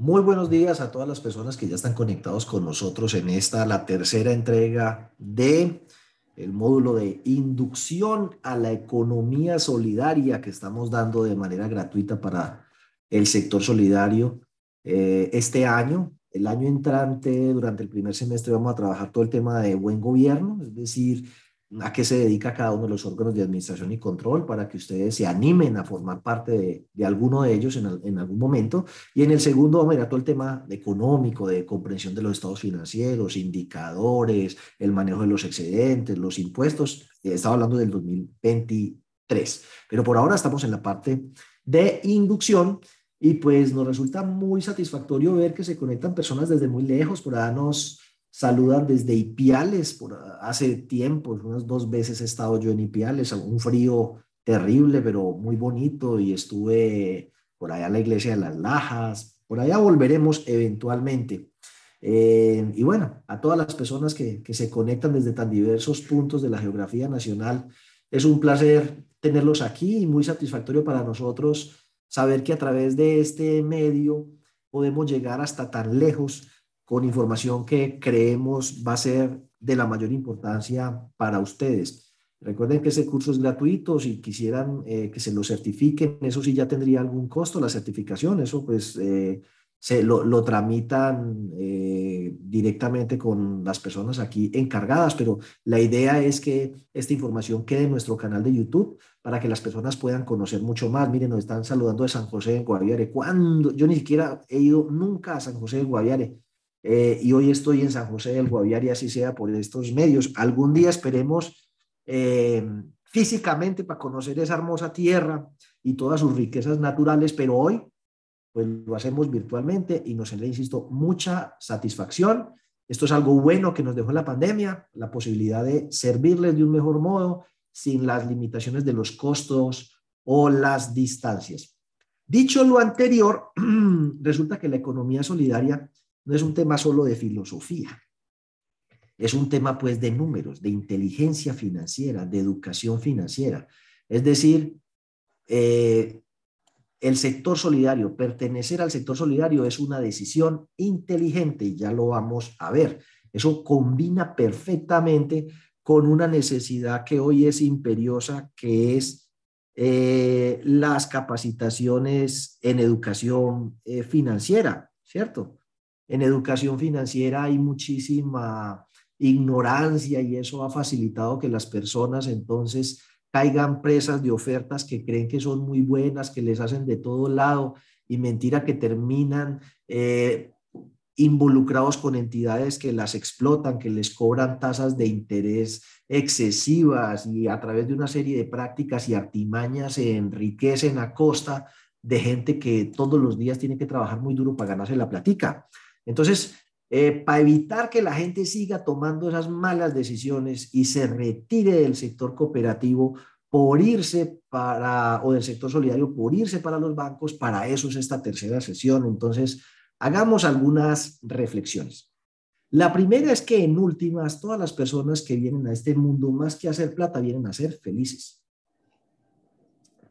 Muy buenos días a todas las personas que ya están conectados con nosotros en esta, la tercera entrega de el módulo de inducción a la economía solidaria que estamos dando de manera gratuita para el sector solidario eh, este año. El año entrante, durante el primer semestre, vamos a trabajar todo el tema de buen gobierno, es decir, a qué se dedica cada uno de los órganos de administración y control para que ustedes se animen a formar parte de, alguno de ellos en, algún momento. Y en el segundo vamos a mirar todo el tema económico, de comprensión de los estados financieros, indicadores, el manejo de los excedentes, los impuestos. Eh, estaba hablando del 2023, pero por ahora estamos en la parte de inducción y pues nos resulta muy satisfactorio ver que se conectan personas desde muy lejos, por ahí nos saludan desde Ipiales, por hace tiempo, unas dos veces he estado yo en Ipiales, un frío terrible, pero muy bonito, y estuve por allá en la iglesia de las Lajas, por allá volveremos eventualmente. Eh, y bueno, a todas las personas que, que se conectan desde tan diversos puntos de la geografía nacional, es un placer tenerlos aquí y muy satisfactorio para nosotros saber que a través de este medio podemos llegar hasta tan lejos con información que creemos va a ser de la mayor importancia para ustedes. Recuerden que ese curso es gratuito, si quisieran eh, que se lo certifiquen, eso sí ya tendría algún costo, la certificación, eso pues eh, se lo, lo tramitan eh, directamente con las personas aquí encargadas, pero la idea es que esta información quede en nuestro canal de YouTube para que las personas puedan conocer mucho más. Miren, nos están saludando de San José de Guaviare. ¿Cuándo? Yo ni siquiera he ido nunca a San José de Guaviare eh, y hoy estoy en San José del Guaviare y así sea por estos medios. Algún día esperemos eh, físicamente para conocer esa hermosa tierra y todas sus riquezas naturales, pero hoy pues lo hacemos virtualmente y nos le insisto, mucha satisfacción. Esto es algo bueno que nos dejó la pandemia, la posibilidad de servirles de un mejor modo sin las limitaciones de los costos o las distancias. Dicho lo anterior, resulta que la economía solidaria no es un tema solo de filosofía, es un tema pues de números, de inteligencia financiera, de educación financiera. Es decir, eh, el sector solidario, pertenecer al sector solidario es una decisión inteligente y ya lo vamos a ver. Eso combina perfectamente con una necesidad que hoy es imperiosa, que es eh, las capacitaciones en educación eh, financiera, ¿cierto? En educación financiera hay muchísima ignorancia y eso ha facilitado que las personas entonces caigan presas de ofertas que creen que son muy buenas, que les hacen de todo lado y mentira que terminan eh, involucrados con entidades que las explotan, que les cobran tasas de interés excesivas y a través de una serie de prácticas y artimañas se enriquecen a costa de gente que todos los días tiene que trabajar muy duro para ganarse la platica. Entonces, eh, para evitar que la gente siga tomando esas malas decisiones y se retire del sector cooperativo por irse para, o del sector solidario, por irse para los bancos, para eso es esta tercera sesión. Entonces, hagamos algunas reflexiones. La primera es que en últimas, todas las personas que vienen a este mundo, más que a hacer plata, vienen a ser felices.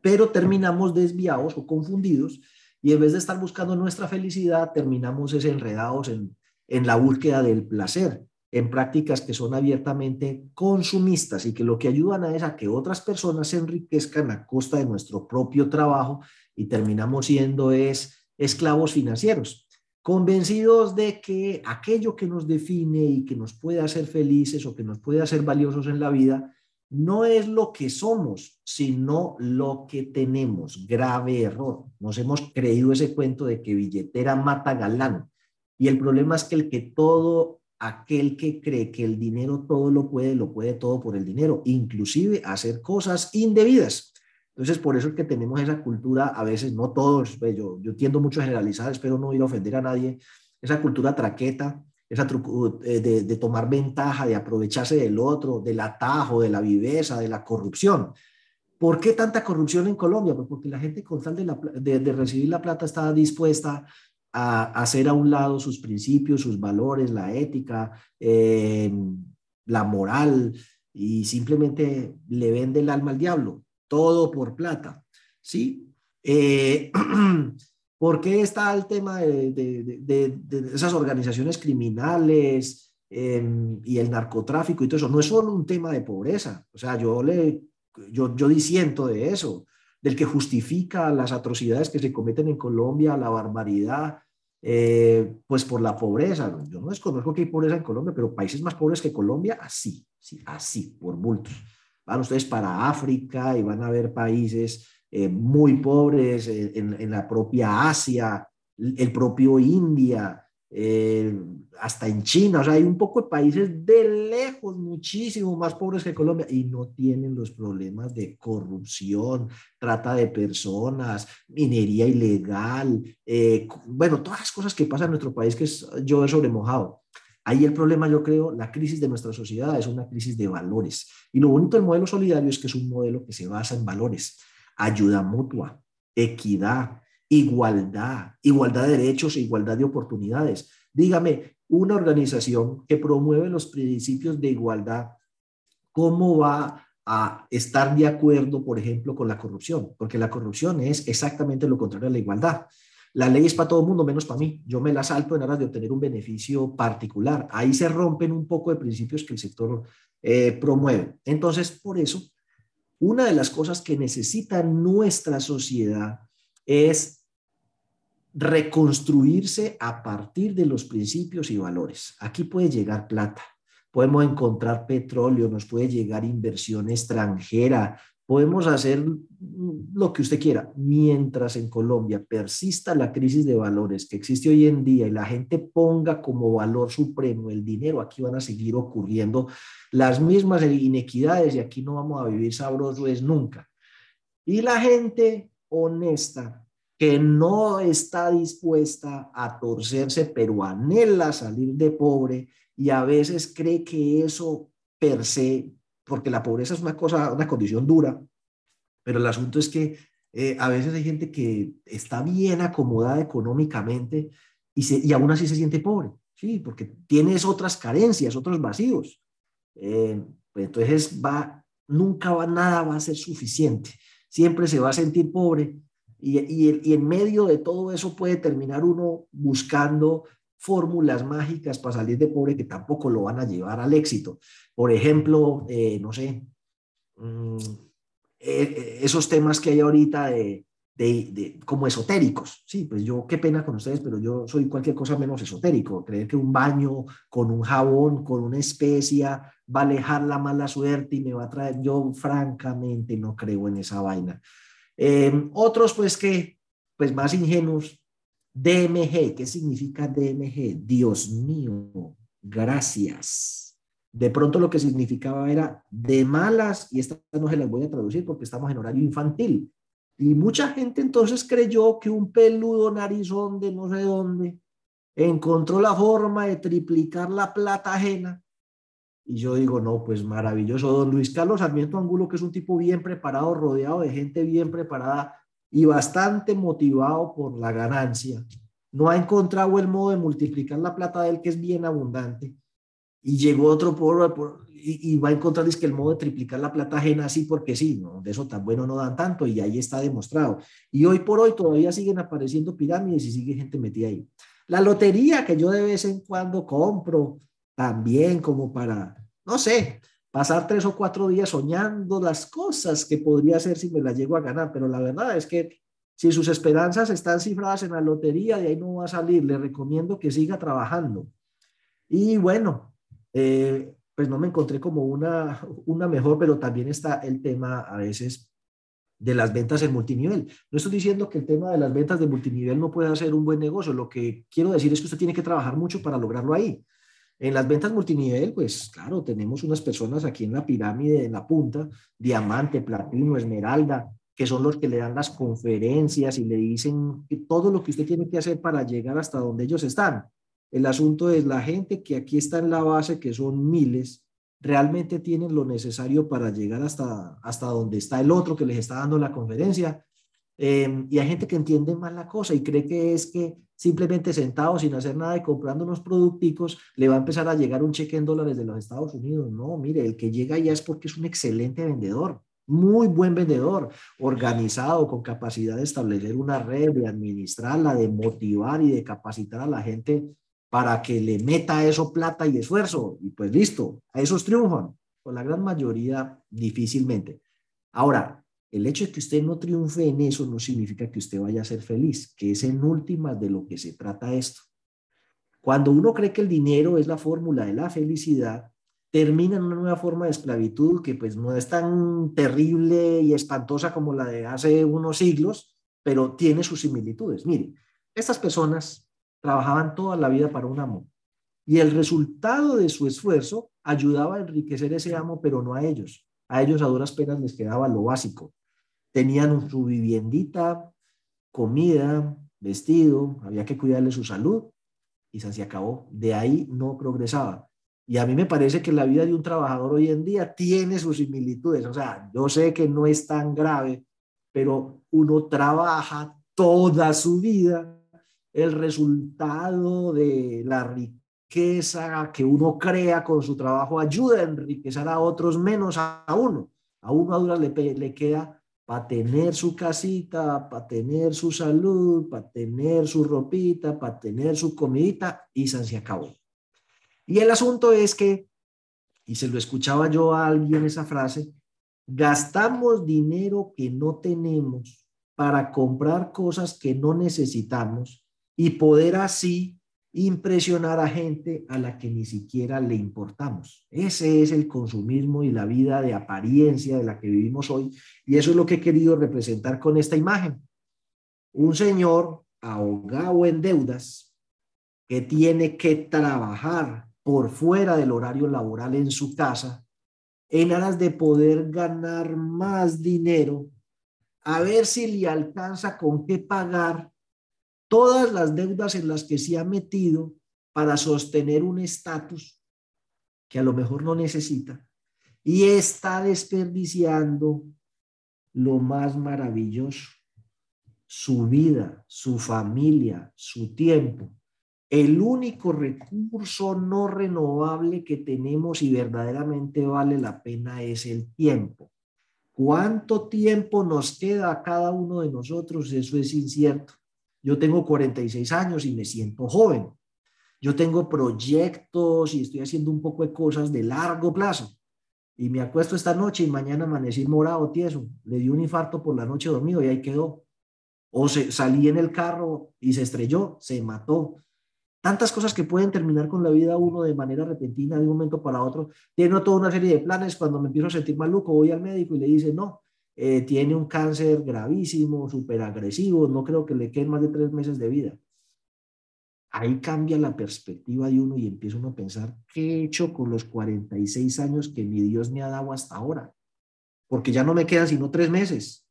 Pero terminamos desviados o confundidos y en vez de estar buscando nuestra felicidad, terminamos enredados en, en la búsqueda del placer, en prácticas que son abiertamente consumistas y que lo que ayudan a es a que otras personas se enriquezcan a costa de nuestro propio trabajo y terminamos siendo es esclavos financieros, convencidos de que aquello que nos define y que nos puede hacer felices o que nos puede hacer valiosos en la vida no es lo que somos, sino lo que tenemos. Grave error. Nos hemos creído ese cuento de que billetera mata galán. Y el problema es que el que todo, aquel que cree que el dinero todo lo puede, lo puede todo por el dinero, inclusive hacer cosas indebidas. Entonces, por eso es que tenemos esa cultura, a veces, no todos, pues, yo, yo tiendo mucho a generalizar, espero no ir a ofender a nadie, esa cultura traqueta, esa eh, de, tomar ventaja, de aprovecharse del otro, del atajo, de la viveza, de la corrupción. ¿Por qué tanta corrupción en Colombia? Pues porque la gente con tal de, de, recibir la plata está dispuesta a, hacer a un lado sus principios, sus valores, la ética, eh, la moral, y simplemente le vende el alma al diablo, todo por plata. ¿sí? Eh, ¿Por qué está el tema de, esas organizaciones criminales em, y el narcotráfico y todo eso? No es solo un tema de pobreza. O sea, yo, le, yo, yo disiento de eso, del que justifica las atrocidades que se cometen en Colombia, la barbaridad, eh, pues por la pobreza. Yo no desconozco que hay pobreza en Colombia, pero países más pobres que Colombia, así, sí, así, por bultos. Van ustedes para África y van a ver países eh, muy pobres eh, en, la propia Asia, el propio India, eh, hasta en China, o sea, hay un poco de países de lejos, muchísimo más pobres que Colombia y no tienen los problemas de corrupción, trata de personas, minería ilegal, bueno, todas las cosas que pasan en nuestro país que es, yo he sobremojado. Ahí el problema, yo creo, la crisis de nuestra sociedad es una crisis de valores. Y lo bonito del modelo solidario es que es un modelo que se basa en valores ayuda mutua, equidad, igualdad, igualdad de derechos e igualdad de oportunidades. Dígame, una organización que promueve los principios de igualdad, ¿cómo va a estar de acuerdo, por ejemplo, con la corrupción? Porque la corrupción es exactamente lo contrario a la igualdad. La ley es para todo el mundo, menos para mí. Yo me la salto en aras de obtener un beneficio particular. Ahí se rompen un poco de principios que el sector eh, promueve. Entonces, por eso, una de las cosas que necesita nuestra sociedad es reconstruirse a partir de los principios y valores. Aquí puede llegar plata, podemos encontrar petróleo, nos puede llegar inversión extranjera, podemos hacer lo que usted quiera, mientras en Colombia persista la crisis de valores que existe hoy en día y la gente ponga como valor supremo el dinero, aquí van a seguir ocurriendo las mismas inequidades y aquí no vamos a vivir sabrosos nunca. Y la gente honesta que no está dispuesta a torcerse, pero anhela salir de pobre y a veces cree que eso per se porque la pobreza es una cosa, una condición dura, pero el asunto es que eh, a veces hay gente que está bien acomodada económicamente y, y aún así se siente pobre, ¿sí? Porque tienes otras carencias, otros vacíos. Eh, pues entonces va, nunca va, nada va a ser suficiente. Siempre se va a sentir pobre y, y en medio de todo eso puede terminar uno buscando fórmulas mágicas para salir de pobre que tampoco lo van a llevar al éxito. Por ejemplo, eh, no sé, mm, eh, eh, esos temas que hay ahorita de, de, como esotéricos. Sí, pues yo qué pena con ustedes, pero yo soy cualquier cosa menos esotérico. Creer que un baño con un jabón, con una especia, va a alejar la mala suerte y me va a traer, yo francamente no creo en esa vaina. otros pues que, pues más ingenuos, DMG, ¿qué significa DMG? Dios mío, gracias. De pronto lo que significaba era de malas, y esta no se las voy a traducir porque estamos en horario infantil. Y mucha gente entonces creyó que un peludo narizón de no sé dónde encontró la forma de triplicar la plata ajena. Y yo digo, no, pues maravilloso. Don Luis Carlos Sarmiento Angulo, que es un tipo bien preparado, rodeado de gente bien preparada, y bastante motivado por la ganancia, no ha encontrado el modo de multiplicar la plata de él, que es bien abundante, y llegó otro por, y, va a encontrar es que el modo de triplicar la plata ajena así porque sí, ¿no? de eso tan bueno no dan tanto y ahí está demostrado. Y hoy por hoy todavía siguen apareciendo pirámides y sigue gente metida ahí. La lotería que yo de vez en cuando compro también como para, no sé, pasar tres o cuatro días soñando las cosas que podría hacer si me las llego a ganar, pero la verdad es que si sus esperanzas están cifradas en la lotería, de ahí no va a salir. Le recomiendo que siga trabajando. Y bueno, eh, pues no me encontré como una, una mejor, pero también está el tema a veces de las ventas en multinivel. No estoy diciendo que el tema de las ventas de multinivel no pueda ser un buen negocio. Lo que quiero decir es que usted tiene que trabajar mucho para lograrlo ahí. En las ventas multinivel, pues claro, tenemos unas personas aquí en la pirámide, en la punta, diamante, platino, esmeralda, que son los que le dan las conferencias y le dicen todo lo que usted tiene que hacer para llegar hasta donde ellos están. El asunto es la gente que aquí está en la base, que son miles, realmente tienen lo necesario para llegar hasta, hasta donde está el otro que les está dando la conferencia. Eh, y hay gente que entiende mal la cosa y cree que es que simplemente sentado sin hacer nada y comprando unos producticos, le va a empezar a llegar un cheque en dólares de los Estados Unidos. No, mire, el que llega ya es porque es un excelente vendedor. muy buen vendedor, organizado, con capacidad de establecer una red, de administrarla, de motivar y de capacitar a la gente para que le meta eso plata y esfuerzo. Y pues listo, a esos triunfan. Con la gran mayoría, difícilmente. Ahora, el hecho de que usted no triunfe en eso no significa que usted vaya a ser feliz, que es en última de lo que se trata esto. Cuando uno cree que el dinero es la fórmula de la felicidad, termina en una nueva forma de esclavitud que pues no es tan terrible y espantosa como la de hace unos siglos, pero tiene sus similitudes. Mire, estas personas trabajaban toda la vida para un amo y el resultado de su esfuerzo ayudaba a enriquecer ese amo, pero no a ellos. A ellos a duras penas les quedaba lo básico. Tenían su viviendita, comida, vestido, había que cuidarle su salud y se acabó. De ahí no progresaba. Y a mí me parece que la vida de un trabajador hoy en día tiene sus similitudes. O sea, yo sé que no es tan grave, pero uno trabaja toda su vida. El resultado de la riqueza que uno crea con su trabajo ayuda a enriquecer a otros menos a uno. A uno a duras le, le queda para tener su casita, para tener su salud, para tener su ropita, para tener su comidita y se acabó. Y el asunto es que, y se lo escuchaba yo a alguien esa frase, gastamos dinero que no tenemos para comprar cosas que no necesitamos y poder así impresionar a gente a la que ni siquiera le importamos. Ese es el consumismo y la vida de apariencia de la que vivimos hoy. Y eso es lo que he querido representar con esta imagen. Un señor ahogado en deudas que tiene que trabajar por fuera del horario laboral en su casa, en aras de poder ganar más dinero, a ver si le alcanza con qué pagar todas las deudas en las que se ha metido para sostener un estatus que a lo mejor no necesita y está desperdiciando lo más maravilloso, su vida, su familia, su tiempo, el único recurso no renovable que tenemos y verdaderamente vale la pena es el tiempo. ¿Cuánto tiempo nos queda a cada uno de nosotros? Eso es incierto. Yo tengo 46 años y me siento joven. Yo tengo proyectos y estoy haciendo un poco de cosas de largo plazo. Y me acuesto esta noche y mañana amanecí morado, tieso. Le di un infarto por la noche dormido y ahí quedó. O se, salí en el carro y se estrelló, se mató tantas cosas que pueden terminar con la vida uno de manera repentina de un momento para otro. Tiene toda una serie de planes. Cuando me empiezo a sentir maluco, voy al médico y le dice, no, eh, tiene un cáncer gravísimo, súper agresivo, no creo que le queden más de tres meses de vida. Ahí cambia la perspectiva de uno y empieza uno a pensar, ¿qué he hecho con los 46 años que mi Dios me ha dado hasta ahora? Porque ya no me quedan sino tres meses.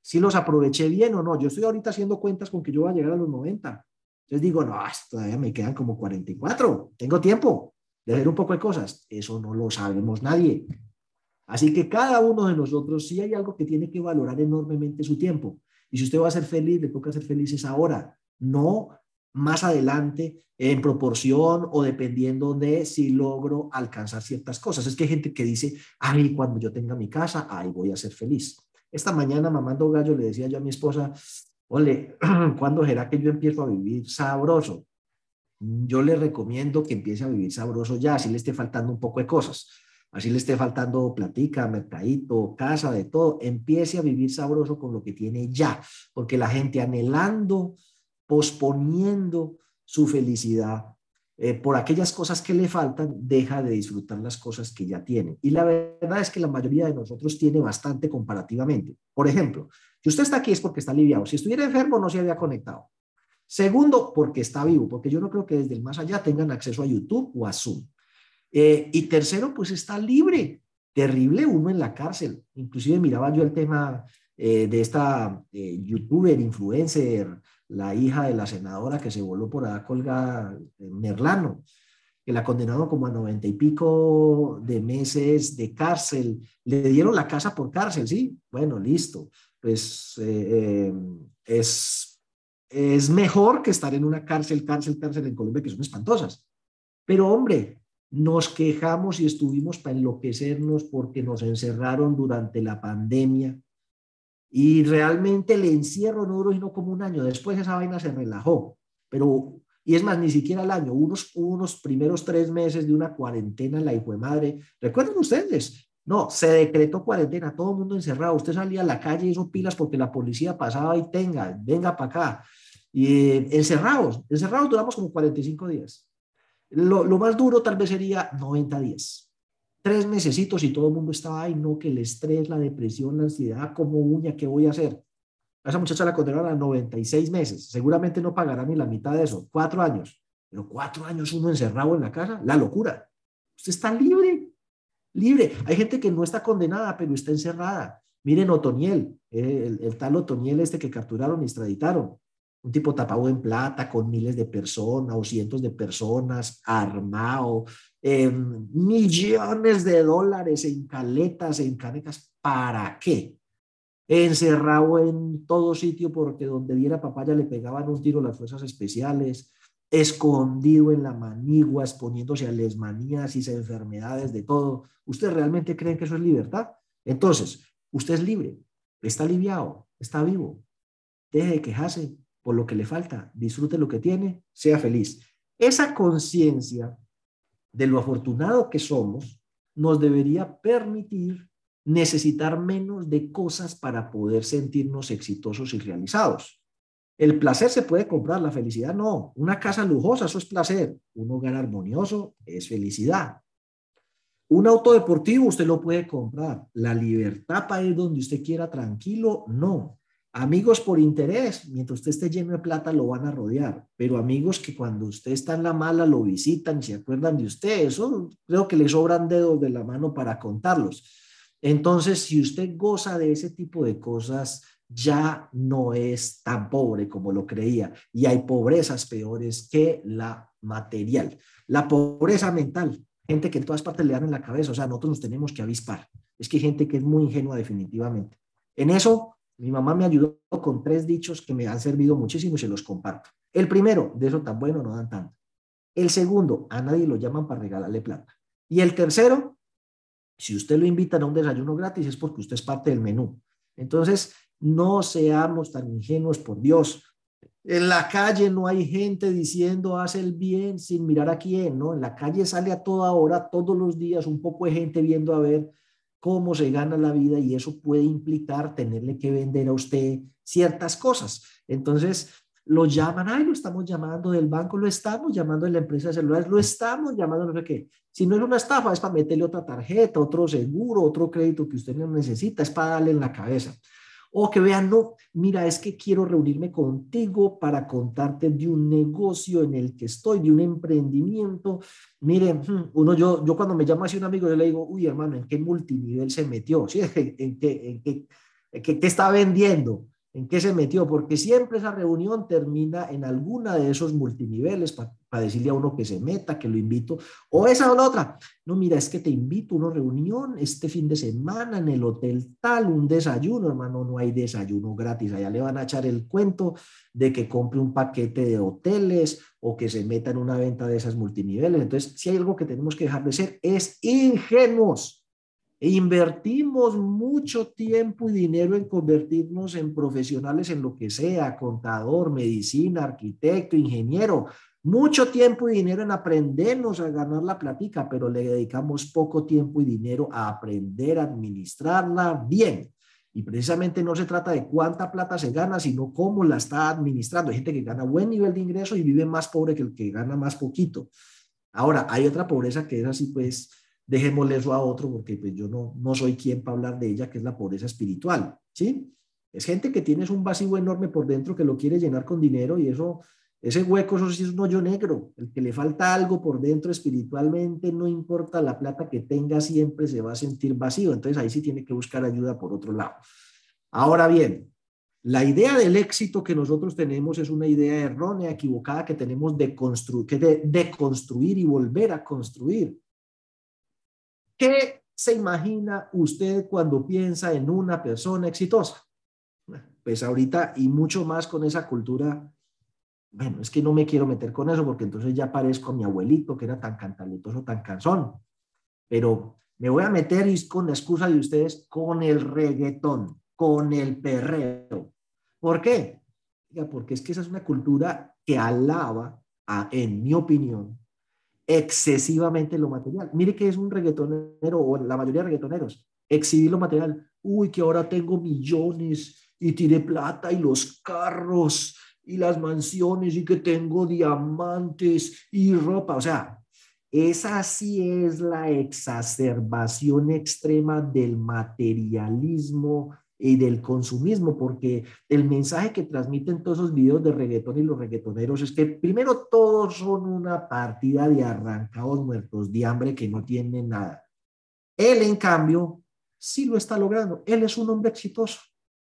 Si los aproveché bien o no, yo estoy ahorita haciendo cuentas con que yo voy a llegar a los 90 entonces digo, no, todavía me quedan como 44, tengo tiempo de hacer un poco de cosas. Eso no lo sabemos nadie. Así que cada uno de nosotros sí hay algo que tiene que valorar enormemente su tiempo. Y si usted va a ser feliz, le toca ser felices ahora, no más adelante en proporción o dependiendo de si logro alcanzar ciertas cosas. Es que hay gente que dice, ay, cuando yo tenga mi casa, ahí voy a ser feliz. Esta mañana, mamando gallo, le decía yo a mi esposa, ole, ¿cuándo será que yo empiezo a vivir sabroso? Yo le recomiendo que empiece a vivir sabroso ya, así le esté faltando un poco de cosas, así le esté faltando platica, mercadito, casa, de todo, empiece a vivir sabroso con lo que tiene ya, porque la gente anhelando, posponiendo su felicidad eh, por aquellas cosas que le faltan, deja de disfrutar las cosas que ya tiene. Y la verdad es que la mayoría de nosotros tiene bastante comparativamente. Por ejemplo, si usted está aquí es porque está aliviado. Si estuviera enfermo, no se había conectado. Segundo, porque está vivo, porque yo no creo que desde el más allá tengan acceso a YouTube o a Zoom. Eh, y tercero, pues está libre. Terrible uno en la cárcel. Inclusive miraba yo el tema eh, de esta eh, youtuber, influencer, la hija de la senadora que se voló por allá colgada, Merlano, que la condenaron como a noventa y pico de meses de cárcel. Le dieron la casa por cárcel, sí. Bueno, listo pues eh, eh, es, es mejor que estar en una cárcel, cárcel, cárcel en Colombia, que son espantosas. Pero hombre, Nos quejamos y estuvimos para enloquecernos porque nos encerraron durante la pandemia. Y realmente el encierro no duró sino como un año. Después esa vaina se relajó. Pero, y es más, ni siquiera el año, unos, unos primeros tres meses de una cuarentena en la hijo de madre. ¿Recuerdan ustedes? No, se decretó cuarentena, todo el mundo encerrado. Usted salía a la calle y hizo pilas porque la policía pasaba y tenga, venga para acá. Y eh, encerrados, encerrados duramos como 45 días. Lo, lo, más duro tal vez sería 90 días. Tres mesecitos y todo el mundo estaba ahí, no, que el estrés, la depresión, la ansiedad, como uña, ¿qué voy a hacer? A esa muchacha la condenaron a 96 meses. Seguramente no pagará ni la mitad de eso. Cuatro años. Pero cuatro años uno encerrado en la casa, la locura. Usted está libre, libre. Hay gente que no está condenada, pero está encerrada. Miren Otoniel, eh, el, el, tal Otoniel este que capturaron y extraditaron un tipo tapado en plata con miles de personas o cientos de personas, armado, millones de dólares en caletas, en canecas, ¿para qué? Encerrado en todo sitio porque donde viera papaya le pegaban un tiro las fuerzas especiales, escondido en la manigua, exponiéndose a lesmanías y enfermedades de todo. ¿Usted realmente cree que eso es libertad? Entonces, usted es libre, está aliviado, está vivo. Deje de quejarse, por lo que le falta, disfrute lo que tiene, sea feliz. Esa conciencia de lo afortunado que somos nos debería permitir necesitar menos de cosas para poder sentirnos exitosos y realizados. El placer se puede comprar, la felicidad no. Una casa lujosa, eso es placer. Un hogar armonioso es felicidad. Un auto deportivo usted lo puede comprar. La libertad para ir donde usted quiera tranquilo, no. Amigos por interés, mientras usted esté lleno de plata lo van a rodear, pero amigos que cuando usted está en la mala lo visitan y se acuerdan de usted, eso creo que le sobran dedos de la mano para contarlos. Entonces, si usted goza de ese tipo de cosas, ya no es tan pobre como lo creía y hay pobrezas peores que la material. La pobreza mental, gente que en todas partes le dan en la cabeza, o sea, nosotros nos tenemos que avispar. Es que hay gente que es muy ingenua definitivamente. En eso mi mamá me ayudó con tres dichos que me han servido muchísimo y se los comparto. El primero, de eso tan bueno no dan tanto. El segundo, a nadie lo llaman para regalarle plata. Y el tercero, si usted lo invitan a un desayuno gratis es porque usted es parte del menú. Entonces, no seamos tan ingenuos, por Dios. En la calle no hay gente diciendo haz el bien sin mirar a quién, ¿no? En la calle sale a toda hora, todos los días, un poco de gente viendo a ver cómo se gana la vida y eso puede implicar tenerle que vender a usted ciertas cosas. Entonces, lo llaman, ay, lo estamos llamando del banco, lo estamos llamando de la empresa de celulares, lo estamos llamando no sé qué. Si no es una estafa, es para meterle otra tarjeta, otro seguro, otro crédito que usted no necesita, es para darle en la cabeza. O que vean, no, mira, es que quiero reunirme contigo para contarte de un negocio en el que estoy, de un emprendimiento. Miren, hmm, uno, yo, yo cuando me llama así un amigo, yo le digo, uy, hermano, ¿en qué multinivel se metió? ¿Sí? ¿En, qué, en, qué, qué está vendiendo? ¿En qué se metió? Porque siempre esa reunión termina en alguna de esos multiniveles para decirle a uno que se meta, que lo invito, o esa o la otra. No, mira, es que te invito a una reunión este fin de semana en el hotel tal, un desayuno, hermano, no hay desayuno gratis. Allá le van a echar el cuento de que compre un paquete de hoteles o que se meta en una venta de esas multiniveles. Entonces, si hay algo que tenemos que dejar de ser, es ingenuos e invertimos mucho tiempo y dinero en convertirnos en profesionales en lo que sea, contador, medicina, arquitecto, ingeniero. Mucho tiempo y dinero en aprendernos a ganar la platica, pero le dedicamos poco tiempo y dinero a aprender a administrarla bien. Y precisamente no se trata de cuánta plata se gana, sino cómo la está administrando. Hay gente que gana buen nivel de ingreso y vive más pobre que el que gana más poquito. Ahora, hay otra pobreza que es así, pues, dejémosle eso a otro porque pues yo no, no soy quien para hablar de ella, que es la pobreza espiritual, ¿sí? Es gente que tienes un vacío enorme por dentro que lo quiere llenar con dinero y eso, ese hueco, eso sí es un hoyo negro. El que le falta algo por dentro espiritualmente, no importa la plata que tenga, siempre se va a sentir vacío. Entonces ahí sí tiene que buscar ayuda por otro lado. Ahora bien, la idea del éxito que nosotros tenemos es una idea errónea, equivocada, que tenemos de, construir, que de, de construir y volver a construir. ¿Qué se imagina usted cuando piensa en una persona exitosa? Pues ahorita y mucho más con esa cultura bueno, es que no me quiero meter con eso porque entonces ya parezco a mi abuelito que era tan cantaletoso, tan cansón. Pero me voy a meter y con la excusa de ustedes con el reggaetón, con el perreo. ¿Por qué? porque es que esa es una cultura que alaba, en mi opinión, excesivamente lo material. Mire que es un reggaetonero, o la mayoría de reggaetoneros, exhibir lo material. Uy, que ahora tengo millones y tiré plata y los carros y las mansiones y que tengo diamantes y ropa. O sea, esa sí es la exacerbación extrema del materialismo y del consumismo, porque el mensaje que transmiten todos esos videos de reggaetón y los reggaetoneros es que primero todos son una partida de arrancados muertos de hambre que no tienen nada. Él, en cambio, sí lo está logrando. Él es un hombre exitoso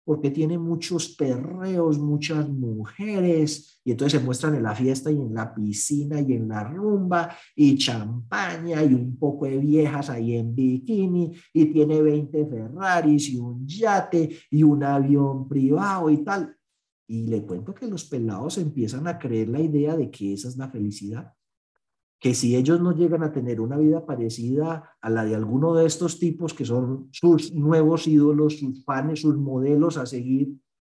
porque tiene muchos perreos, muchas mujeres, y entonces se muestran en la fiesta y en la piscina y en la rumba, y champaña y un poco de viejas ahí en bikini, y tiene 20 Ferraris y un yate y un avión privado y tal. Y le cuento que los pelados empiezan a creer la idea de que esa es la felicidad que si ellos no llegan a tener una vida parecida a la de alguno de estos tipos que son sus nuevos ídolos, sus fans, sus modelos a seguir,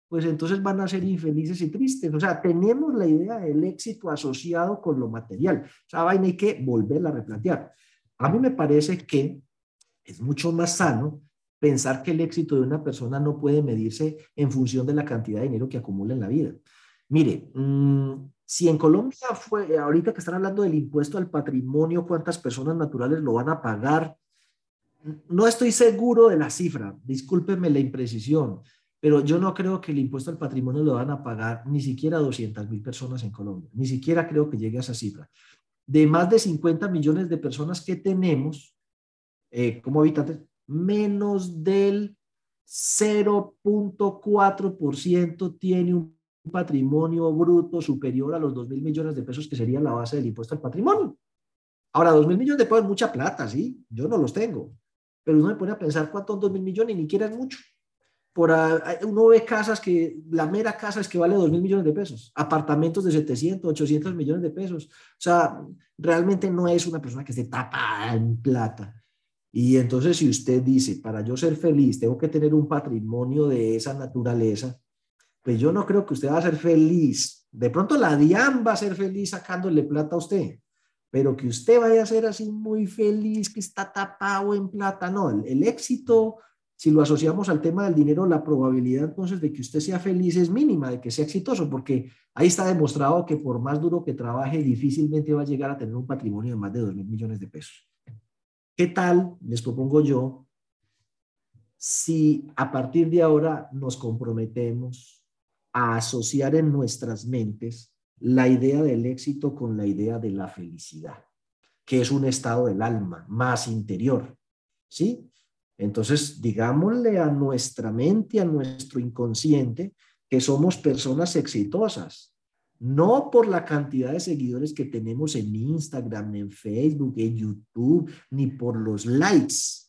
pues entonces van a ser infelices y tristes. O sea, tenemos la idea del éxito asociado con lo material. O vaina hay que volverla a replantear. A mí me parece que es mucho más sano pensar que el éxito de una persona no puede medirse en función de la cantidad de dinero que acumula en la vida. Mire, mmm, si en Colombia fue, ahorita que están hablando del impuesto al patrimonio, cuántas personas naturales lo van a pagar, no estoy seguro de la cifra, discúlpenme la imprecisión, pero yo no creo que el impuesto al patrimonio lo van a pagar ni siquiera 200 mil personas en Colombia, ni siquiera creo que llegue a esa cifra. De más de 50 millones de personas que tenemos eh, como habitantes, menos del 0.4% tiene un patrimonio bruto superior a los 2 mil millones de pesos, que sería la base del impuesto al patrimonio. Ahora, 2 mil millones de pesos es mucha plata, ¿sí? Yo no los tengo. Pero uno me pone a pensar cuántos son 2 mil millones y ni siquiera es mucho. Por uno ve casas que, la mera casa es que vale 2 mil millones de pesos, apartamentos de 700, 800 millones de pesos. O sea, realmente no es una persona que se tapa en plata. Y entonces, si usted dice, para yo ser feliz, tengo que tener un patrimonio de esa naturaleza, pues yo no creo que usted va a ser feliz. De pronto la DIAN va a ser feliz sacándole plata a usted, pero que usted vaya a ser así muy feliz, que está tapado en plata, no, el, éxito, si lo asociamos al tema del dinero, la probabilidad entonces de que usted sea feliz es mínima, de que sea exitoso, porque ahí está demostrado que por más duro que trabaje, difícilmente va a llegar a tener un patrimonio de más de 2 mil millones de pesos. ¿Qué tal, les propongo yo, si a partir de ahora nos comprometemos a asociar en nuestras mentes la idea del éxito con la idea de la felicidad, que es un estado del alma más interior. ¿Sí? Entonces, digámosle a nuestra mente, a nuestro inconsciente, que somos personas exitosas, no por la cantidad de seguidores que tenemos en Instagram, en Facebook, en YouTube, ni por los likes.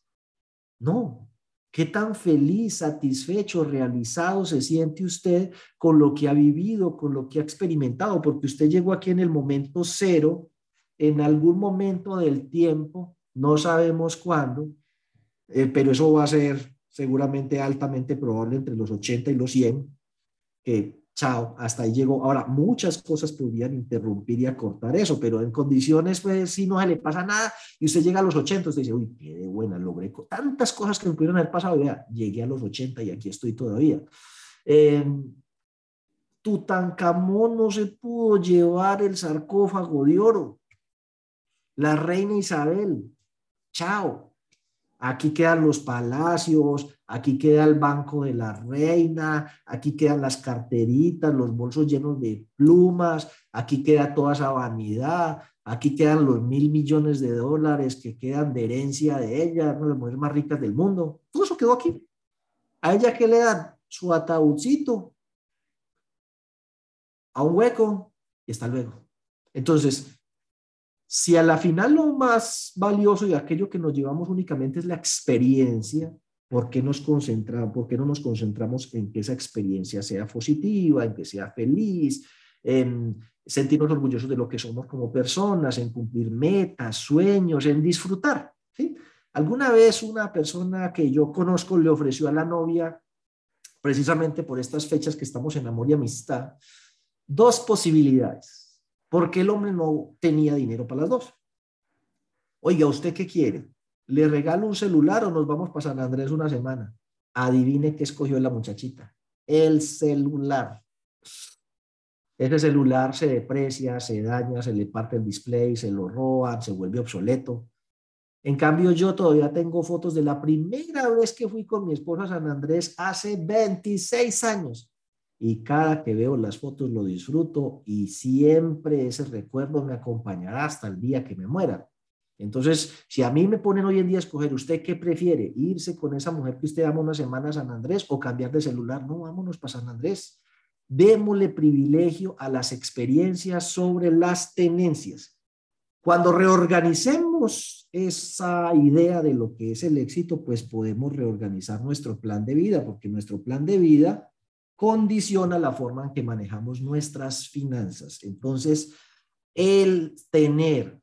No, ¿Qué tan feliz, satisfecho, realizado se siente usted con lo que ha vivido, con lo que ha experimentado? Porque usted llegó aquí en el momento cero, en algún momento del tiempo, no sabemos cuándo, eh, pero eso va a ser seguramente altamente probable entre los 80 y los 100, que chao, hasta ahí llegó. Ahora, muchas cosas podrían interrumpir y acortar eso, pero en condiciones, pues, si no se le pasa nada y usted llega a los 80, usted dice, uy, qué de buena, logré tantas cosas que me pudieron haber pasado, vea, llegué a los 80 y aquí estoy todavía. Eh, Tutankamón no se pudo llevar el sarcófago de oro. La reina Isabel, chao. Aquí quedan los palacios, aquí queda el banco de la reina, aquí quedan las carteritas, los bolsos llenos de plumas, aquí queda toda esa vanidad, aquí quedan los mil millones de dólares que quedan de herencia de ella, una de las mujeres más ricas del mundo. Todo eso quedó aquí. A ella que le dan su ataúdcito a un hueco y está luego. Entonces, si a la final lo más valioso y aquello que nos llevamos únicamente es la experiencia, ¿por qué, nos concentramos, ¿por qué no nos concentramos en que esa experiencia sea positiva, en que sea feliz, en, sentirnos orgullosos de lo que somos como personas, en cumplir metas, sueños, en disfrutar. Alguna vez una persona que yo conozco le ofreció a la novia, precisamente por estas fechas que estamos en amor y amistad, dos posibilidades, porque el hombre no tenía dinero para las dos. Oiga, ¿usted qué quiere? ¿Le regalo un celular o nos vamos para San Andrés una semana? Adivine qué escogió la muchachita. El celular. Ese celular se deprecia, se daña, se le parte el display, se lo roban, se vuelve obsoleto. En cambio, yo todavía tengo fotos de la primera vez que fui con mi esposa a San Andrés hace 26 años. Y cada que veo las fotos lo disfruto y siempre ese recuerdo me acompañará hasta el día que me muera. Entonces, si a mí me ponen hoy en día a escoger, ¿usted qué prefiere? ¿Irse con esa mujer que usted ama una semana a San Andrés o cambiar de celular? No, vámonos para San Andrés. Démosle privilegio a las experiencias sobre las tenencias. Cuando reorganicemos esa idea de lo que es el éxito, pues podemos reorganizar nuestro plan de vida, porque nuestro plan de vida condiciona la forma en que manejamos nuestras finanzas. Entonces, el tener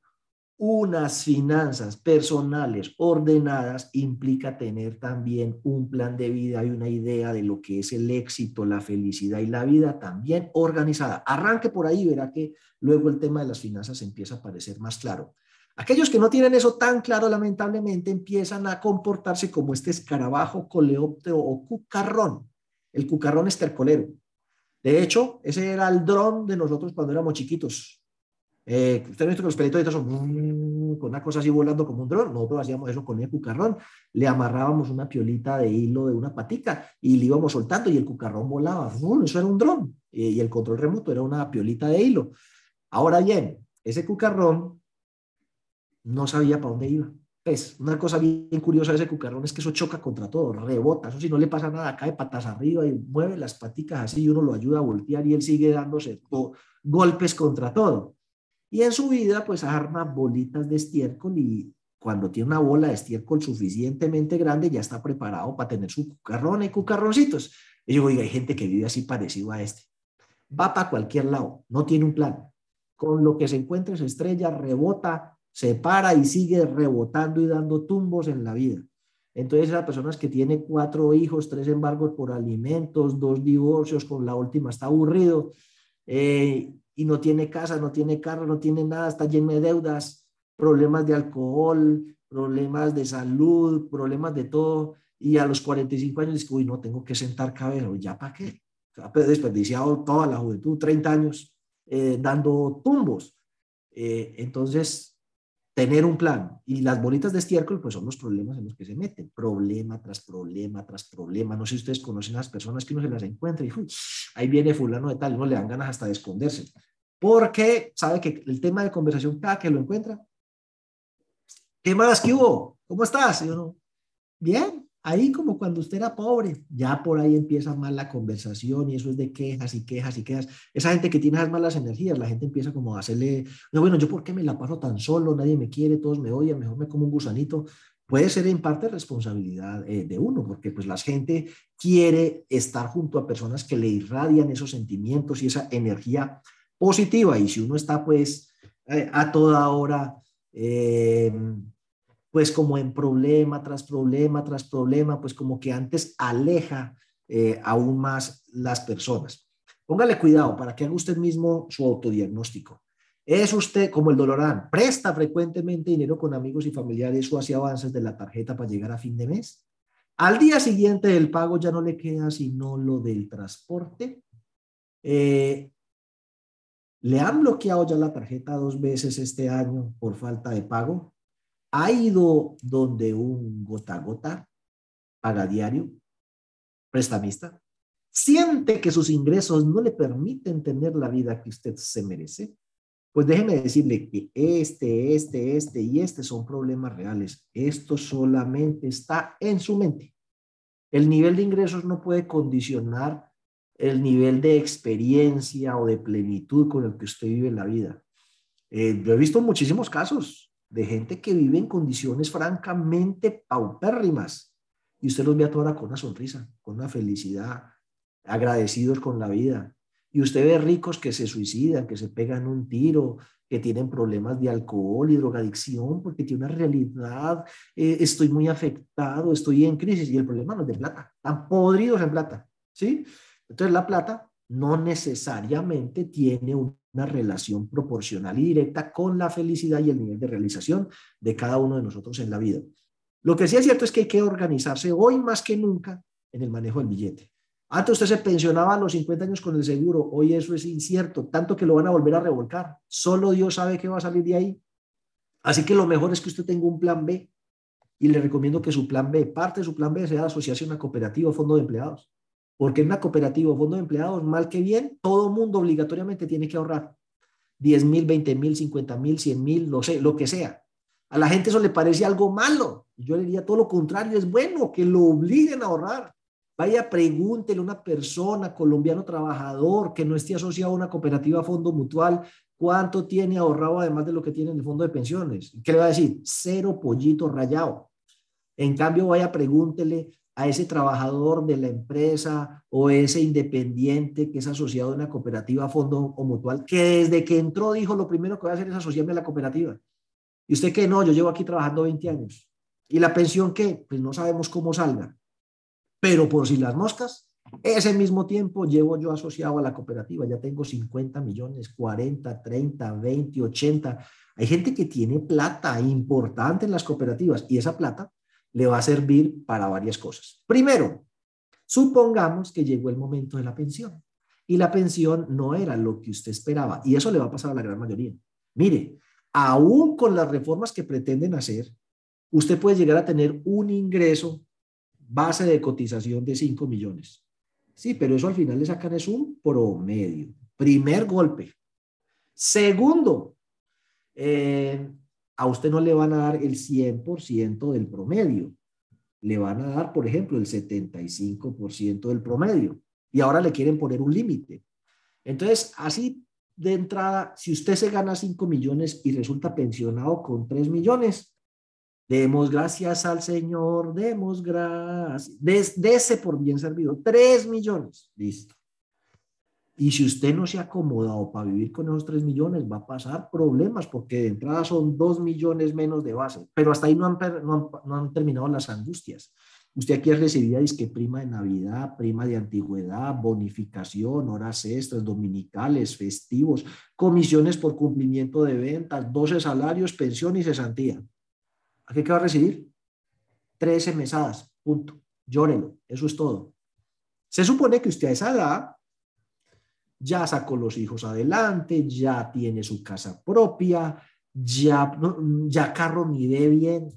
unas finanzas personales ordenadas implica tener también un plan de vida y una idea de lo que es el éxito, la felicidad y la vida también organizada. Arranque por ahí, verá que luego el tema de las finanzas empieza a parecer más claro. Aquellos que no tienen eso tan claro, lamentablemente, empiezan a comportarse como este escarabajo, coleóptero o cucarrón. El cucarrón estercolero. De hecho, ese era el dron de nosotros cuando éramos chiquitos. Eh, Usted ha visto que los pelitos son con una cosa así volando como un dron. Nosotros hacíamos eso con el cucarrón. Le amarrábamos una piolita de hilo de una patica y le íbamos soltando y el cucarrón volaba. Eso era un dron. y el control remoto era una piolita de hilo. Ahora bien, ese cucarrón no sabía para dónde iba. Pues una cosa bien curiosa de ese cucarrón es que eso choca contra todo, rebota. Eso si no le pasa nada, cae patas arriba y mueve las paticas así y uno lo ayuda a voltear y él sigue dándose golpes contra todo. Y en su vida, pues arma bolitas de estiércol y cuando tiene una bola de estiércol suficientemente grande, ya está preparado para tener su cucarrón y cucarroncitos. Y yo digo, hay gente que vive así parecido a este. Va para cualquier lado, no tiene un plan. Con lo que se encuentra se estrella, rebota, se para y sigue rebotando y dando tumbos en la vida. Entonces, las personas que tiene cuatro hijos, tres embargos por alimentos, dos divorcios, con la última está aburrido, eh, y no tiene casa, no tiene carro, no tiene nada, está lleno de deudas, problemas de alcohol, problemas de salud, problemas de todo. Y a los 45 años dice, uy, no tengo que sentar cabello, ¿ya para qué? Ha desperdiciado toda la juventud, 30 años eh, dando tumbos. Eh, entonces, tener un plan. Y las bolitas de estiércol, pues son los problemas en los que se meten. Problema tras problema tras problema. No sé si ustedes conocen a las personas que uno se las encuentra y ahí viene fulano de tal, no le dan ganas hasta de esconderse. Porque sabe que el tema de conversación, cada que lo encuentra, ¿qué más? ¿Qué hubo? ¿Cómo estás? Y no, bien, Ahí como cuando usted era pobre, ya por ahí empieza mal la conversación y eso es de quejas y quejas y quejas. Esa gente que tiene esas malas energías, la gente empieza como a hacerle, no, bueno, yo por qué me la paso tan solo, nadie me quiere, todos me odian, mejor me como un gusanito. Puede ser en parte responsabilidad eh, de uno, porque pues la gente quiere estar junto a personas que le irradian esos sentimientos y esa energía positiva. Y si uno está pues eh, a toda hora... Eh, pues como en problema tras problema tras problema, pues como que antes aleja eh, aún más las personas. Póngale cuidado para que haga usted mismo su autodiagnóstico. ¿Es usted como el Dolorán? ¿Presta frecuentemente dinero con amigos y familiares o hace avances de la tarjeta para llegar a fin de mes? Al día siguiente del pago ya no le queda sino lo del transporte. Eh, ¿Le han bloqueado ya la tarjeta dos veces este año por falta de pago? Ha ido donde un gota gota, paga diario, prestamista, siente que sus ingresos no le permiten tener la vida que usted se merece, pues déjeme decirle que este, este, este y este son problemas reales. Esto solamente está en su mente. El nivel de ingresos no puede condicionar el nivel de experiencia o de plenitud con el que usted vive la vida. Eh, yo he visto muchísimos casos de gente que vive en condiciones francamente paupérrimas. Y usted los ve a toda con una sonrisa, con una felicidad, agradecidos con la vida. Y usted ve ricos que se suicidan, que se pegan un tiro, que tienen problemas de alcohol y drogadicción, porque tiene una realidad, eh, estoy muy afectado, estoy en crisis, y el problema no es de plata, están podridos en plata, ¿sí? Entonces la plata no necesariamente tiene una relación proporcional y directa con la felicidad y el nivel de realización de cada uno de nosotros en la vida. Lo que sí es cierto es que hay que organizarse hoy más que nunca en el manejo del billete. Antes usted se pensionaba a los 50 años con el seguro, hoy eso es incierto, tanto que lo van a volver a revolcar. Solo Dios sabe qué va a salir de ahí. Así que lo mejor es que usted tenga un plan B y le recomiendo que su plan B, parte de su plan B sea asociarse a cooperativa o fondo de empleados. Porque en una cooperativa o fondo de empleados, mal que bien, todo mundo obligatoriamente tiene que ahorrar 10 mil, 20 mil, 50 mil, 100 mil, no sé, lo que sea. A la gente eso le parece algo malo. Yo le diría todo lo contrario, es bueno que lo obliguen a ahorrar. Vaya, pregúntele a una persona, colombiano trabajador, que no esté asociado a una cooperativa fondo mutual, cuánto tiene ahorrado además de lo que tiene en el fondo de pensiones. ¿Qué le va a decir? Cero pollito rayado. En cambio, vaya, pregúntele a ese trabajador de la empresa o ese independiente que es asociado a una cooperativa fondo o mutual, que desde que entró dijo lo primero que voy a hacer es asociarme a la cooperativa. Y usted que no, yo llevo aquí trabajando 20 años. ¿Y la pensión qué? Pues no sabemos cómo salga. Pero por si las moscas, ese mismo tiempo llevo yo asociado a la cooperativa, ya tengo 50 millones, 40, 30, 20, 80. Hay gente que tiene plata importante en las cooperativas y esa plata le va a servir para varias cosas. Primero, supongamos que llegó el momento de la pensión y la pensión no era lo que usted esperaba y eso le va a pasar a la gran mayoría. Mire, aún con las reformas que pretenden hacer, usted puede llegar a tener un ingreso base de cotización de 5 millones. Sí, pero eso al final le sacan es un promedio. Primer golpe. Segundo, eh, a usted no le van a dar el 100% del promedio. Le van a dar, por ejemplo, el 75% del promedio. Y ahora le quieren poner un límite. Entonces, así de entrada, si usted se gana 5 millones y resulta pensionado con 3 millones, Demos gracias al Señor, demos gracias. Dese por bien servido. Tres millones. Listo. Y si usted no se ha acomodado para vivir con esos tres millones, va a pasar problemas porque de entrada son dos millones menos de base. Pero hasta ahí no han, no han, terminado las angustias. Usted aquí recibía disque prima de Navidad, prima de antigüedad, bonificación, horas extras, dominicales, festivos, comisiones por cumplimiento de ventas, 12 salarios, pensión y cesantía. ¿A qué va a recibir? 13 mesadas, punto. Llórelo, eso es todo. Se supone que usted a esa edad ya sacó los hijos adelante, ya tiene su casa propia, ya, ya carro mide bien.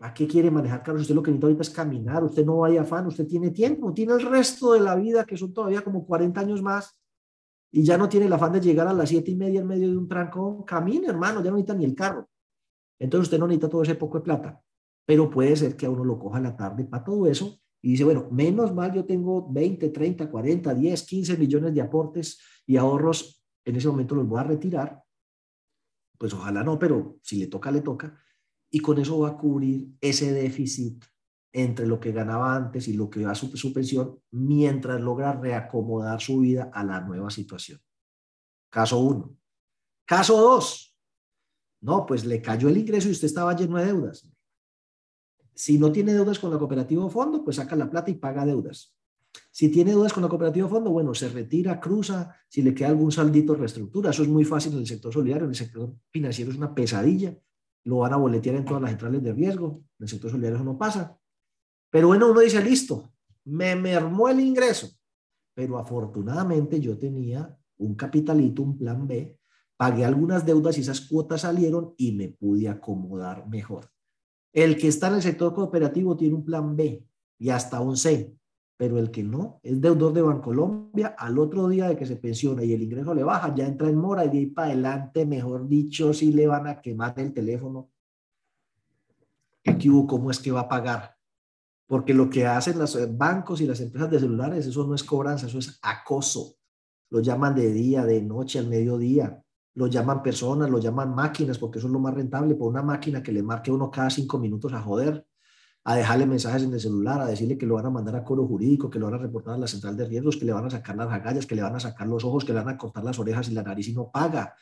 ¿A qué quiere manejar carros? Usted lo que necesita ahorita es caminar, usted no vaya afán, usted tiene tiempo, tiene el resto de la vida, que son todavía como 40 años más, y ya no tiene el afán de llegar a las siete y media en medio de un trancón. Camine, hermano, ya no necesita ni el carro. Entonces usted no necesita todo ese poco de plata, pero puede ser que a uno lo coja la tarde para todo eso y dice, bueno, menos mal yo tengo 20, 30, 40, 10, 15 millones de aportes y ahorros, en ese momento los voy a retirar. Pues ojalá no, pero si le toca, le toca. Y con eso va a cubrir ese déficit entre lo que ganaba antes y lo que va su, su pensión mientras logra reacomodar su vida a la nueva situación. Caso uno. Caso dos, no, pues le cayó el ingreso y usted estaba lleno de deudas. Si no tiene deudas con la cooperativa o fondo, pues saca la plata y paga deudas. Si tiene deudas con la cooperativa o fondo, bueno, se retira, cruza, si le queda algún saldito, reestructura. Eso es muy fácil en el sector solidario, en el sector financiero es una pesadilla. Lo van a boletear en todas las centrales de riesgo. En el sector solidario eso no pasa. Pero bueno, uno dice, listo, me mermó el ingreso. Pero afortunadamente yo tenía un capitalito, un plan B, pagué algunas deudas y esas cuotas salieron y me pude acomodar mejor. El que está en el sector cooperativo tiene un plan B y hasta un C, pero el que no es deudor de Bancolombia, al otro día de que se pensiona y el ingreso le baja, ya entra en mora y de ahí para adelante, mejor dicho, si le van a quemar el teléfono. ¿Qué hubo? ¿Cómo es que va a pagar? Porque lo que hacen los bancos y las empresas de celulares, eso no es cobranza, eso es acoso. Lo llaman de día, de noche, al mediodía lo llaman personas, lo llaman máquinas, porque eso es lo más rentable, por una máquina que le marque uno cada cinco minutos a joder. a dejarle mensajes en el celular, a decirle que lo van a mandar a coro jurídico, que lo van a reportar a la central de riesgos, que le van a sacar las agallas, que le van a sacar los ojos, que le van a cortar las orejas y la nariz y no paga.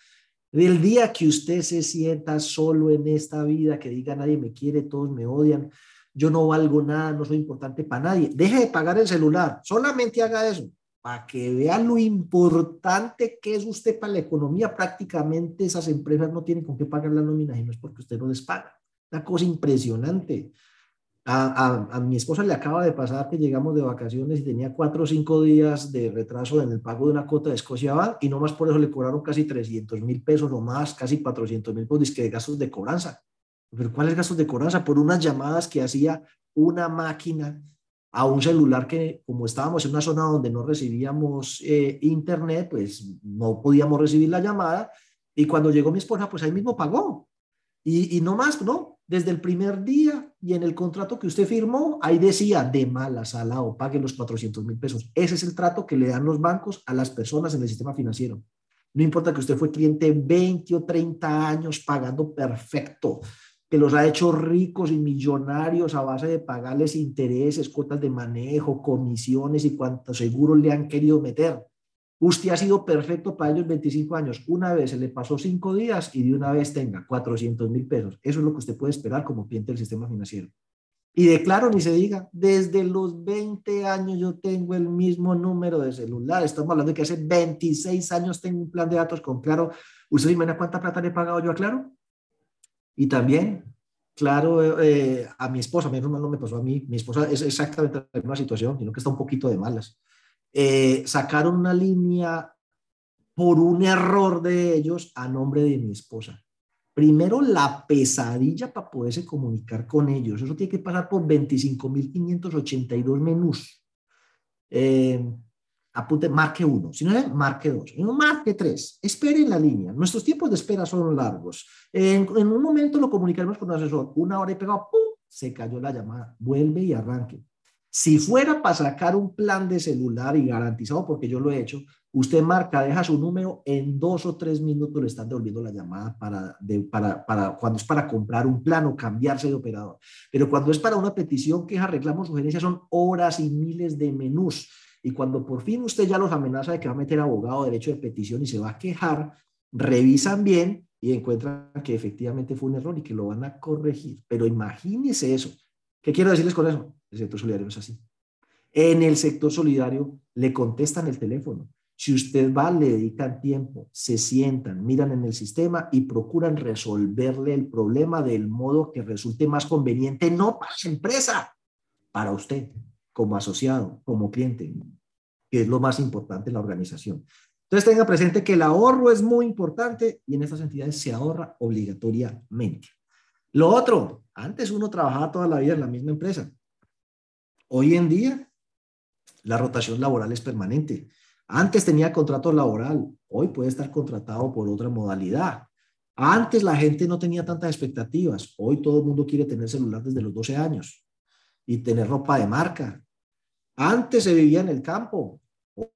El día que usted se sienta solo en esta vida, que diga nadie me quiere, todos me odian, yo no valgo nada, no soy importante para nadie, deje de pagar el celular, solamente haga eso, para que vea lo importante que es usted para la economía. Prácticamente esas empresas no tienen con qué pagar la nómina y no es porque usted no les paga. Una cosa impresionante. A, a, mi esposa le acaba de pasar que llegamos de vacaciones y tenía cuatro o cinco días de retraso en el pago de una cuota de Escocia Bank y no más por eso le cobraron casi 300 mil pesos o más, casi 400 mil pesos de gastos de cobranza. ¿Pero cuáles gastos de cobranza? Por unas llamadas que hacía una máquina a un celular que como estábamos en una zona donde no recibíamos eh, internet, pues no podíamos recibir la llamada y cuando llegó mi esposa, pues ahí mismo pagó. Y, y no más, ¿no? desde el primer día y en el contrato que usted firmó, ahí decía de mala sala o pague los 400 mil pesos. Ese es el trato que le dan los bancos a las personas en el sistema financiero. No importa que usted fue cliente 20 o 30 años pagando perfecto, que los ha hecho ricos y millonarios a base de pagarles intereses, cuotas de manejo, comisiones y cuantos seguros le han querido meter. Usted ha sido perfecto para ellos 25 años. Una vez se le pasó cinco días y de una vez tenga 400 mil pesos. Eso es lo que usted puede esperar como cliente del sistema financiero. Y de claro, ni se diga, desde los 20 años yo tengo el mismo número de celular. Estamos hablando de que hace 26 años tengo un plan de datos con Claro. ¿Usted imagina cuánta plata le he pagado yo a Claro? Y también, claro, eh, a mi esposa, a mí no me pasó a mí, mi esposa es exactamente la misma situación, sino que está un poquito de malas. Eh, sacaron una línea por un error de ellos a nombre de mi esposa. Primero, la pesadilla para poderse comunicar con ellos. Eso tiene que pasar por 25.582 menús. Eh, apunte, marque uno. Si no, marque dos. no, marque tres. Espere en la línea. Nuestros tiempos de espera son largos. En, un momento lo comunicaremos con el asesor. Una hora y pegado, ¡pum! Se cayó la llamada. Vuelve y arranque. Si fuera para sacar un plan de celular y garantizado, porque yo lo he hecho, usted marca, deja su número, en dos o tres minutos le están devolviendo la llamada para, para, para cuando es para comprar un plan o cambiarse de operador. Pero cuando es para una petición, queja, reclamo, sugerencia, son horas y miles de menús. Y cuando por fin usted ya los amenaza de que va a meter abogado, derecho de petición y se va a quejar, revisan bien y encuentran que efectivamente fue un error y que lo van a corregir. Pero imagínese eso. ¿Qué quiero decirles con eso? El sector solidario es así. En el sector solidario le contestan el teléfono. Si usted va, le dedican tiempo, se sientan, miran en el sistema y procuran resolverle el problema del modo que resulte más conveniente, no para la empresa, para usted, como asociado, como cliente, que es lo más importante en la organización. Entonces tenga presente que el ahorro es muy importante y en estas entidades se ahorra obligatoriamente. Lo otro, antes uno trabajaba toda la vida en la misma empresa. Hoy en día, la rotación laboral es permanente. Antes tenía contrato laboral, hoy puede estar contratado por otra modalidad. Antes la gente no tenía tantas expectativas, hoy todo el mundo quiere tener celular desde los 12 años y tener ropa de marca. Antes se vivía en el campo,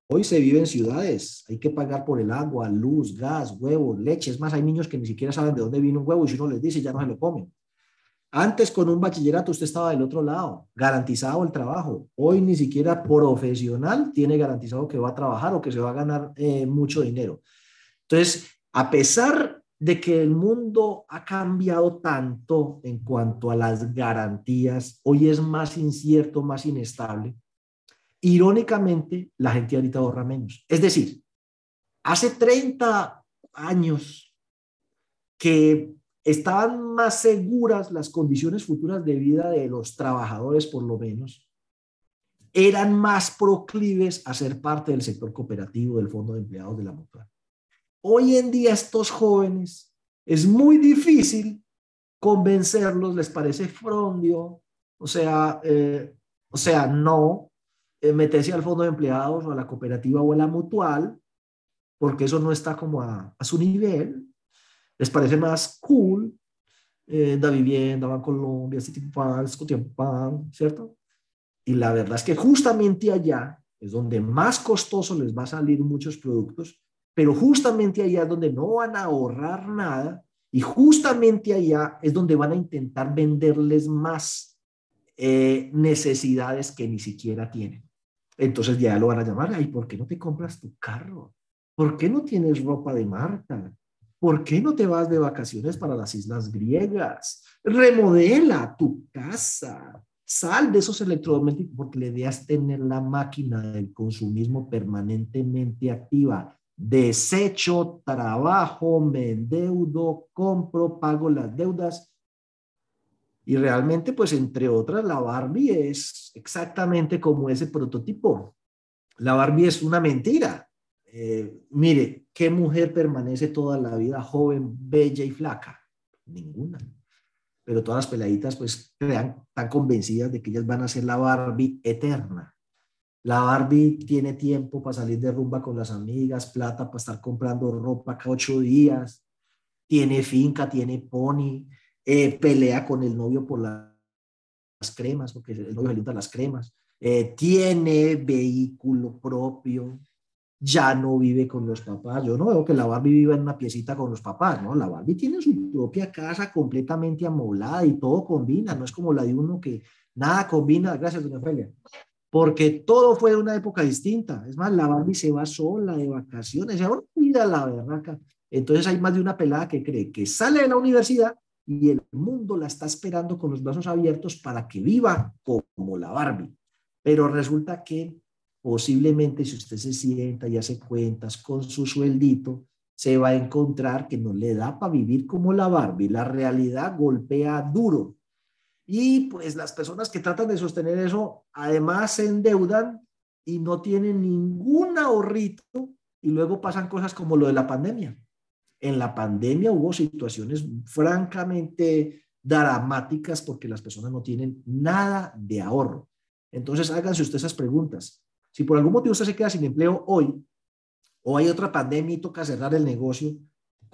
hoy se vive en ciudades. Hay que pagar por el agua, luz, gas, huevos, leche. Es más, hay niños que ni siquiera saben de dónde vino un huevo y si uno les dice ya no se lo comen. Antes con un bachillerato usted estaba del otro lado, garantizado el trabajo. Hoy ni siquiera profesional tiene garantizado que va a trabajar o que se va a ganar eh, mucho dinero. Entonces, a pesar de que el mundo ha cambiado tanto en cuanto a las garantías, hoy es más incierto, más inestable. Irónicamente, la gente ahorita ahorra menos. Es decir, hace 30 años que estaban más seguras las condiciones futuras de vida de los trabajadores, por lo menos, eran más proclives a ser parte del sector cooperativo del Fondo de Empleados de la Mutual. Hoy en día estos jóvenes es muy difícil convencerlos, les parece frondio, o sea, eh, o sea, no eh, meterse al fondo de empleados o a la cooperativa o a la mutual, porque eso no está como a, a su nivel, les parece más cool eh, da vivienda, Colombia, Citipan, Scotiabank, ¿cierto? Y la verdad es que justamente allá es donde más costoso les va a salir muchos productos, pero justamente allá es donde no van a ahorrar nada y justamente allá es donde van a intentar venderles más eh, necesidades que ni siquiera tienen. Entonces ya lo van a llamar, ay, ¿por qué no te compras tu carro? ¿Por qué no tienes ropa de marca? ¿Por qué no te vas de vacaciones para las islas griegas? Remodela tu casa. Sal de esos electrodomésticos porque la idea es tener la máquina del consumismo permanentemente activa. Desecho, trabajo, me endeudo, compro, pago las deudas. Y realmente, pues entre otras, la Barbie es exactamente como ese prototipo. La Barbie es una mentira. Eh, mire, ¿qué mujer permanece toda la vida joven, bella y flaca? Ninguna. Pero todas las peladitas pues crean, están convencidas de que ellas van a ser la Barbie eterna. La Barbie tiene tiempo para salir de rumba con las amigas, plata para estar comprando ropa cada ocho días, tiene finca, tiene pony, eh, pelea con el novio por las cremas, porque el novio le las cremas, eh, tiene vehículo propio, ya no vive con los papás. Yo no veo que la Barbie viva en una piecita con los papás, ¿no? La Barbie tiene su propia casa completamente amoblada y todo combina, no es como la de uno que nada combina. Gracias, doña Felia. Porque todo fue una época distinta. Es más, la Barbie se va sola de vacaciones, ahora cuida la berraca. Entonces hay más de una pelada que cree que sale de la universidad y el mundo la está esperando con los brazos abiertos para que viva como la Barbie. Pero resulta que posiblemente si usted se sienta y hace cuentas con su sueldito, se va a encontrar que no le da para vivir como la Barbie. La realidad golpea duro. Y pues las personas que tratan de sostener eso, además se endeudan y no tienen ningún ahorrito y luego pasan cosas como lo de la pandemia. En la pandemia hubo situaciones francamente dramáticas porque las personas no tienen nada de ahorro. Entonces háganse ustedes esas preguntas. Si por algún motivo usted se queda sin empleo hoy o hay otra pandemia y toca cerrar el negocio,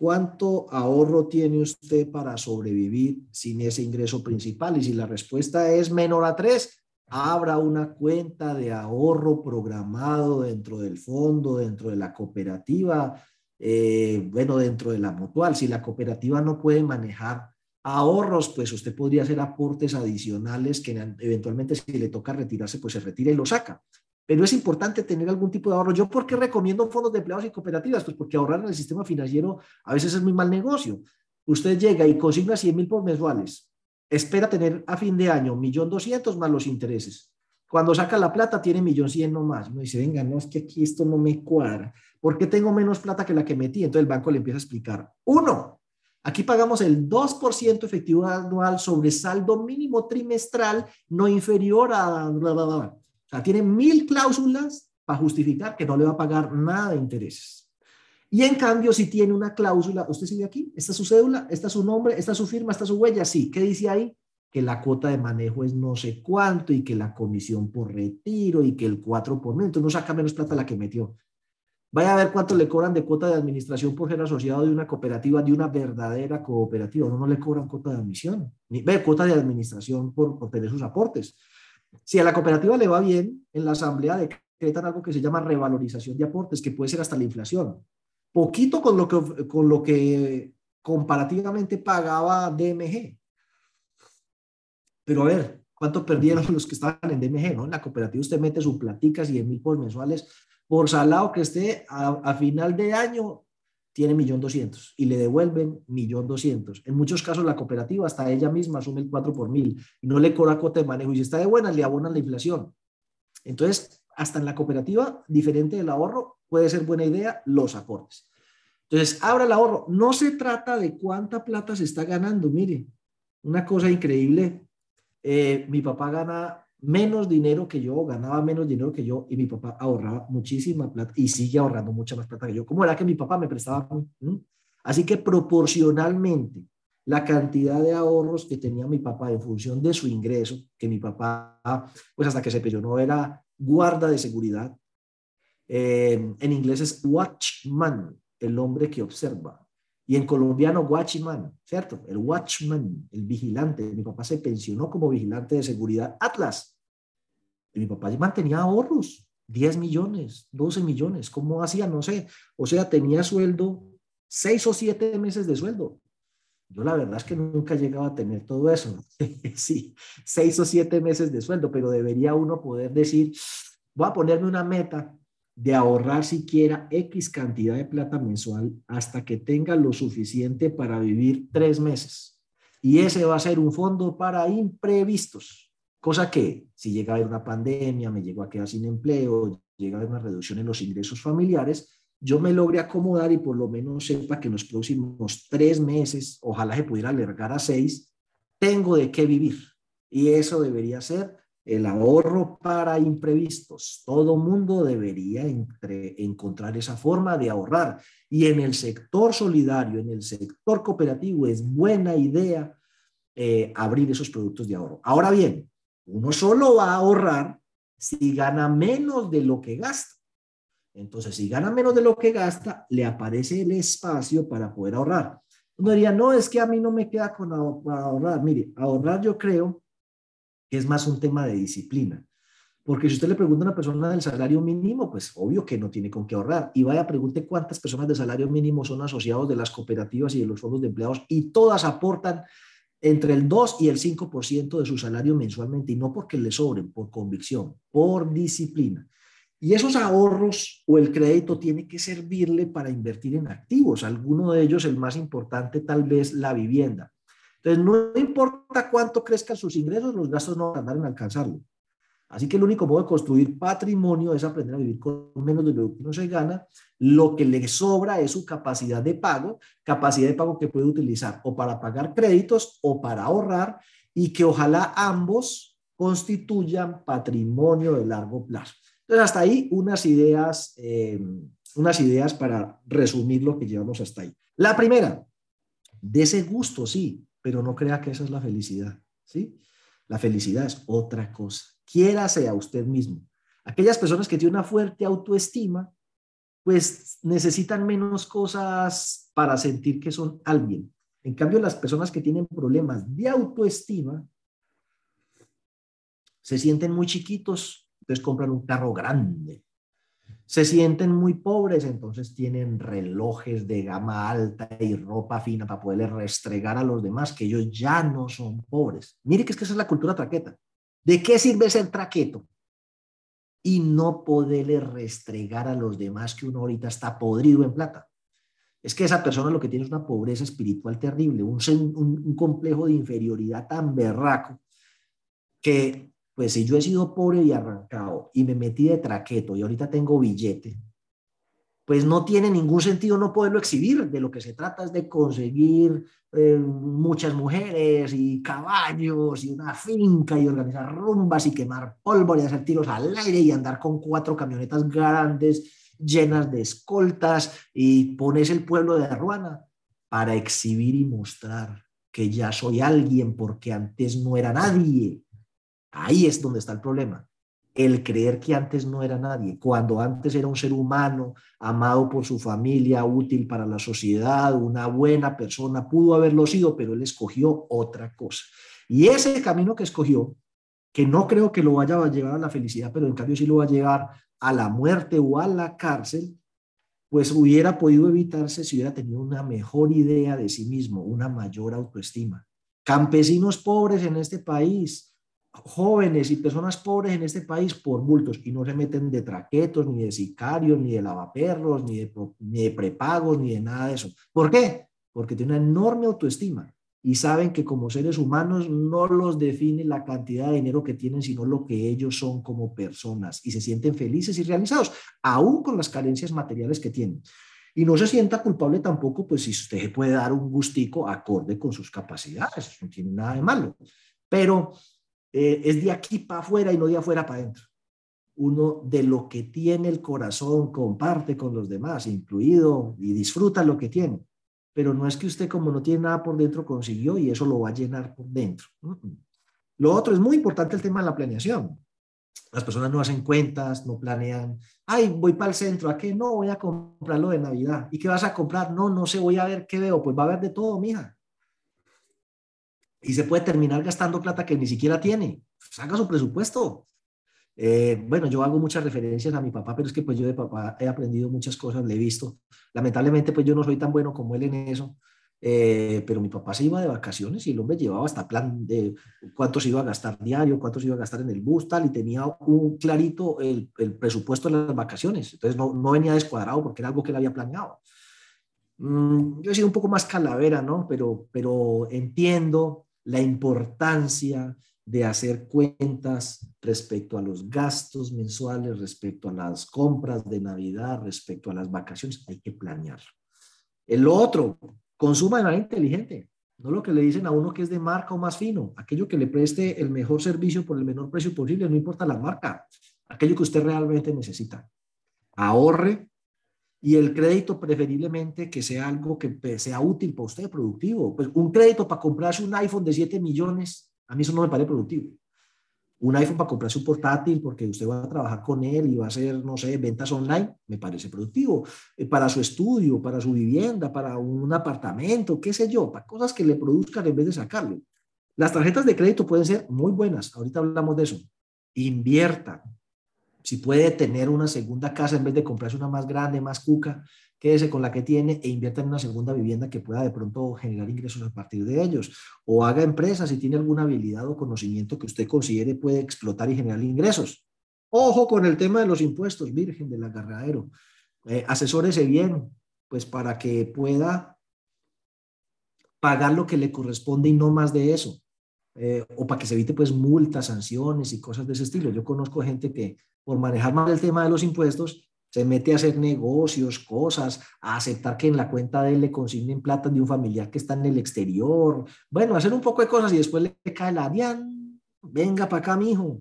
¿cuánto ahorro tiene usted para sobrevivir sin ese ingreso principal? Y si la respuesta es menor a tres, abra una cuenta de ahorro programado dentro del fondo, dentro de la cooperativa, eh, bueno, dentro de la mutual. Si la cooperativa no puede manejar ahorros, pues usted podría hacer aportes adicionales que eventualmente si le toca retirarse, pues se retira y lo saca pero es importante tener algún tipo de ahorro. ¿Yo por qué recomiendo fondos de empleados y cooperativas? Pues porque ahorrar en el sistema financiero a veces es muy mal negocio. Usted llega y consigna 100 mil por mensuales, espera tener a fin de año 1.200.000 más los intereses. Cuando saca la plata tiene 1.100.000 no más. Uno dice, venga, no, es que aquí esto no me cuadra. ¿Por qué tengo menos plata que la que metí? Entonces el banco le empieza a explicar. Uno, aquí pagamos el 2% efectivo anual sobre saldo mínimo trimestral no inferior a tiene mil cláusulas para justificar que no le va a pagar nada de intereses. Y en cambio, si tiene una cláusula, ¿usted sigue aquí? ¿Esta es su cédula? ¿Esta es su nombre? ¿Esta es su firma? ¿Esta es su huella? Sí. ¿Qué dice ahí? Que la cuota de manejo es no sé cuánto y que la comisión por retiro y que el 4 por mil. Entonces no saca menos plata la que metió. Vaya a ver cuánto le cobran de cuota de administración por ser asociado de una cooperativa, de una verdadera cooperativa. No, no le cobran cuota de admisión, ni ve cuota de administración por, por tener sus aportes. Si a la cooperativa le va bien, en la asamblea decretan algo que se llama revalorización de aportes, que puede ser hasta la inflación. Poquito con lo que, con lo que comparativamente pagaba DMG. Pero a ver, ¿cuánto perdieron los que estaban en DMG? ¿no? En la cooperativa usted mete sus platicas y 10 mil por mensuales. Por salado que esté, a final de año tiene millón doscientos y le devuelven millón doscientos. En muchos casos la cooperativa hasta ella misma asume el 4 por mil y no le cobra cuota de manejo y si está de buena le abonan la inflación. Entonces, hasta en la cooperativa, diferente del ahorro, puede ser buena idea los aportes. Entonces, abra el ahorro. No se trata de cuánta plata se está ganando. Mire, una cosa increíble. Eh, mi papá gana menos dinero que yo, ganaba menos dinero que yo y mi papá ahorraba muchísima plata y sigue ahorrando mucha más plata que yo. ¿Cómo era que mi papá me prestaba? ¿Mm? Así que proporcionalmente la cantidad de ahorros que tenía mi papá en función de su ingreso, que mi papá, pues hasta que se no era guarda de seguridad. Eh, en inglés es watchman, el hombre que observa. Y en colombiano, watchman, ¿cierto? El watchman, el vigilante. Mi papá se pensionó como vigilante de seguridad Atlas. Y mi papá mantenía ahorros, 10 millones, 12 millones. ¿Cómo hacía? No sé. O sea, tenía sueldo, seis o siete meses de sueldo. Yo la verdad es que nunca he llegado a tener todo eso. sí, seis o siete meses de sueldo, pero debería uno poder decir, voy a ponerme una meta de ahorrar siquiera X cantidad de plata mensual hasta que tenga lo suficiente para vivir tres meses. Y ese va a ser un fondo para imprevistos, cosa que si llega a haber una pandemia, me llego a quedar sin empleo, llega a haber una reducción en los ingresos familiares, yo me logre acomodar y por lo menos sepa que en los próximos tres meses, ojalá se pudiera alargar a seis, tengo de qué vivir. Y eso debería ser el ahorro para imprevistos. Todo mundo debería encontrar esa forma de ahorrar. Y en el sector solidario, en el sector cooperativo, es buena idea eh, abrir esos productos de ahorro. Ahora bien, uno solo va a ahorrar si gana menos de lo que gasta. Entonces, si gana menos de lo que gasta, le aparece el espacio para poder ahorrar. Uno diría, no, es que a mí no me queda con ahorrar. Mire, ahorrar yo creo que es más un tema de disciplina. Porque si usted le pregunta a una persona del salario mínimo, pues obvio que no tiene con qué ahorrar. Y vaya, pregunte cuántas personas de salario mínimo son asociados de las cooperativas y de los fondos de empleados y todas aportan entre el 2 y el 5% de su salario mensualmente y no porque le sobren, por convicción, por disciplina. Y esos ahorros o el crédito tiene que servirle para invertir en activos. Alguno de ellos, el más importante, tal vez la vivienda. Entonces, no importa cuánto crezcan sus ingresos, los gastos no van a alcanzarlo. Así que el único modo de construir patrimonio es aprender a vivir con menos de lo que uno se gana. Lo que le sobra es su capacidad de pago, capacidad de pago que puede utilizar o para pagar créditos o para ahorrar y que ojalá ambos constituyan patrimonio de largo plazo. Entonces, hasta ahí unas ideas, eh, unas ideas para resumir lo que llevamos hasta ahí. La primera, de ese gusto, sí, pero no crea que esa es la felicidad, ¿sí? La felicidad es otra cosa. Quiérase a usted mismo. Aquellas personas que tienen una fuerte autoestima, pues necesitan menos cosas para sentir que son alguien. En cambio, las personas que tienen problemas de autoestima se sienten muy chiquitos entonces compran un carro grande. Se sienten muy pobres, entonces tienen relojes de gama alta y ropa fina para poderle restregar a los demás que ellos ya no son pobres. Mire que es que esa es la cultura traqueta. ¿De qué sirve ser traqueto? Y no poderle restregar a los demás que uno ahorita está podrido en plata. Es que esa persona lo que tiene es una pobreza espiritual terrible, un, complejo de inferioridad tan berraco que pues si yo he sido pobre y arrancado y me metí de traqueto y ahorita tengo billete, pues no tiene ningún sentido no poderlo exhibir. De lo que se trata es de conseguir eh, muchas mujeres y caballos y una finca y organizar rumbas y quemar pólvora y hacer tiros al aire y andar con cuatro camionetas grandes llenas de escoltas y pones el pueblo de Ruana para exhibir y mostrar que ya soy alguien porque antes no era nadie Ahí es donde está el problema. El creer que antes no era nadie, cuando antes era un ser humano, amado por su familia, útil para la sociedad, una buena persona, pudo haberlo sido, pero él escogió otra cosa. Y ese camino que escogió, que no creo que lo vaya a llevar a la felicidad, pero en cambio sí lo va a llevar a la muerte o a la cárcel, pues hubiera podido evitarse si hubiera tenido una mejor idea de sí mismo, una mayor autoestima. Campesinos pobres en este país, jóvenes y personas pobres en este país por bultos y no se meten de traquetos, ni de sicarios, ni de lavaperros, ni de, ni de prepagos, ni de nada de eso. ¿Por qué? Porque tienen una enorme autoestima y saben que como seres humanos no los define la cantidad de dinero que tienen, sino lo que ellos son como personas y se sienten felices y realizados, aún con las carencias materiales que tienen. Y no se sienta culpable tampoco, pues si usted puede dar un gustico acorde con sus capacidades, no tiene nada de malo. Pero eh, es de aquí para afuera y no de afuera para adentro. Uno de lo que tiene el corazón comparte con los demás, incluido, y disfruta lo que tiene. Pero no es que usted como no tiene nada por dentro consiguió y eso lo va a llenar por dentro. Lo otro es muy importante el tema de la planeación. Las personas no hacen cuentas, no planean. Ay, voy para el centro, ¿a qué? No, voy a comprarlo de Navidad. ¿Y qué vas a comprar? No, no sé, voy a ver qué veo. Pues va a haber de todo, mija y se puede terminar gastando plata que ni siquiera tiene. Pues su presupuesto. Eh, bueno, yo hago muchas referencias a mi papá, pero es que pues yo de papá he aprendido muchas cosas, le he visto. Lamentablemente pues yo no soy tan bueno como él en eso, Eh, pero mi papá se iba de vacaciones y el hombre llevaba hasta plan de cuánto se iba a gastar diario, cuánto se iba a gastar en el bus, tal, y tenía un clarito el, el presupuesto de las vacaciones. Entonces no, no, venía descuadrado porque era algo que él había planeado. Mm, yo he sido un poco más calavera, ¿no? Pero, pero entiendo la importancia de hacer cuentas respecto a los gastos mensuales, respecto a las compras de Navidad, respecto a las vacaciones. Hay que planear. El otro, consuma de manera inteligente. No lo que le dicen a uno que es de marca o más fino, aquello que le preste el mejor servicio por el menor precio posible, no importa la marca, aquello que usted realmente necesita. Ahorre y el crédito preferiblemente que sea algo que sea útil para usted, productivo. Pues un crédito para comprarse un iPhone de 7 millones, a mí eso no me parece productivo un iPhone para comprarse un portátil porque usted va a trabajar con él y va a hacer, no sé, ventas online, me parece productivo. Eh, para su estudio, para su vivienda, para un apartamento, qué sé yo, para cosas que le produzcan en vez de sacarlo. Las tarjetas de crédito pueden ser muy buenas, ahorita hablamos de eso. Invierta. Si puede tener una segunda casa en vez de comprarse una más grande, más cuca, quédese con la que tiene e invierta en una segunda vivienda que pueda de pronto generar ingresos a partir de ellos. O haga empresas si tiene alguna habilidad o conocimiento que usted considere puede explotar y generar ingresos. Ojo con el tema de los impuestos, virgen del agarradero. Eh, asesórese bien, pues para que pueda pagar lo que le corresponde y no más de eso. Eh, o para que se evite pues multas, sanciones y cosas de ese estilo. Yo conozco gente que por manejar mal el tema de los impuestos se mete a hacer negocios, cosas, a aceptar que en la cuenta de él le consignen plata de un familiar que está en el exterior. Bueno, hacer un poco de cosas y después le cae la dian, venga para acá, mijo.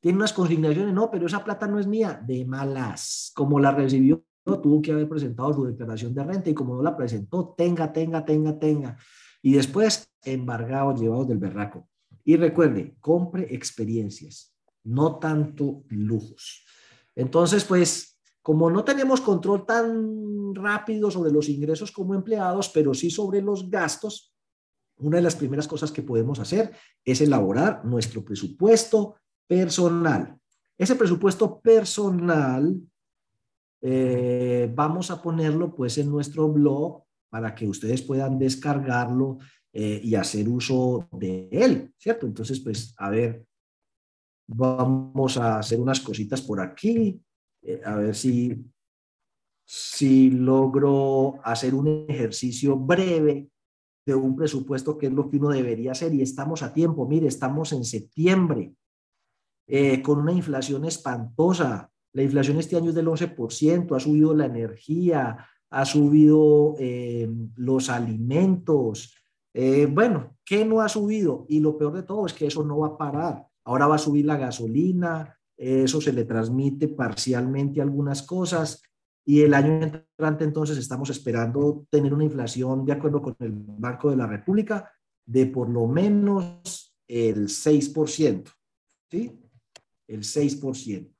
Tiene unas consignaciones, no, pero esa plata no es mía, de malas. Como la recibió, tuvo que haber presentado su declaración de renta y como no la presentó, tenga, tenga, tenga, tenga. Y después, embargados, llevados del berraco. Y recuerde, compre experiencias, no tanto lujos. Entonces, pues, como no tenemos control tan rápido sobre los ingresos como empleados, pero sí sobre los gastos, una de las primeras cosas que podemos hacer es elaborar nuestro presupuesto personal. Ese presupuesto personal eh, vamos a ponerlo pues en nuestro blog para que ustedes puedan descargarlo eh, y hacer uso de él, ¿cierto? Entonces, pues, a ver, vamos a hacer unas cositas por aquí. Eh, a ver si, si logro hacer un ejercicio breve de un presupuesto, que es lo que uno debería hacer, y estamos a tiempo. Mire, estamos en septiembre, eh, con una inflación espantosa. La inflación este año es del 11%, ha subido la energía, ha subido eh, los alimentos. bueno, ¿qué no ha subido? Y lo peor de todo es que eso no va a parar. Ahora va a subir la gasolina, eso se le transmite parcialmente algunas cosas y el año entrante entonces estamos esperando tener una inflación de acuerdo con el Banco de la República de por lo menos el 6%, ¿sí? El 6%.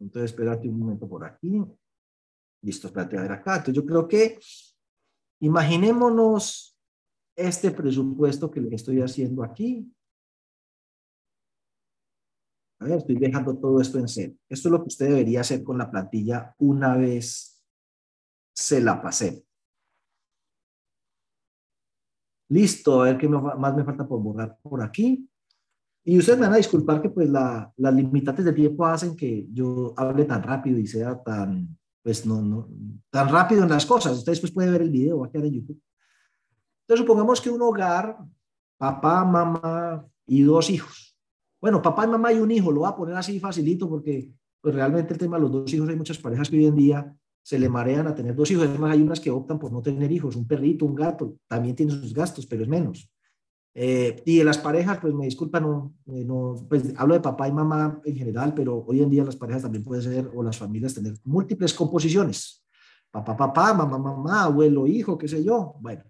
Entonces, espérate un momento por aquí. Espérate a ver acá. Entonces, yo creo que imaginémonos este presupuesto que estoy haciendo aquí. A ver, estoy dejando todo esto en cero. Esto es lo que usted debería hacer con la plantilla una vez se la pasé. Listo, a ver qué más me falta por borrar por aquí. Y ustedes me van a disculpar que pues las limitantes de tiempo hacen que yo hable tan rápido y sea tan, pues no, no, tan rápido en las cosas. Ustedes pues pueden ver el video, va a quedar en YouTube. Entonces supongamos que un hogar, papá, mamá y dos hijos bueno, papá y mamá y un hijo, lo voy a poner así facilito porque pues realmente el tema de los dos hijos, hay muchas parejas que hoy en día se le marean a tener dos hijos. Además, hay unas que optan por no tener hijos, un perrito, un gato, también tiene sus gastos, pero es menos. Eh, y de las parejas, pues me disculpan, no, eh, no, pues hablo de papá y mamá en general, pero hoy en día las parejas también pueden ser, o las familias, tener múltiples composiciones. Papá, papá, mamá, mamá, abuelo, hijo, qué sé yo. Bueno,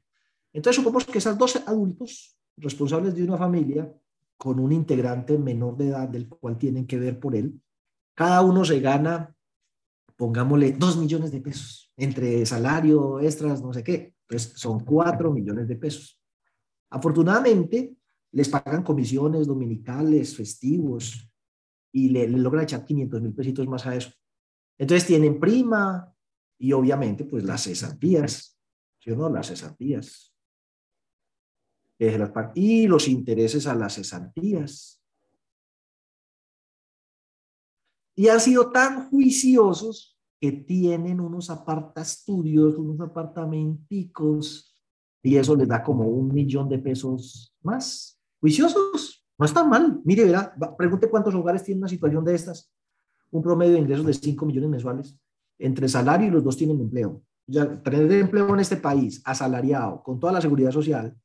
entonces supongamos que esas dos adultos responsables de una familia con un integrante menor de edad del cual tienen que ver por él, cada uno se gana, pongámosle, dos millones de pesos entre salario, extras, no sé qué. Entonces son cuatro millones de pesos. Afortunadamente, les pagan comisiones dominicales, festivos, y le, logran echar 500 mil pesitos más a eso. Entonces tienen prima y obviamente pues las cesantías. ¿sí o no? Las cesantías. Y los intereses a las cesantías. Y han sido tan juiciosos que tienen unos estudios, unos apartamenticos, y eso les da como un millón de pesos más. Juiciosos, no está mal. Mire, verá, pregunte cuántos hogares tienen una situación de estas. Un promedio de ingresos de 5 millones mensuales. Entre salario y los dos tienen empleo. Ya, tener empleo en este país, asalariado, con toda la seguridad social,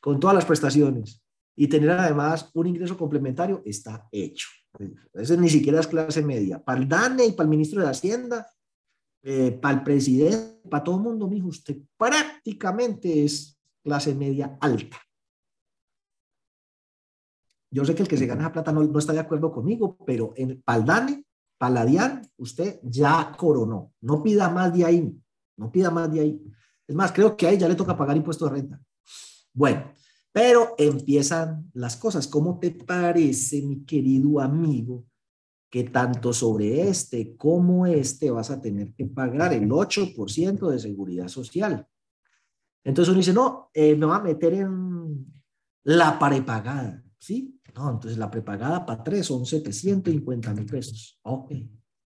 con todas las prestaciones, y tener además un ingreso complementario, está hecho. Ese ni siquiera es clase media. Para el DANE y para el ministro de Hacienda, eh, para el presidente, para todo el mundo, mijo, usted prácticamente es clase media alta. Yo sé que el que se gana esa plata no, está de acuerdo conmigo, pero en Paldane, Paladian, usted ya coronó. No pida más de ahí, no pida más de ahí. Es más, creo que ahí ya le toca pagar impuesto de renta. Bueno, pero empiezan las cosas. ¿Cómo te parece, mi querido amigo, que tanto sobre este como este vas a tener que pagar el 8% de seguridad social. Entonces uno dice, no, eh, me va a meter en la prepagada, ¿sí? No, entonces la prepagada para tres son 750 mil pesos. Ok.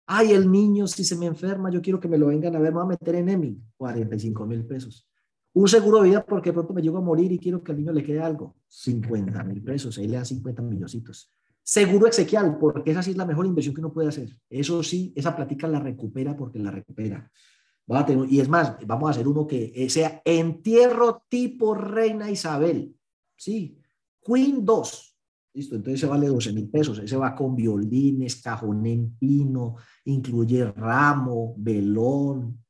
Ay, el niño, si se me enferma, yo quiero que me lo vengan a ver, me va a meter en EMI, 45 mil pesos. Un seguro de vida porque pronto me llego a morir y quiero que al niño le quede algo, 50 mil pesos, ahí le dan 50 milloncitos. Seguro exequial, porque esa sí es la mejor inversión que uno puede hacer. Eso sí, esa plática la recupera porque la recupera. Y es más, vamos a hacer uno que sea entierro tipo Reina Isabel. Sí, Queen 2. Listo, entonces se vale 12 mil pesos. Ese va con violines, cajón en pino, incluye ramo, velón,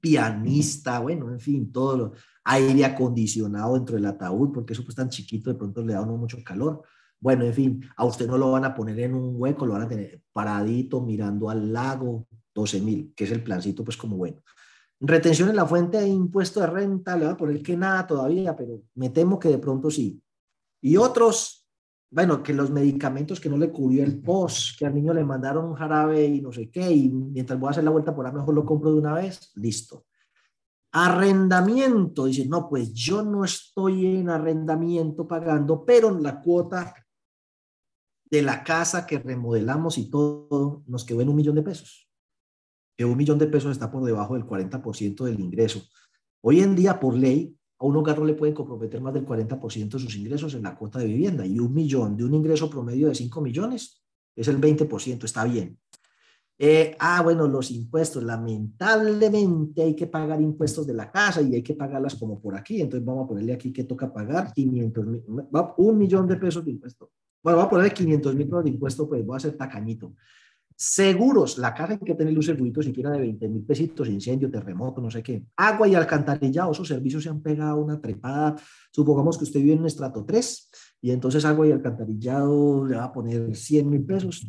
pianista, bueno, en fin, todo lo, aire acondicionado dentro del ataúd, porque eso pues tan chiquito, de pronto le da uno mucho calor. Bueno, en fin, a usted no lo van a poner en un hueco, lo van a tener paradito mirando al lago, 12 mil, que es el plancito, pues como bueno. Retención en la fuente de impuesto de renta, le voy a poner que nada todavía, pero me temo que de pronto sí. Y otros, bueno, que los medicamentos que no le cubrió el POS, que al niño le mandaron un jarabe y no sé qué, y mientras voy a hacer la vuelta por ahí, mejor lo compro de una vez, listo. Arrendamiento, dice, no, pues yo no estoy en arrendamiento pagando, pero la cuota de la casa que remodelamos y todo, nos quedó en un millón de pesos. Que un millón de pesos está por debajo del 40% del ingreso. Hoy en día, por ley, a un hogar no le pueden comprometer más del 40% de sus ingresos en la cuota de vivienda y un millón de un ingreso promedio de 5 millones es el 20%, está bien. Eh, ah, bueno, los impuestos, lamentablemente hay que pagar impuestos de la casa y hay que pagarlas como por aquí, entonces vamos a ponerle aquí que toca pagar 500 mil, un millón de pesos de impuestos. Bueno, voy a poner 500 mil pesos de impuesto, pues voy a hacer tacañito. Seguros, la casa hay que tener un segurito siquiera de 20 mil pesitos, incendio, terremoto, no sé qué. Agua y alcantarillado, esos servicios se han pegado una trepada. Supongamos que usted vive en un estrato 3 y entonces agua y alcantarillado le va a poner 100 mil pesos.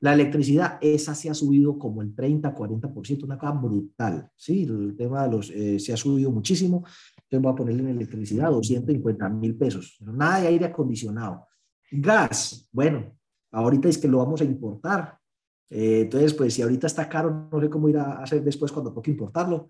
La electricidad, esa se ha subido como el 30, 40%, una cosa brutal. Sí, el tema de los, eh, se ha subido muchísimo. Entonces voy a ponerle en electricidad 250 mil pesos. Nada de aire acondicionado. Gas, bueno, ahorita es que lo vamos a importar. Eh, entonces, pues si ahorita está caro, no sé cómo ir a hacer después cuando toque importarlo.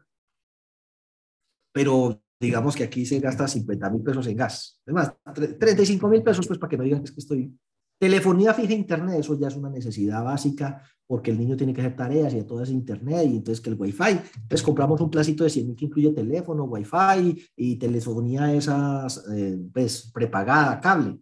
Pero digamos que aquí se gasta 50 mil pesos en gas. Es más, 35 mil pesos, pues para que no digan es que estoy... Telefonía fija internet, eso ya es una necesidad básica porque el niño tiene que hacer tareas y a todo es internet y entonces que el wifi. Entonces compramos un placito de 100 mil que incluye teléfono, wifi y telefonía esas, eh, pues prepagada, cable.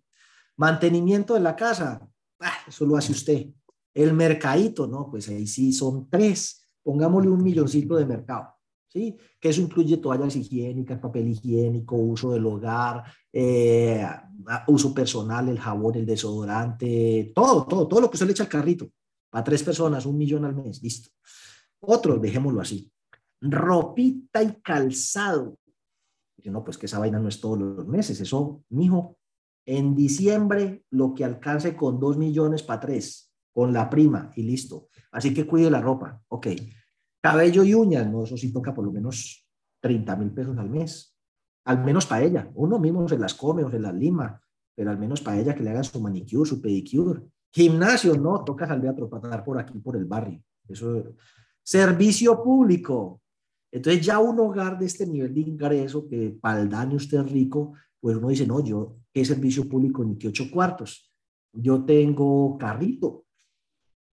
Mantenimiento de la casa, ah, eso lo hace usted. El mercadito, no, pues ahí sí son tres. Pongámosle un milloncito de mercado, ¿sí? Que eso incluye toallas higiénicas, papel higiénico, uso del hogar, eh, uso personal, el jabón, el desodorante, todo, todo, todo lo que usted le echa al carrito. Para tres personas, un millón al mes, listo. Otro, dejémoslo así. Ropita y calzado. no, pues que esa vaina no es todos los meses, eso, mijo, en diciembre, lo que alcance con 2 millones para 3, con la prima y listo. Así que cuide la ropa. Ok. Cabello y uñas, no, eso sí toca por lo menos 30 mil pesos al mes. Al menos para ella. Uno mismo se las come o se las lima, pero al menos para ella que le hagan su manicure, su pedicure. Gimnasio, no, toca salir a tropatar por aquí, por el barrio. Eso. Servicio público. Entonces ya un hogar de este nivel de ingreso, que para el daño usted es rico, pues uno dice, no, yo, ¿qué servicio público ni qué ocho cuartos? Yo tengo carrito,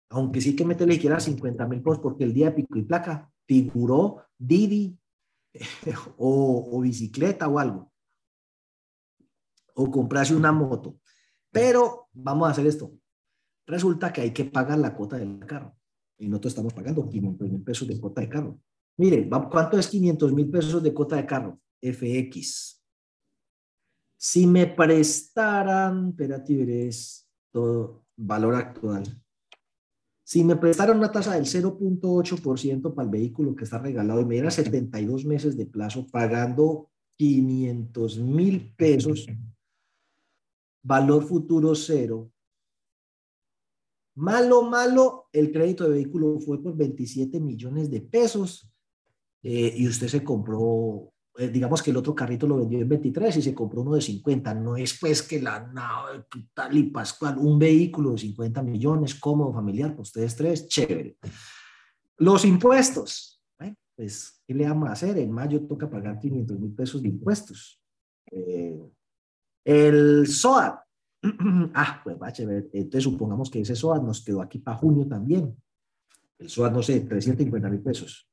aunque sí que meterle quiera 50 mil pesos porque el día de pico y placa figuró Didi o, o bicicleta o algo. O comprarse una moto. Pero vamos a hacer esto. Resulta que hay que pagar la cuota del carro. Y nosotros estamos pagando 500 mil pesos de cuota de carro. Mire, ¿cuánto es 500 mil pesos de cuota de carro? FX. Si me prestaran, espérate, veréis todo valor actual. Si me prestaran una tasa del 0.8% para el vehículo que está regalado y me diera 72 meses de plazo pagando 500 mil pesos, valor futuro cero, Malo, malo, el crédito de vehículo fue por 27 millones de pesos eh, y usted se compró, eh, digamos que el otro carrito lo vendió en 23 y se compró uno de 50. No es pues que la nave tal y pascual, un vehículo de 50 millones, cómodo, familiar, pues ustedes tres, chévere. Los impuestos, pues, ¿qué le vamos a hacer? En mayo toca pagar 500 mil pesos de impuestos. Eh, el SOAT, ah, pues va Entonces supongamos que ese SOAT nos quedó aquí para junio también. El SOAT, no sé, 350 mil pesos.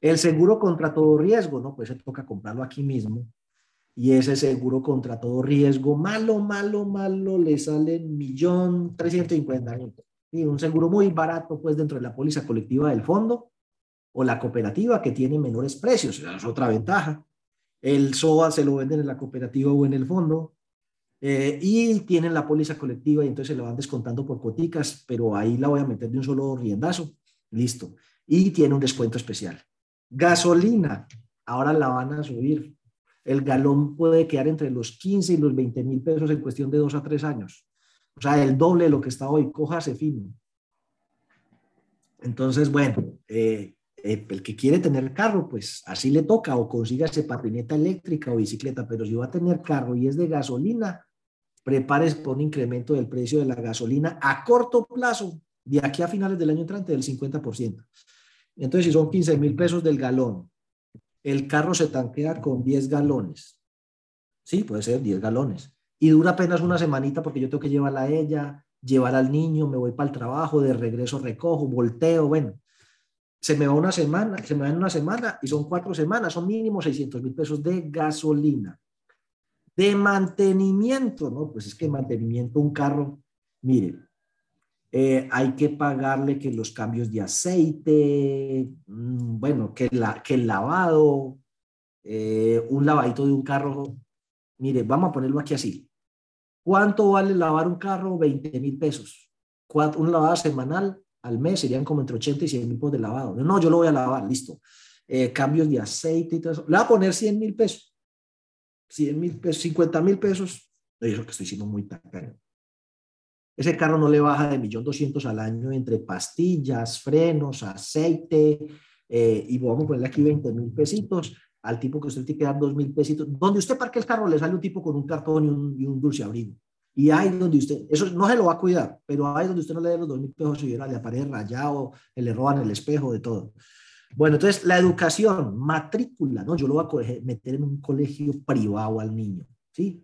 El seguro contra todo riesgo, ¿no? Pues se toca comprarlo aquí mismo. Y ese seguro contra todo riesgo, malo, malo, malo, le sale millón trescientos cincuenta mil. Y un seguro muy barato, pues, dentro de la póliza colectiva del fondo o la cooperativa que tiene menores precios. Es otra ventaja. El SOA se lo venden en la cooperativa o en el fondo eh, y tienen la póliza colectiva y entonces se la van descontando por coticas, pero ahí la voy a meter de un solo riendazo. Listo. Y tiene un descuento especial. Gasolina, ahora la van a subir. El galón puede quedar entre los 15 y los 20 mil pesos en cuestión de dos a tres años. O sea, el doble de lo que está hoy. Cójase fino. Entonces, bueno, eh, eh, el que quiere tener carro, pues así le toca o ese patineta eléctrica o bicicleta, pero si va a tener carro y es de gasolina, prepárese por un incremento del precio de la gasolina a corto plazo, de aquí a finales del año entrante, del 50%. Entonces, si son 15 mil pesos del galón, el carro se tanquea con 10 galones. Sí, puede ser 10 galones. Y dura apenas una semanita porque yo tengo que llevarla a ella, llevar al niño, me voy para el trabajo, de regreso recojo, volteo, bueno. Se me va una semana, se me va en una semana y son cuatro semanas, son mínimo 600 mil pesos de gasolina de mantenimiento, ¿no? Pues es que mantenimiento, un carro, mire, eh, hay que pagarle que los cambios de aceite, mm, bueno, que, el lavado, eh, un lavadito de un carro, mire, vamos a ponerlo aquí así. ¿Cuánto vale lavar un carro? 20 mil pesos. Un lavado semanal al mes serían como entre 80 y 100 mil pesos de lavado. No, yo lo voy a lavar, listo. Eh, cambios de aceite y todo eso. Le voy a poner 100 mil pesos. 100 mil pesos, 50 mil pesos, eso que estoy siendo muy tacaño. Ese carro no le baja de millón doscientos al año entre pastillas, frenos, aceite, eh, y vamos a ponerle aquí 20 mil pesitos al tipo que usted tiene que dar dos mil pesitos. Donde usted parque el carro le sale un tipo con un cartón y un, y un dulce abrigo. Y ahí donde usted, eso no se lo va a cuidar, pero ahí donde usted no le dé los dos mil pesos y le aparece rayado, le roban el espejo, de todo. Bueno, entonces la educación, matrícula, ¿no? Yo lo voy a meter en un colegio privado al niño, ¿sí?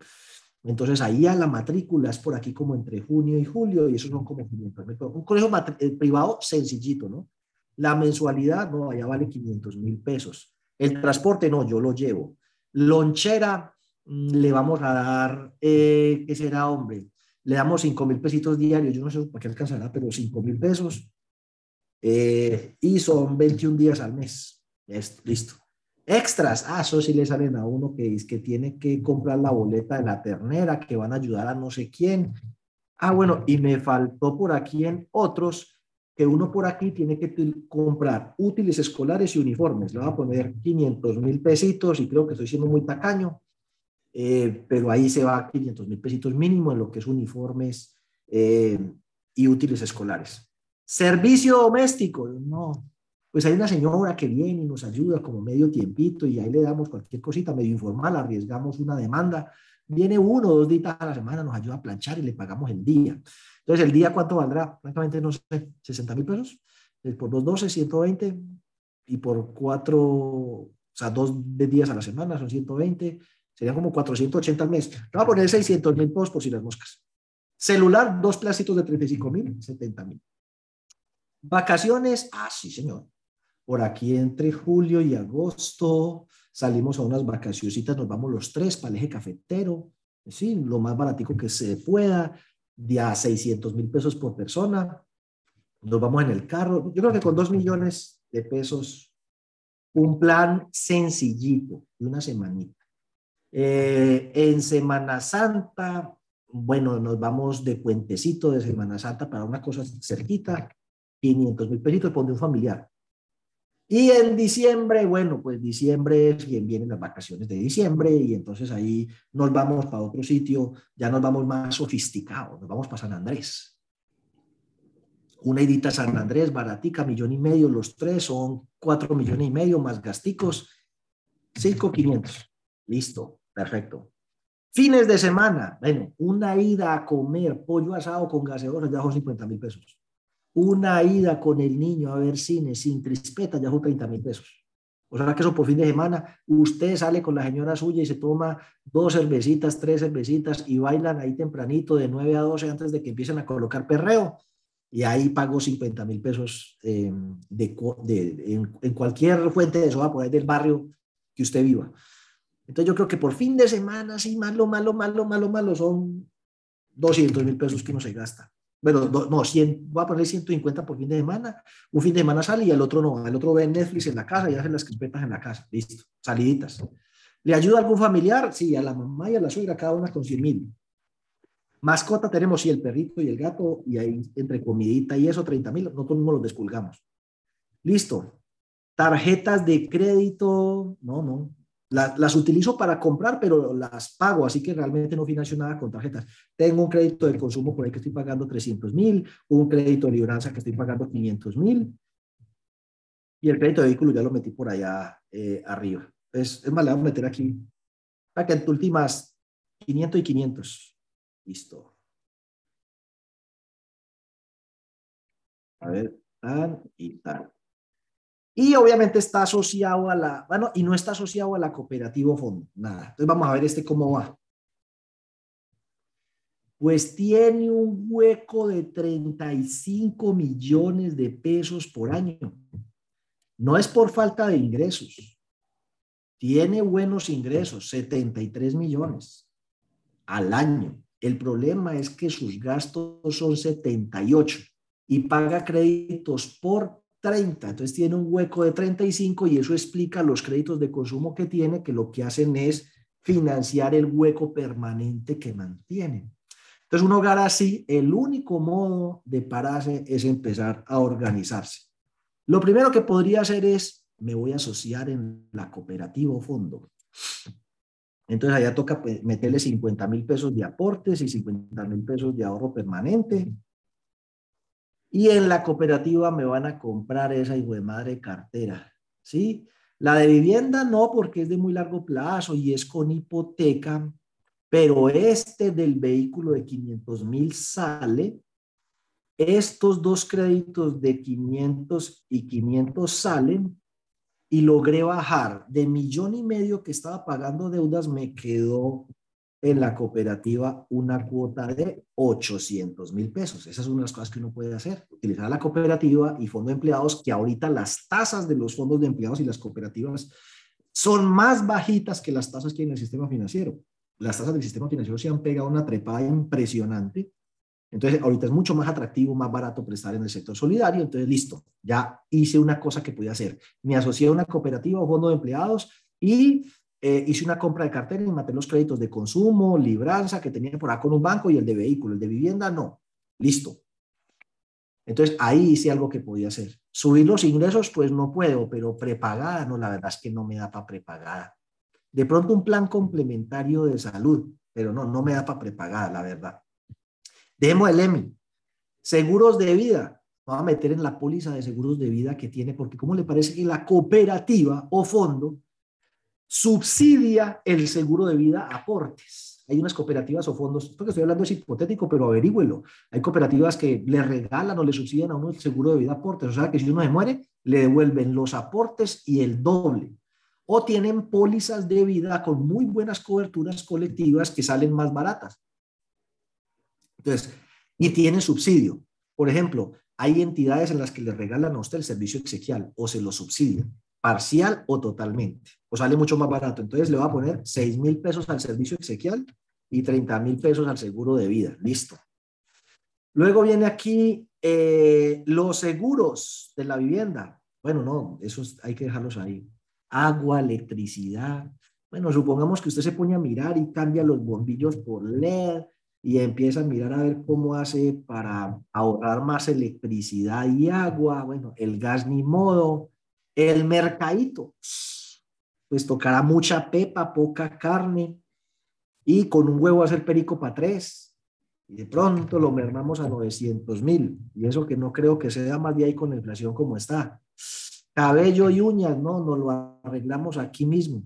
Entonces ahí a la matrícula es por aquí como entre junio y julio y eso son como 500 mil. Un colegio eh, privado sencillito, ¿no? La mensualidad, no, allá vale 500 mil pesos. El transporte, no, yo lo llevo. Lonchera, mm, le vamos a dar, eh, ¿qué será, hombre? Le damos 5 mil pesitos diarios, yo no sé para qué alcanzará, pero 5 mil pesos eh, y son 21 días al mes. listo. Extras, ah, eso sí le salen a uno que es que tiene que comprar la boleta de la ternera, que van a ayudar a no sé quién. Ah, bueno, y me faltó por aquí en otros que uno por aquí tiene que comprar útiles escolares y uniformes. Le voy a poner 500 mil pesitos y creo que estoy siendo muy tacaño, eh, pero ahí se va 500 mil pesitos mínimo en lo que es uniformes eh, y útiles escolares. Servicio doméstico, no. Pues hay una señora que viene y nos ayuda como medio tiempito y ahí le damos cualquier cosita medio informal, arriesgamos una demanda. Viene uno o dos días a la semana, nos ayuda a planchar y le pagamos el día. Entonces, ¿el día cuánto valdrá? Francamente, no sé, 60 mil pesos. Por los 12, 120, y por cuatro, o sea, dos días a la semana, son 120, serían como 480 al mes. Le voy a poner 600 mil pesos por si las moscas. Celular, dos plácitos de 35 mil, 70 mil. Vacaciones, ah, sí, señor. Por aquí entre julio y agosto salimos a unas vacacioncitas, nos vamos los tres para el eje cafetero, sí, lo más baratico que se pueda, de a 600 mil pesos por persona. Nos vamos en el carro. Yo creo que con dos millones de pesos, un plan sencillito de una semanita. Eh, en Semana Santa, bueno, nos vamos de puentecito de Semana Santa para una cosa cerquita, 500 mil pesitos por un familiar. Y en diciembre, bueno, pues diciembre es quien vienen las vacaciones de diciembre y entonces ahí nos vamos para otro sitio, ya nos vamos más sofisticados, nos vamos para San Andrés. Una idita a San Andrés, baratica, millón y medio, los tres son cuatro millones y medio más gasticos, cinco quinientos. Listo, perfecto. Fines de semana, bueno, una ida a comer pollo asado con gaseosa ya son 50 mil pesos. Una ida con el niño a ver cine sin crispeta ya son 30 mil pesos. O sea que eso por fin de semana, usted sale con la señora suya y se toma dos cervecitas, tres cervecitas y bailan ahí tempranito de 9 a 12 antes de que empiecen a colocar perreo. Y ahí pago 50 mil pesos em, de, en, cualquier fuente de soda por ahí del barrio que usted viva. Entonces yo creo que por fin de semana, sí, malo, malo, malo, malo, malo, son 200 mil pesos que uno se gasta. Bueno, no, 100, voy a poner 150 por fin de semana. Un fin de semana sale y el otro no. El otro ve Netflix en la casa y hace las crispetas en la casa. Listo, saliditas. ¿Le ayuda a algún familiar? Sí, a la mamá y a la suegra, cada una con 100 mil. Mascota tenemos, sí, el perrito y el gato, y ahí entre comidita y eso, 30 mil, nosotros mismos los desculgamos. Listo. Tarjetas de crédito, no, no, las utilizo para comprar, pero las pago, así que realmente no financio nada con tarjetas. Tengo un crédito de consumo por ahí que estoy pagando 300 mil, un crédito de libranza que estoy pagando 500 mil, y el crédito de vehículo ya lo metí por allá eh, arriba. Es, es más, le voy a meter aquí, para que en últimas 500 y 500. Listo. A ver, tan y tan. Y obviamente está asociado a la, bueno, y no está asociado a la cooperativa fondo, nada. Entonces vamos a ver este cómo va. Pues tiene un hueco de 35 millones de pesos por año. No es por falta de ingresos. Tiene buenos ingresos, 73 millones al año. El problema es que sus gastos son 78 y paga créditos por 30, entonces tiene un hueco de 35 y eso explica los créditos de consumo que tiene, que lo que hacen es financiar el hueco permanente que mantienen. Entonces, un hogar así, el único modo de pararse es empezar a organizarse. Lo primero que podría hacer es, me voy a asociar en la cooperativa o fondo. Entonces, allá toca pues, meterle 50 mil pesos de aportes y 50 mil pesos de ahorro permanente y en la cooperativa me van a comprar esa hijo de madre cartera, ¿sí? La de vivienda no, porque es de muy largo plazo y es con hipoteca, pero este del vehículo de 500 mil sale. Estos dos créditos de 500 y 500 salen y logré bajar de millón y medio que estaba pagando deudas, me quedó en la cooperativa una cuota de 800 mil pesos. Esa es una de las cosas que uno puede hacer, utilizar la cooperativa y fondo de empleados, que ahorita las tasas de los fondos de empleados y las cooperativas son más bajitas que las tasas que hay en el sistema financiero. Las tasas del sistema financiero se han pegado una trepada impresionante. Entonces, ahorita es mucho más atractivo, más barato prestar en el sector solidario. Entonces, listo, ya hice una cosa que podía hacer. Me asocié a una cooperativa o fondo de empleados y eh, hice una compra de cartera y maté los créditos de consumo, libranza que tenía por acá con un banco y el de vehículo, el de vivienda no. Listo. Entonces ahí hice algo que podía hacer. Subir los ingresos, pues no puedo, pero prepagada, no, la verdad es que no me da para prepagada. De pronto un plan complementario de salud, pero no, no me da para prepagada, la verdad. Demo el EMI. Seguros de vida. Vamos a meter en la póliza de seguros de vida que tiene, porque ¿cómo le parece que la cooperativa o fondo subsidia el seguro de vida aportes. hay unas cooperativas o fondos, esto que estoy hablando es hipotético, pero averígüelo. Hay cooperativas que le regalan o le subsidian a uno el seguro de vida aportes, o sea que si uno se muere, le devuelven los aportes y el doble. O tienen pólizas de vida con muy buenas coberturas colectivas que salen más baratas. Entonces, y tienen subsidio. Por ejemplo, hay entidades en las que le regalan a usted el servicio exequial o se lo subsidian, parcial o totalmente, o sale mucho más barato. Entonces le va a poner 6 mil pesos al servicio exequial y 30 mil pesos al seguro de vida. Listo. Luego viene aquí eh, los seguros de la vivienda. Bueno, no, esos hay que dejarlos ahí. Agua, electricidad. Bueno, supongamos que usted se pone a mirar y cambia los bombillos por LED, y empieza a mirar a ver cómo hace para ahorrar más electricidad y agua, bueno, el gas ni modo, el mercadito, pues tocará mucha pepa, poca carne y con un huevo hacer perico para tres. Y de pronto lo mermamos a 900 mil. Y eso que no creo que sea más de ahí con la inflación como está. Cabello y uñas, no, nos lo arreglamos aquí mismo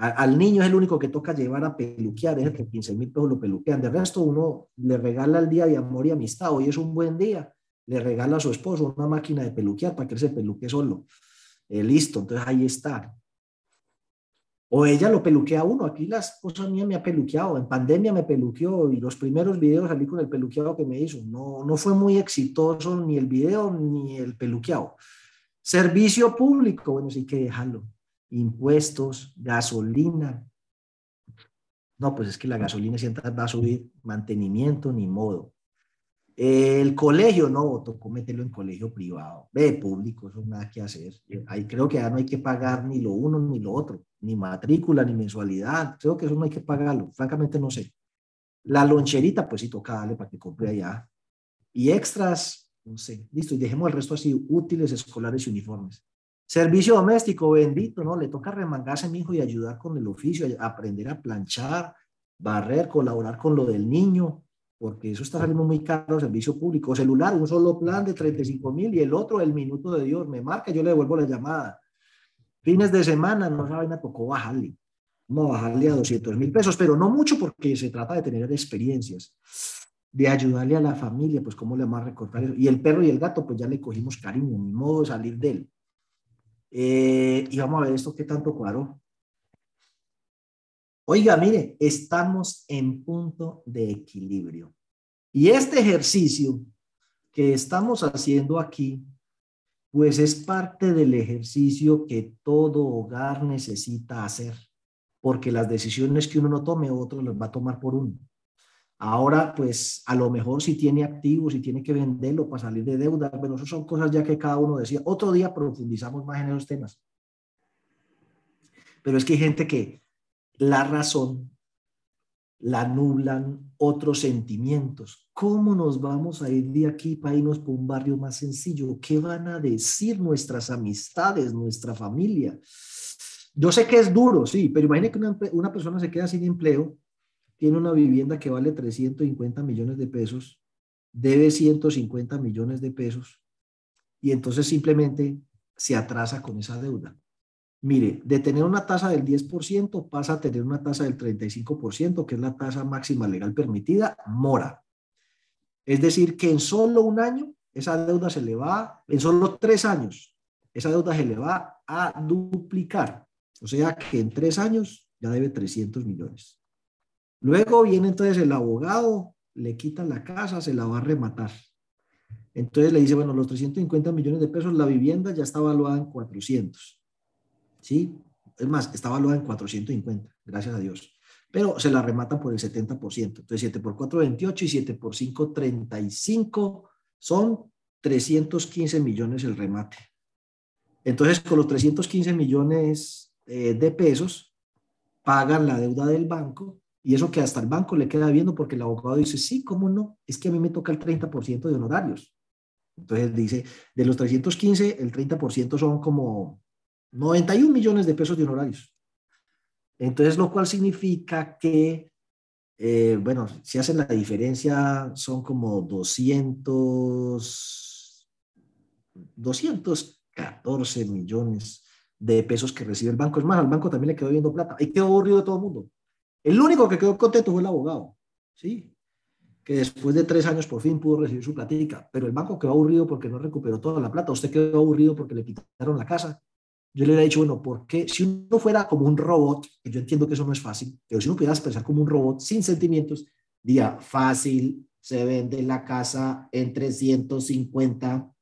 al niño es el único que toca llevar a peluquear, es el que 15 mil pesos lo peluquean. De resto, uno le regala el día de amor y amistad. Hoy es un buen día. Le regala a su esposo una máquina de peluquear para que él se peluque solo. Eh, listo, entonces ahí está. O ella lo peluquea uno. Aquí las cosas mías me ha peluqueado. En pandemia me peluqueó y los primeros videos salí con el peluqueado que me hizo. No, no fue muy exitoso ni el video ni el peluqueado. Servicio público, bueno, sí que dejarlo impuestos, gasolina. No, pues es que la gasolina siempre va a subir, mantenimiento ni modo. El colegio, no, tocó meterlo en colegio privado. Ve, público, eso nada que hacer. Ahí creo que ya no hay que pagar ni lo uno ni lo otro, ni matrícula, ni mensualidad. Creo que eso no hay que pagarlo. Francamente no sé. La loncherita, pues sí toca darle para que compre allá. Y extras, no sé. Listo, y dejemos el resto así, útiles, escolares y uniformes. Servicio doméstico, bendito, ¿no? Le toca remangarse, mi hijo, y ayudar con el oficio, aprender a planchar, barrer, colaborar con lo del niño, porque eso está saliendo muy caro, servicio público. Celular, un solo plan de 35 mil y el otro, el minuto de Dios, me marca, yo le devuelvo la llamada. Fines de semana, no saben, me tocó bajarle. Vamos a bajarle a 200 mil pesos, pero no mucho porque se trata de tener experiencias, de ayudarle a la familia, pues cómo le vamos a recortar eso. Y el perro y el gato, pues ya le cogimos cariño, ni modo de salir de él. Eh, y vamos a ver esto qué tanto cuadro. Oiga, mire, estamos en punto de equilibrio. Y este ejercicio que estamos haciendo aquí, pues es parte del ejercicio que todo hogar necesita hacer, porque las decisiones que uno no tome, otro las va a tomar por uno. Ahora, pues a lo mejor si tiene activos, si tiene que venderlo para salir de deuda, bueno, eso son cosas ya que cada uno decía. Otro día profundizamos más en esos temas. Pero es que hay gente que la razón la nublan otros sentimientos. ¿Cómo nos vamos a ir de aquí para irnos por un barrio más sencillo? ¿Qué van a decir nuestras amistades, nuestra familia? Yo sé que es duro, sí, pero imagine que una, una persona se queda sin empleo tiene una vivienda que vale 350 millones de pesos, debe 150 millones de pesos y entonces simplemente se atrasa con esa deuda. Mire, de tener una tasa del 10% pasa a tener una tasa del 35%, que es la tasa máxima legal permitida, mora. Es decir, que en solo un año esa deuda se le va, en solo tres años, esa deuda se le va a duplicar. O sea que en tres años ya debe 300 millones. Luego viene entonces el abogado, le quita la casa, se la va a rematar. Entonces le dice, bueno, los 350 millones de pesos, la vivienda ya está evaluada en 400. ¿Sí? Es más, está evaluada en 450, gracias a Dios. Pero se la rematan por el 70%. Entonces 7 por 4, 28 y 7 por 5, 35. Son 315 millones el remate. Entonces con los 315 millones eh, de pesos pagan la deuda del banco y eso que hasta el banco le queda viendo porque el abogado dice, sí, ¿cómo no? Es que a mí me toca el 30% de honorarios. Entonces dice, de los 315, el 30% son como 91 millones de pesos de honorarios. Entonces, lo cual significa que, eh, bueno, si hacen la diferencia, son como 200, 214 millones de pesos que recibe el banco. Es más, al banco también le quedó viendo plata. Ahí quedó aburrido de todo el mundo El único que quedó contento fue el abogado, ¿sí? Que después de tres años por fin pudo recibir su platica, pero el banco quedó aburrido porque no recuperó toda la plata. Usted quedó aburrido porque le quitaron la casa. Yo le hubiera dicho, bueno, ¿por qué? Si uno fuera como un robot, yo entiendo que eso no es fácil, pero si uno pudiera pensar como un robot sin sentimientos, diría, fácil, se vende la casa en 350,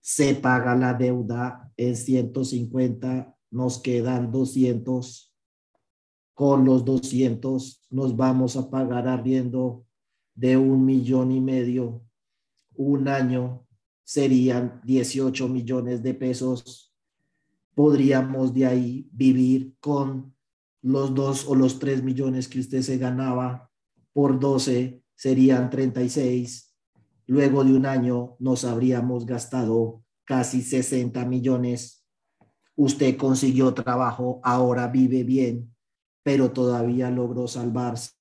se paga la deuda en 150, nos quedan 200, con los 200 nos vamos a pagar arriendo de un millón y medio, un año serían 18 millones de pesos podríamos de ahí vivir con los dos o los tres millones que usted se ganaba por 12 serían 36. Luego de un año nos habríamos gastado casi 60 millones. Usted consiguió trabajo, ahora vive bien, pero todavía logró salvarse.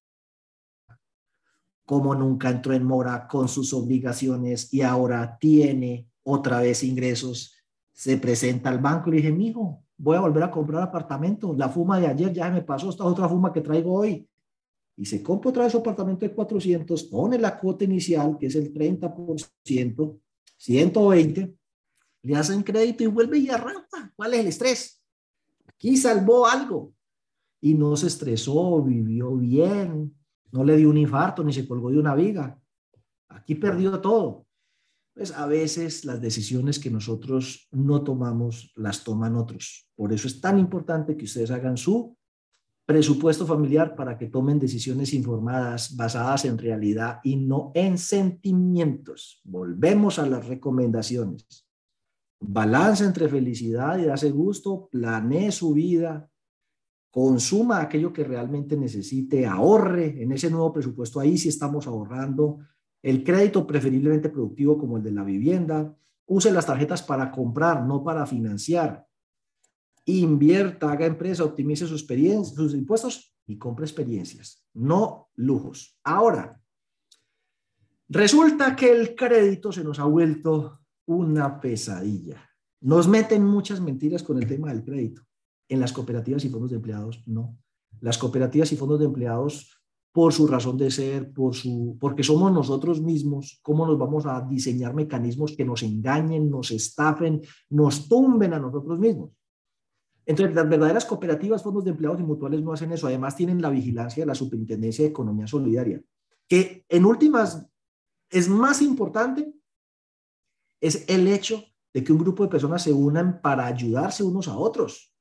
Como nunca entró en mora con sus obligaciones y ahora tiene otra vez ingresos, se presenta al banco y le dije, mijo, voy a volver a comprar apartamento. La fuma de ayer ya me pasó, esta otra fuma que traigo hoy. Y se compra otra vez su apartamento de 400, pone la cuota inicial, que es el 30%, 120, le hacen crédito y vuelve y arranca. ¿Cuál es el estrés? Aquí salvó algo. Y no se estresó, vivió bien, no le dio un infarto ni se colgó de una viga. Aquí perdió todo pues a veces las decisiones que nosotros no tomamos las toman otros. Por eso es tan importante que ustedes hagan su presupuesto familiar para que tomen decisiones informadas, basadas en realidad y no en sentimientos. Volvemos a las recomendaciones. Balance entre felicidad y darse gusto, planee su vida, consuma aquello que realmente necesite, ahorre en ese nuevo presupuesto. Ahí sí estamos ahorrando el crédito preferiblemente productivo como el de la vivienda. Use las tarjetas para comprar, no para financiar. Invierta, haga empresa, optimice sus, sus impuestos y compre experiencias, no lujos. Ahora, resulta que el crédito se nos ha vuelto una pesadilla. Nos meten muchas mentiras con el tema del crédito. En las cooperativas y fondos de empleados, no. Las cooperativas y fondos de empleados por su razón de ser, por su, porque somos nosotros mismos, cómo nos vamos a diseñar mecanismos que nos engañen, nos estafen, nos tumben a nosotros mismos. Entonces, las verdaderas cooperativas, fondos de empleados y mutuales no hacen eso. Además, tienen la vigilancia de la Superintendencia de Economía Solidaria, que en últimas es más importante, es el hecho de que un grupo de personas se unan para ayudarse unos a otros,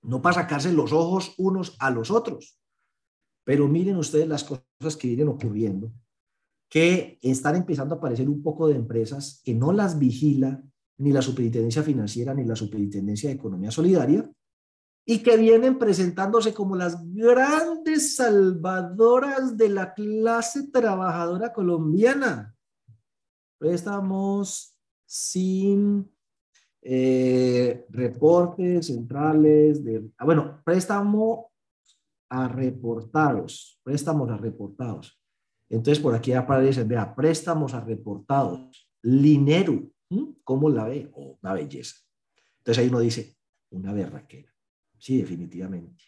no para sacarse los ojos unos a los otros. Pero miren ustedes las cosas que vienen ocurriendo, que están empezando a aparecer un poco de empresas que no las vigila ni la Superintendencia Financiera ni la Superintendencia de Economía Solidaria y que vienen presentándose como las grandes salvadoras de la clase trabajadora colombiana. Préstamos sin eh, reportes centrales de, ah, bueno, préstamo a reportados, préstamos a reportados. Entonces por aquí aparece, vea, préstamos a reportados, dinero, ¿cómo la ve? Oh, una belleza. Entonces ahí uno dice, una berraquera. Sí, definitivamente.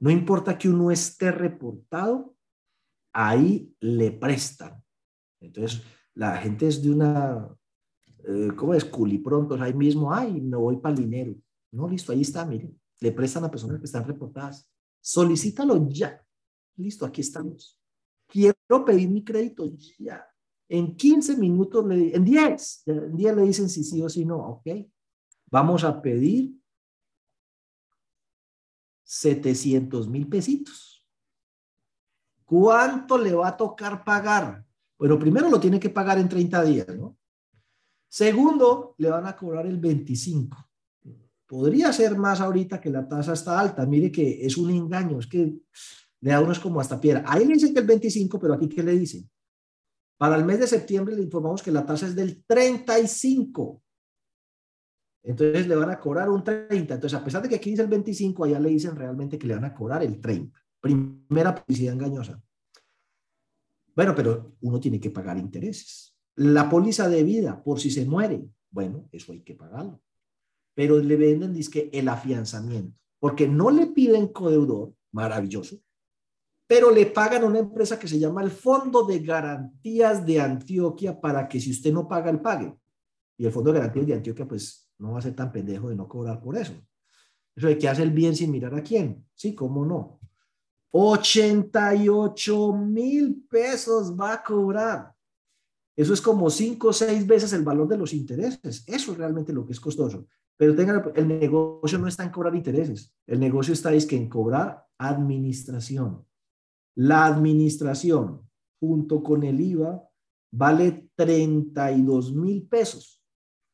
No importa que uno esté reportado, ahí le prestan. Entonces la gente es de una, eh, ¿cómo es? Culiprontos, ahí mismo, ay, no voy para el dinero. No, listo, ahí está, miren. Le prestan a personas que están reportadas. Solicítalo ya. Listo, aquí estamos. Quiero pedir mi crédito ya. En 15 minutos, le, en 10, en 10 le dicen si sí o si no, ¿ok? Vamos a pedir 700 mil pesitos. ¿Cuánto le va a tocar pagar? Bueno, primero lo tiene que pagar en 30 días, ¿no? Segundo, le van a cobrar el 25. Podría ser más ahorita que la tasa está alta. Mire que es un engaño, es que le da uno como hasta piedra. Ahí le dicen que el 25, pero aquí ¿qué le dicen? Para el mes de septiembre le informamos que la tasa es del 35. Entonces le van a cobrar un 30. Entonces, a pesar de que aquí dice el 25, allá le dicen realmente que le van a cobrar el 30. Primera publicidad engañosa. Bueno, pero uno tiene que pagar intereses. La póliza de vida, por si se muere, bueno, eso hay que pagarlo pero le venden que el afianzamiento, porque no le piden codeudor, maravilloso, pero le pagan a una empresa que se llama el Fondo de Garantías de Antioquia para que si usted no paga, el pague. Y el Fondo de Garantías de Antioquia, pues no va a ser tan pendejo de no cobrar por eso. Eso de que hace el bien sin mirar a quién. Sí, cómo no. 88 mil pesos va a cobrar. Eso es como cinco o seis veces el valor de los intereses. Eso es realmente lo que es costoso. Pero tengan, el negocio no está en cobrar intereses. El negocio está es que en cobrar administración. La administración, junto con el IVA, vale 32 mil pesos,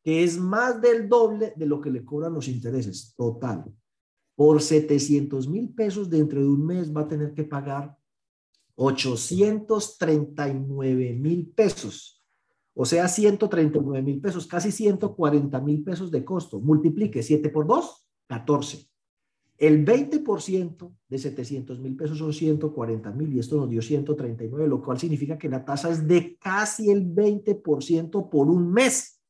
que es más del doble de lo que le cobran los intereses total. Por 700 mil pesos dentro de un mes va a tener que pagar 839 mil pesos. O sea, 139 mil pesos, casi 140 mil pesos de costo. Multiplique 7 por 2, 14. El 20% de 700 mil pesos son 140 mil y esto nos dio 139, lo cual significa que la tasa es de casi el 20% por un mes.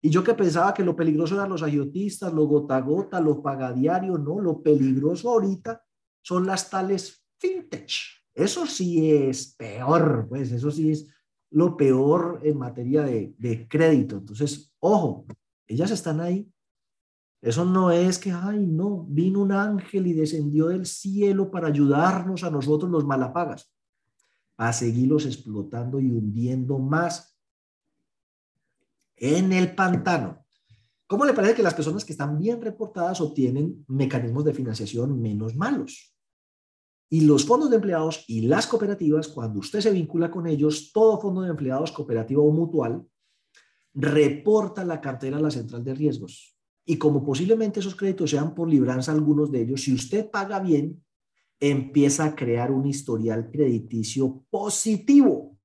Y yo que pensaba que lo peligroso eran los agiotistas, los gota gota, los pagadiarios, no, lo peligroso ahorita son las tales fintech. Eso sí es peor, pues eso sí es lo peor en materia de, crédito. Entonces, ojo, ellas están ahí eso no es que, ay, no, vino un ángel y descendió del cielo para ayudarnos a nosotros los malapagas, a seguirlos explotando y hundiendo más en el pantano. ¿Cómo le parece que las personas que están bien reportadas obtienen mecanismos de financiación menos malos? Y los fondos de empleados y las cooperativas, cuando usted se vincula con ellos, todo fondo de empleados, cooperativa o mutual, reporta la cartera a la central de riesgos y como posiblemente esos créditos sean por libranza algunos de ellos, si usted paga bien, empieza a crear un historial crediticio positivo.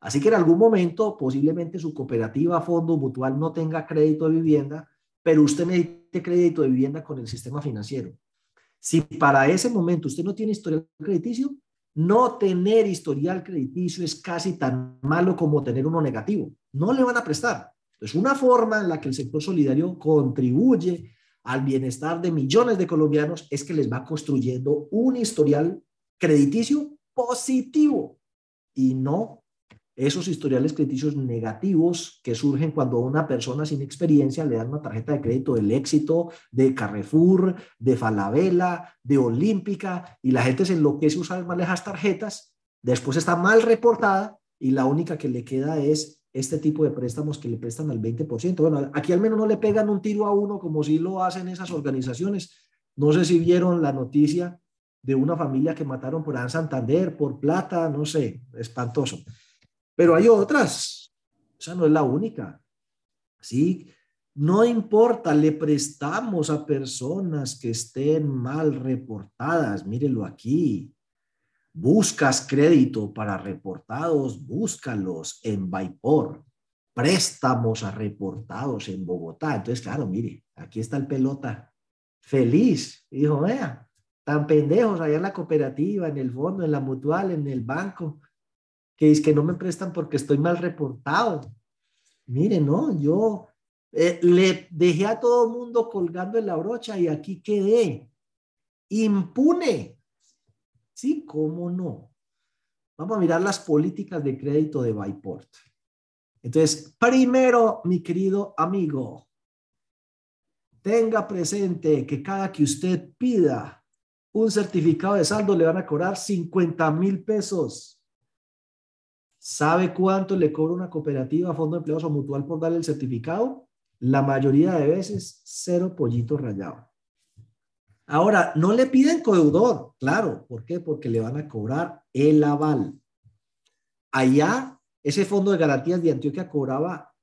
Así que en algún momento posiblemente su cooperativa, fondo mutual no tenga crédito de vivienda, pero usted necesite crédito de vivienda con el sistema financiero. Si para ese momento usted no tiene historial crediticio, no tener historial crediticio es casi tan malo como tener uno negativo. No le van a prestar. Entonces, una forma en la que el sector solidario contribuye al bienestar de millones de colombianos es que les va construyendo un historial crediticio positivo y no esos historiales crediticios negativos que surgen cuando a una persona sin experiencia le dan una tarjeta de crédito del éxito, de Carrefour, de Falabella, de Olímpica, y la gente se enloquece usar mal esas tarjetas, después está mal reportada y la única que le queda es este tipo de préstamos que le prestan al 20%. Bueno, aquí al menos no le pegan un tiro a uno como si lo hacen esas organizaciones. No sé si vieron la noticia de una familia que mataron por An Santander, por plata, no sé, espantoso. Pero hay otras, o sea, no es la única. Sí, no importa, le prestamos a personas que estén mal reportadas, mírenlo aquí. Buscas crédito para reportados, búscalos en Vaipor. Préstamos a reportados en Bogotá. Entonces, claro, mire, aquí está el pelota. Feliz. dijo, vea, tan pendejos allá en la cooperativa, en el fondo, en la mutual, en el banco, que es que no me prestan porque estoy mal reportado. Mire, no, yo eh, le dejé a todo mundo colgando en la brocha y aquí quedé impune. Sí, cómo no. Vamos a mirar las políticas de crédito de Byport. Entonces, primero, mi querido amigo, tenga presente que cada que usted pida un certificado de saldo le van a cobrar 50 mil pesos. ¿Sabe cuánto le cobra una cooperativa, fondo de empleados o mutual por darle el certificado? La mayoría de veces, cero pollito rayado. Ahora, no le piden codeudor, claro. ¿Por qué? Porque le van a cobrar el aval. Allá, ese fondo de garantías de Antioquia cobraba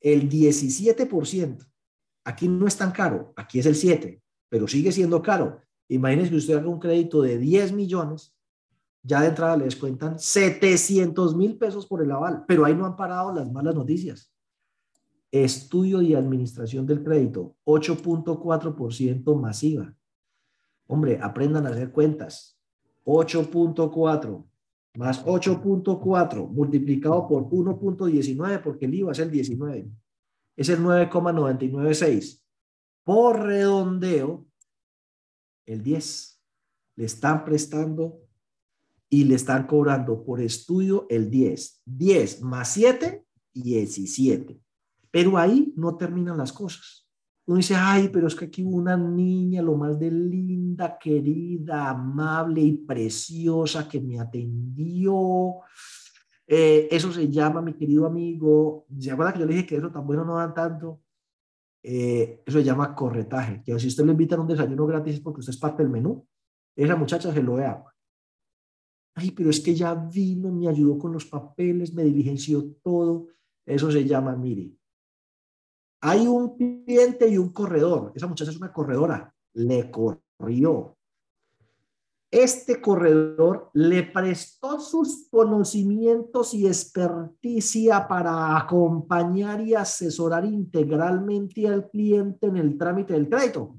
el 17%. Aquí no es tan caro, aquí es el 7%, pero sigue siendo caro. Imagínense que usted haga un crédito de 10 millones, ya de entrada le descuentan 700 mil pesos por el aval, pero ahí no han parado las malas noticias. Estudio y administración del crédito, 8.4% masiva. Hombre, aprendan a hacer cuentas. 8.4 más 8.4 multiplicado por 1.19 porque el IVA es el 19. Es el 9,996. Por redondeo, el 10. Le están prestando y le están cobrando por estudio el 10. 10 más 7, 17. Pero ahí no terminan las cosas. Uno dice, ay, pero es que aquí hubo una niña, lo más de linda, querida, amable y preciosa que me atendió. Eh, eso se llama, mi querido amigo, ¿se acuerda que yo le dije que eso tan bueno no dan tanto? Eh, eso se llama corretaje, que si usted lo invita a un desayuno gratis es porque usted es parte del menú, esa muchacha se lo vea. Ay, pero es que ya vino, me ayudó con los papeles, me diligenció todo. Eso se llama, mire, hay un cliente y un corredor. Esa muchacha es una corredora. Le corrió. Este corredor le prestó sus conocimientos y experticia para acompañar y asesorar integralmente al cliente en el trámite del crédito.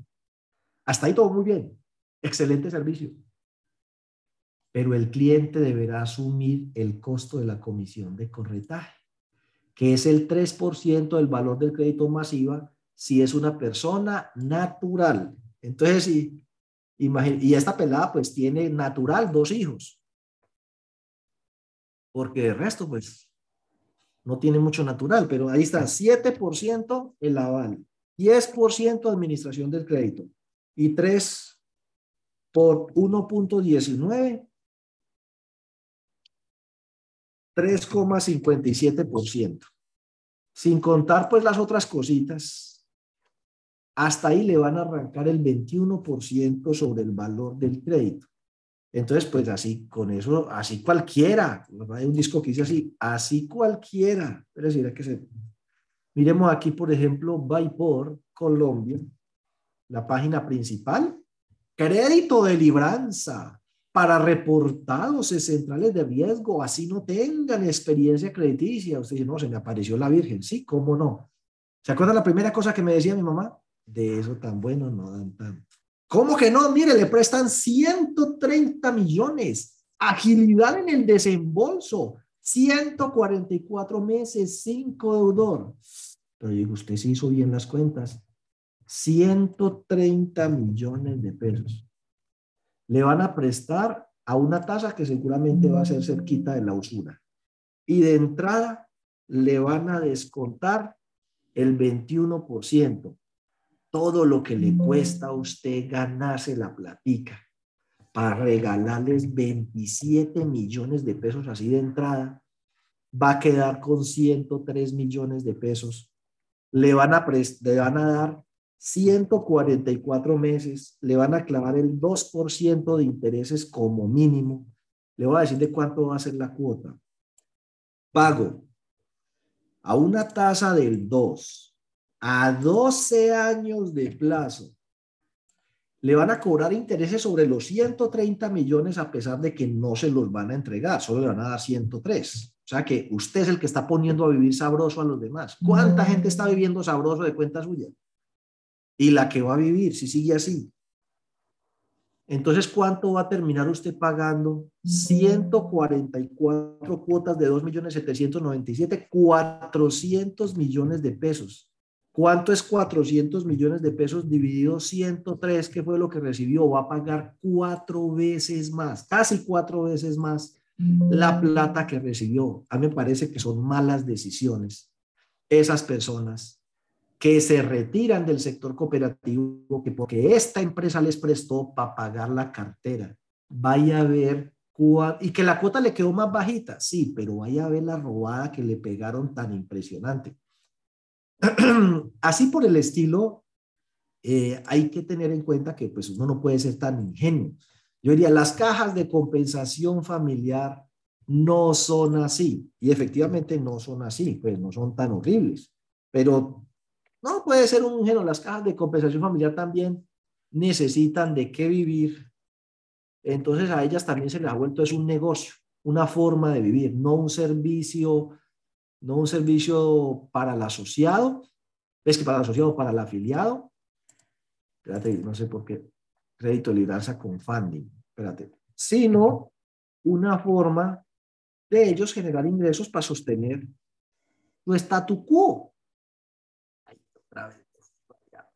Hasta ahí todo muy bien. Excelente servicio. Pero el cliente deberá asumir el costo de la comisión de corretaje que es el 3% del valor del crédito masiva si es una persona natural. Entonces, y, y esta pelada pues tiene natural dos hijos. Porque el resto pues no tiene mucho natural, pero ahí está, 7% el aval, 10% administración del crédito y 3 por 1.19 3,57%. Sin contar pues las otras cositas, hasta ahí le van a arrancar el 21% sobre el valor del crédito. Entonces, pues así, con eso, así cualquiera, hay un disco que dice así, así cualquiera, decir, que. Miremos aquí, por ejemplo, Bypor, Colombia, la página principal, crédito de libranza, para reportados en centrales de riesgo, así no tengan experiencia crediticia. Usted dice, no, se me apareció la Virgen. Sí, ¿cómo no? ¿Se acuerda la primera cosa que me decía mi mamá? De eso tan bueno no dan tanto. ¿Cómo que no? Mire, le prestan 130 millones. Agilidad en el desembolso. 144 meses, 5 deudor. Pero digo, usted se hizo bien las cuentas. 130 millones de pesos le van a prestar a una tasa que seguramente va a ser cerquita de la usura. Y de entrada le van a descontar el 21%. Todo lo que le cuesta a usted ganarse la platica para regalarles 27 millones de pesos así de entrada, va a quedar con 103 millones de pesos. Le van a, le van a dar 144 meses, le van a clavar el 2% de intereses como mínimo. Le voy a decir de cuánto va a ser la cuota. Pago a una tasa del 2 a 12 años de plazo. Le van a cobrar intereses sobre los 130 millones a pesar de que no se los van a entregar, solo le van a dar 103. O sea que usted es el que está poniendo a vivir sabroso a los demás. ¿Cuánta mm. gente está viviendo sabroso de cuenta suya? Y la que va a vivir si sigue así. Entonces, ¿cuánto va a terminar usted pagando? 144 cuotas de 2.797.000, 400 millones de pesos. ¿Cuánto es 400 millones de pesos dividido 103, que fue lo que recibió? Va a pagar cuatro veces más, casi cuatro veces más la plata que recibió. A mí me parece que son malas decisiones esas personas que se retiran del sector cooperativo que porque esta empresa les prestó para pagar la cartera. Vaya a ver y que la cuota le quedó más bajita, sí, pero vaya a ver la robada que le pegaron tan impresionante. Así por el estilo, eh, hay que tener en cuenta que pues uno no puede ser tan ingenuo. Yo diría, las cajas de compensación familiar no son así, y efectivamente no son así, pues no son tan horribles, pero no puede ser un ingenuo. Las cajas de compensación familiar también necesitan de qué vivir. Entonces a ellas también se les ha vuelto es un negocio, una forma de vivir, no un servicio, no un servicio para el asociado, es que para el asociado, para el afiliado. Espérate, no sé por qué. Crédito libranza con funding. Espérate. Sino una forma de ellos generar ingresos para sostener su statu quo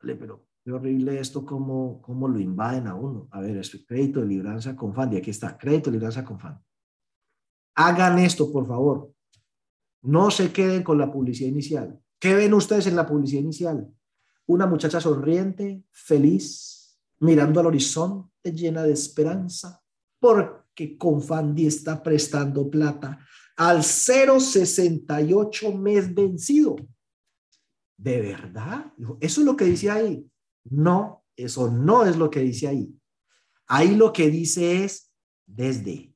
pero qué horrible esto, cómo, cómo lo invaden a uno. A ver, es crédito de libranza con FAN. Aquí está, crédito de libranza con FAN. Hagan esto, por favor. No se queden con la publicidad inicial. ¿Qué ven ustedes en la publicidad inicial? Una muchacha sonriente, feliz, mirando al horizonte, llena de esperanza, porque Confandi está prestando plata al 068 mes vencido. ¿De verdad? ¿Eso es lo que dice ahí? No, eso no es lo que dice ahí. Ahí lo que dice es desde.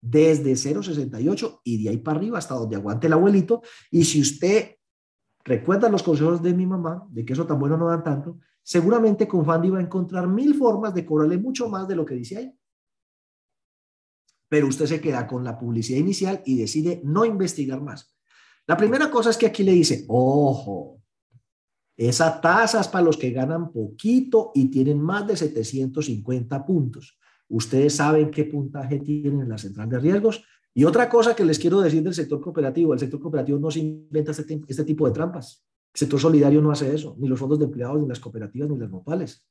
Desde 0,68 y de ahí para arriba hasta donde aguante el abuelito. Y si usted recuerda los consejos de mi mamá, de que eso tan bueno no dan tanto, seguramente con Fandi va a encontrar mil formas de cobrarle mucho más de lo que dice ahí. Pero usted se queda con la publicidad inicial y decide no investigar más. La primera cosa es que aquí le dice, ojo, esa tasa es para los que ganan poquito y tienen más de 750 puntos. Ustedes saben qué puntaje tienen en la central de riesgos. Y otra cosa que les quiero decir del sector cooperativo, el sector cooperativo no se inventa este, este tipo de trampas. El sector solidario no hace eso, ni los fondos de empleados, ni las cooperativas, ni las nopales.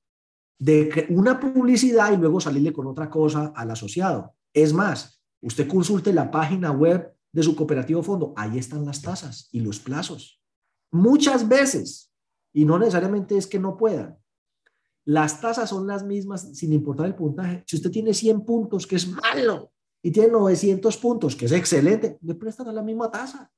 De una publicidad y luego salirle con otra cosa al asociado. Es más, usted consulte la página web de su cooperativo fondo, ahí están las tasas y los plazos. Muchas veces, y no necesariamente es que no puedan, las tasas son las mismas sin importar el puntaje. Si usted tiene 100 puntos, que es malo, y tiene 900 puntos, que es excelente, le prestan a la misma tasa.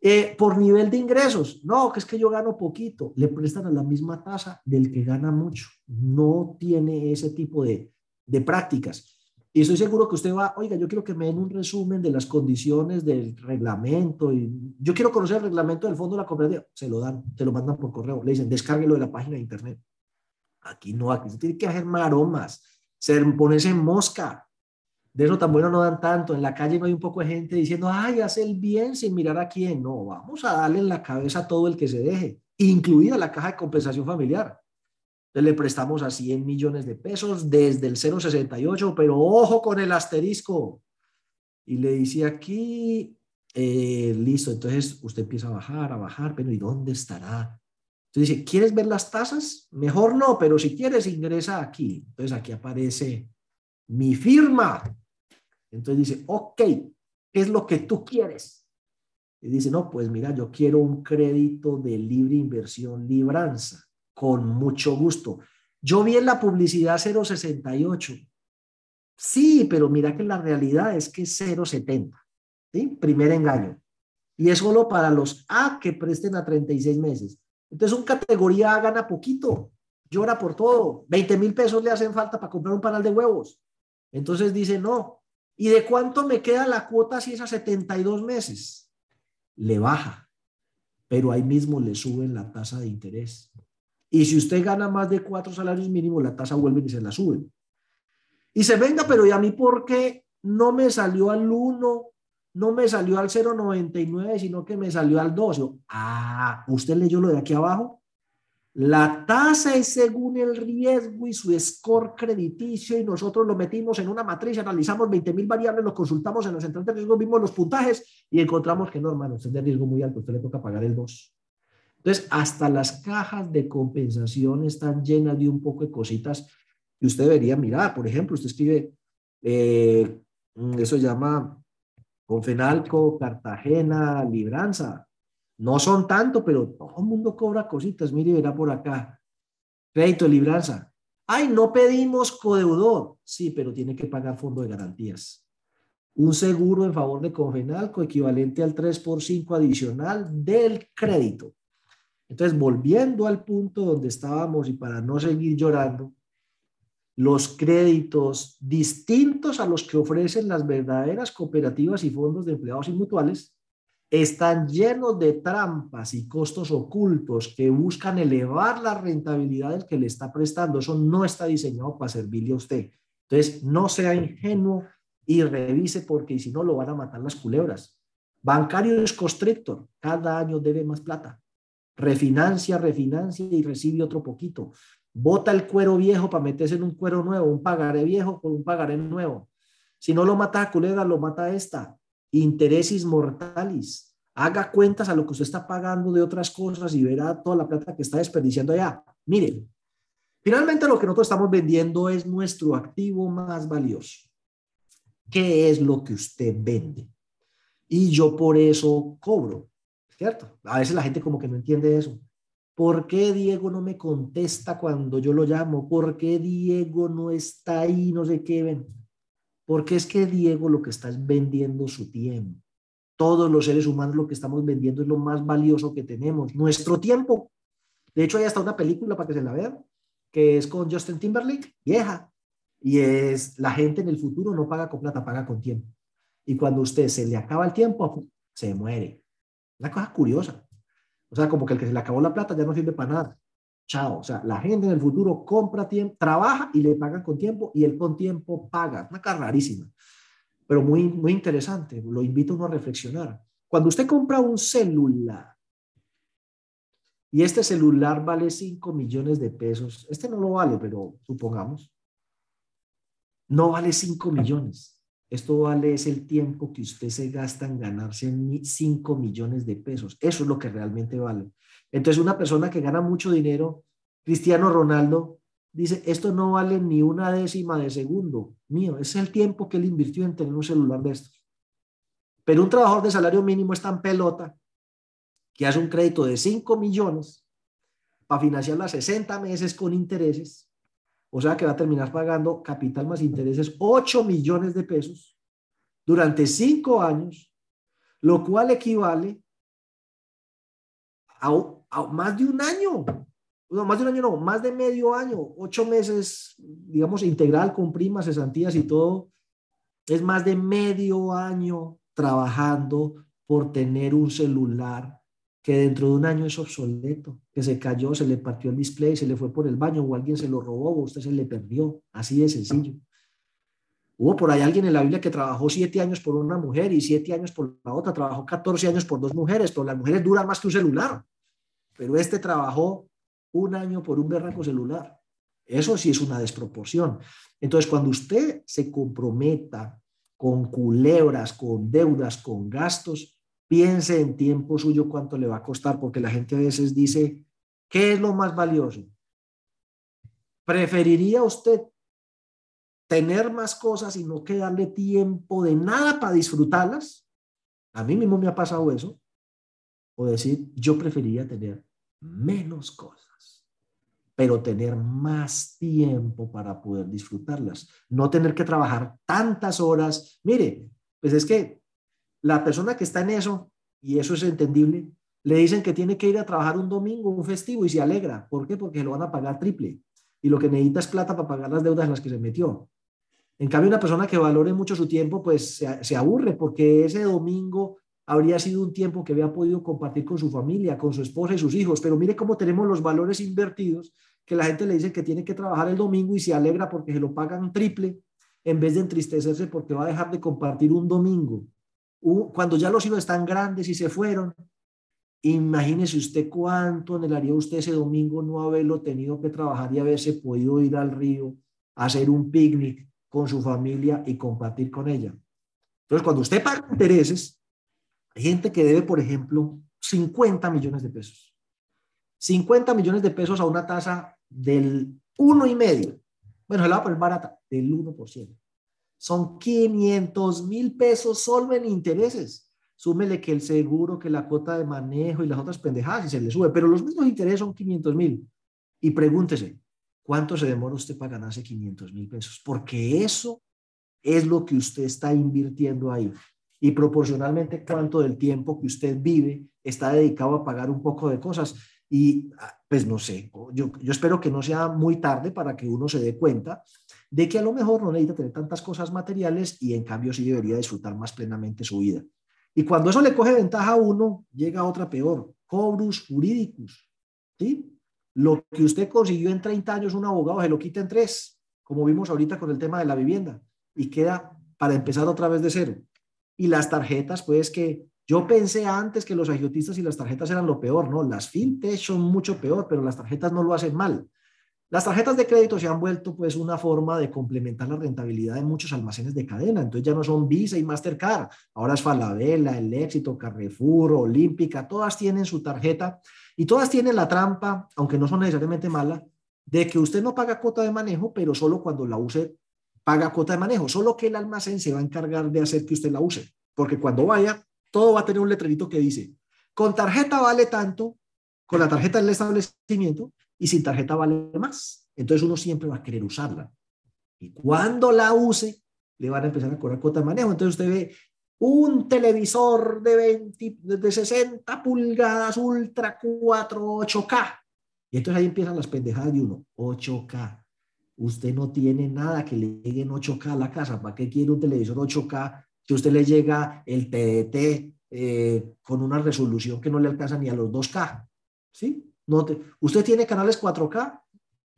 Eh, por nivel de ingresos, no, que es que yo gano poquito, le prestan a la misma tasa del que gana mucho. No tiene ese tipo de, de prácticas. Y estoy seguro que usted va, oiga, yo quiero que me den un resumen de las condiciones del reglamento. Y yo quiero conocer el reglamento del fondo de la cooperativa. Se lo dan, se lo mandan por correo. Le dicen, descárguelo de la página de internet. Aquí no, aquí se tiene que hacer maromas, ser, ponerse en mosca. De eso tan bueno no dan tanto. En la calle no hay un poco de gente diciendo, ay, hace el bien sin mirar a quién. No, vamos a darle en la cabeza a todo el que se deje, incluida la caja de compensación familiar le prestamos a 100 millones de pesos desde el 0,68, pero ojo con el asterisco. Y le dice aquí, eh, listo, entonces usted empieza a bajar, a bajar, pero ¿y dónde estará? Entonces dice, ¿quieres ver las tasas? Mejor no, pero si quieres ingresa aquí. Entonces aquí aparece mi firma. Entonces dice, ok, ¿qué es lo que tú quieres? Y dice, no, pues mira, yo quiero un crédito de libre inversión libranza con mucho gusto. Yo vi en la publicidad 068. Sí, pero mira que la realidad es que es 070. ¿sí? Primer engaño. Y es solo para los A que presten a 36 meses. Entonces, un categoría A gana poquito, llora por todo. 20 mil pesos le hacen falta para comprar un panal de huevos. Entonces dice, no. ¿Y de cuánto me queda la cuota si es a 72 meses? Le baja, pero ahí mismo le suben la tasa de interés. Y si usted gana más de cuatro salarios mínimos, la tasa vuelve y se la suben. Y se venga, pero ¿y a mí por qué no me salió al 1, no me salió al 0,99, sino que me salió al 2? ah, ¿usted leyó lo de aquí abajo? La tasa es según el riesgo y su score crediticio y nosotros lo metimos en una matriz, analizamos 20 mil variables, lo consultamos en la central de riesgo, vimos los puntajes y encontramos que no, hermano, usted es de riesgo muy alto, usted le toca pagar el 2. Entonces, hasta las cajas de compensación están llenas de un poco de cositas que usted debería mirar. Por ejemplo, usted escribe, eh, eso se llama Confenalco, Cartagena, Libranza. No son tanto, pero todo el mundo cobra cositas. Mire, verá por acá. Crédito de libranza. Ay, no pedimos codeudor. Sí, pero tiene que pagar fondo de garantías. Un seguro en favor de Confenalco equivalente al 3 por 5 adicional del crédito. Entonces, volviendo al punto donde estábamos y para no seguir llorando, los créditos distintos a los que ofrecen las verdaderas cooperativas y fondos de empleados y mutuales están llenos de trampas y costos ocultos que buscan elevar la rentabilidad del que le está prestando. Eso no está diseñado para servirle a usted. Entonces, no sea ingenuo y revise porque si no lo van a matar las culebras. Bancario es constrictor, cada año debe más plata refinancia, refinancia y recibe otro poquito. Bota el cuero viejo para meterse en un cuero nuevo, un pagaré viejo con un pagaré nuevo. Si no lo mata a culebra, lo mata esta. Intereses mortalis. Haga cuentas a lo que usted está pagando de otras cosas y verá toda la plata que está desperdiciando allá. Miren, finalmente lo que nosotros estamos vendiendo es nuestro activo más valioso. ¿Qué es lo que usted vende? Y yo por eso cobro, ¿cierto? A veces la gente como que no entiende eso. ¿Por qué Diego no me contesta cuando yo lo llamo? ¿Por qué Diego no está ahí? No sé qué ven. Porque es que Diego lo que está es vendiendo su tiempo. Todos los seres humanos lo que estamos vendiendo es lo más valioso que tenemos, nuestro tiempo. De hecho, hay hasta una película para que se la vean, que es con Justin Timberlake, vieja. Y es la gente en el futuro no paga con plata, paga con tiempo. Y cuando usted se le acaba el tiempo, se muere. Una cosa curiosa. O sea, como que el que se le acabó la plata ya no sirve para nada. Chao. O sea, la gente en el futuro compra tiempo, trabaja y le pagan con tiempo y él con tiempo paga. Una cosa rarísima, pero muy, muy interesante. Lo invito a uno a reflexionar. Cuando usted compra un celular y este celular vale 5 millones de pesos, este no lo vale, pero supongamos, no vale 5 millones. Esto vale es el tiempo que usted se gasta en ganarse 5 millones de pesos. Eso es lo que realmente vale. Entonces, una persona que gana mucho dinero, Cristiano Ronaldo, dice, esto no vale ni una décima de segundo mío. es el tiempo que él invirtió en tener un celular de estos. Pero un trabajador de salario mínimo es tan pelota que hace un crédito de 5 millones para financiar las 60 meses con intereses o sea que va a terminar pagando capital más intereses 8 millones de pesos durante 5 años, lo cual equivale a, más de un año. No, más de un año no, más de medio año, 8 meses, digamos, integral con primas, cesantías y todo. Es más de medio año trabajando por tener un celular que dentro de un año es obsoleto, que se cayó, se le partió el display, se le fue por el baño o alguien se lo robó o usted se le perdió. Así de sencillo. Hubo por ahí alguien en la Biblia que trabajó siete años por una mujer y siete años por la otra, trabajó 14 años por dos mujeres, pero las mujeres duran más que un celular. Pero este trabajó un año por un berraco celular. Eso sí es una desproporción. Entonces, cuando usted se comprometa con culebras, con deudas, con gastos, Piense en tiempo suyo cuánto le va a costar, porque la gente a veces dice, ¿qué es lo más valioso? ¿Preferiría usted tener más cosas y no quedarle tiempo de nada para disfrutarlas? A mí mismo me ha pasado eso. O decir, yo preferiría tener menos cosas, pero tener más tiempo para poder disfrutarlas. No tener que trabajar tantas horas. Mire, pues es que la persona que está en eso, y eso es entendible, le dicen que tiene que ir a trabajar un domingo, un festivo, y se alegra. ¿Por qué? Porque lo van a pagar triple. Y lo que necesita es plata para pagar las deudas en las que se metió. En cambio, una persona que valore mucho su tiempo, pues se, se aburre porque ese domingo habría sido un tiempo que había podido compartir con su familia, con su esposa y sus hijos. Pero mire cómo tenemos los valores invertidos, que la gente le dice que tiene que trabajar el domingo y se alegra porque se lo pagan triple, en vez de entristecerse porque va a dejar de compartir un domingo cuando ya los hijos están grandes y se fueron, imagínese usted cuánto anhelaría usted ese domingo no haberlo tenido que trabajar y haberse podido ir al río, a hacer un picnic con su familia y compartir con ella. Entonces, cuando usted paga intereses, hay gente que debe, por ejemplo, 50 millones de pesos. 50 millones de pesos a una tasa del uno y medio. Bueno, se la va a poner barata, del 1% son 500 mil pesos solo en intereses. Súmele que el seguro, que la cuota de manejo y las otras pendejadas y se le sube, pero los mismos intereses son 500 mil. Y pregúntese, ¿cuánto se demora usted para ganarse 500 mil pesos? Porque eso es lo que usted está invirtiendo ahí. Y proporcionalmente cuánto del tiempo que usted vive está dedicado a pagar un poco de cosas. Y ah, pues no sé, yo, yo espero que no sea muy tarde para que uno se dé cuenta de que a lo mejor no necesita tener tantas cosas materiales y en cambio sí debería disfrutar más plenamente su vida. Y cuando eso le coge ventaja a uno, llega otra peor, cobrus jurídicos. ¿sí? Lo que usted consiguió en 30 años un abogado se lo quita en tres, como vimos ahorita con el tema de la vivienda, y queda para empezar otra vez de cero. Y las tarjetas, pues que yo pensé antes que los agiotistas y las tarjetas eran lo peor, ¿no? Las fintech son mucho peor, pero las tarjetas no lo hacen mal Las tarjetas de crédito se han vuelto pues una forma de complementar la rentabilidad de muchos almacenes de cadena. Entonces ya no son Visa y Mastercard, ahora es Falabella, El Éxito, Carrefour, Olímpica, todas tienen su tarjeta y todas tienen la trampa, aunque no son necesariamente malas, de que usted no paga cuota de manejo, pero solo cuando la use paga cuota de manejo, solo que el almacén se va a encargar de hacer que usted la use, porque cuando vaya, todo va a tener un letrerito que dice, con tarjeta vale tanto, con la tarjeta del establecimiento, y sin tarjeta vale más. Entonces uno siempre va a querer usarla. Y cuando la use, le van a empezar a cobrar cuota de manejo. Entonces usted ve un televisor de, 20, de 60 pulgadas, ultra 4, 8K. Y entonces ahí empiezan las pendejadas de uno. 8K. Usted no tiene nada que le llegue en 8K a la casa. ¿Para qué quiere un televisor 8K si usted le llega el TDT eh, con una resolución que no le alcanza ni a los 2K? ¿Sí? No usted tiene canales 4K,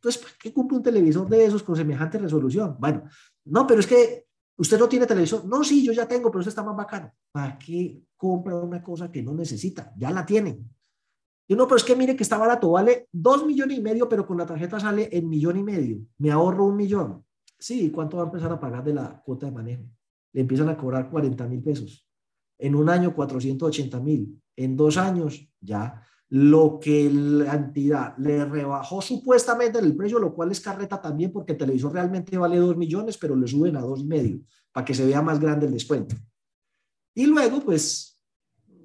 entonces, ¿para qué cumple un televisor de esos con semejante resolución? Bueno, no, pero es que usted no tiene televisor. No, sí, yo ya tengo, pero usted está más bacano. ¿Para qué compra una cosa que no necesita? Ya la tiene. Y no, pero es que mire que está barato, vale dos millones y medio, pero con la tarjeta sale en millón y medio. Me ahorro un millón. Sí, ¿cuánto va a empezar a pagar de la cuota de manejo? Le empiezan a cobrar 40 mil pesos. En un año, 480 mil. En dos años, ya lo que la entidad le rebajó supuestamente el precio, lo cual es carreta también porque el televisor realmente vale 2 millones, pero le suben a dos y medio para que se vea más grande el descuento. Y luego, pues,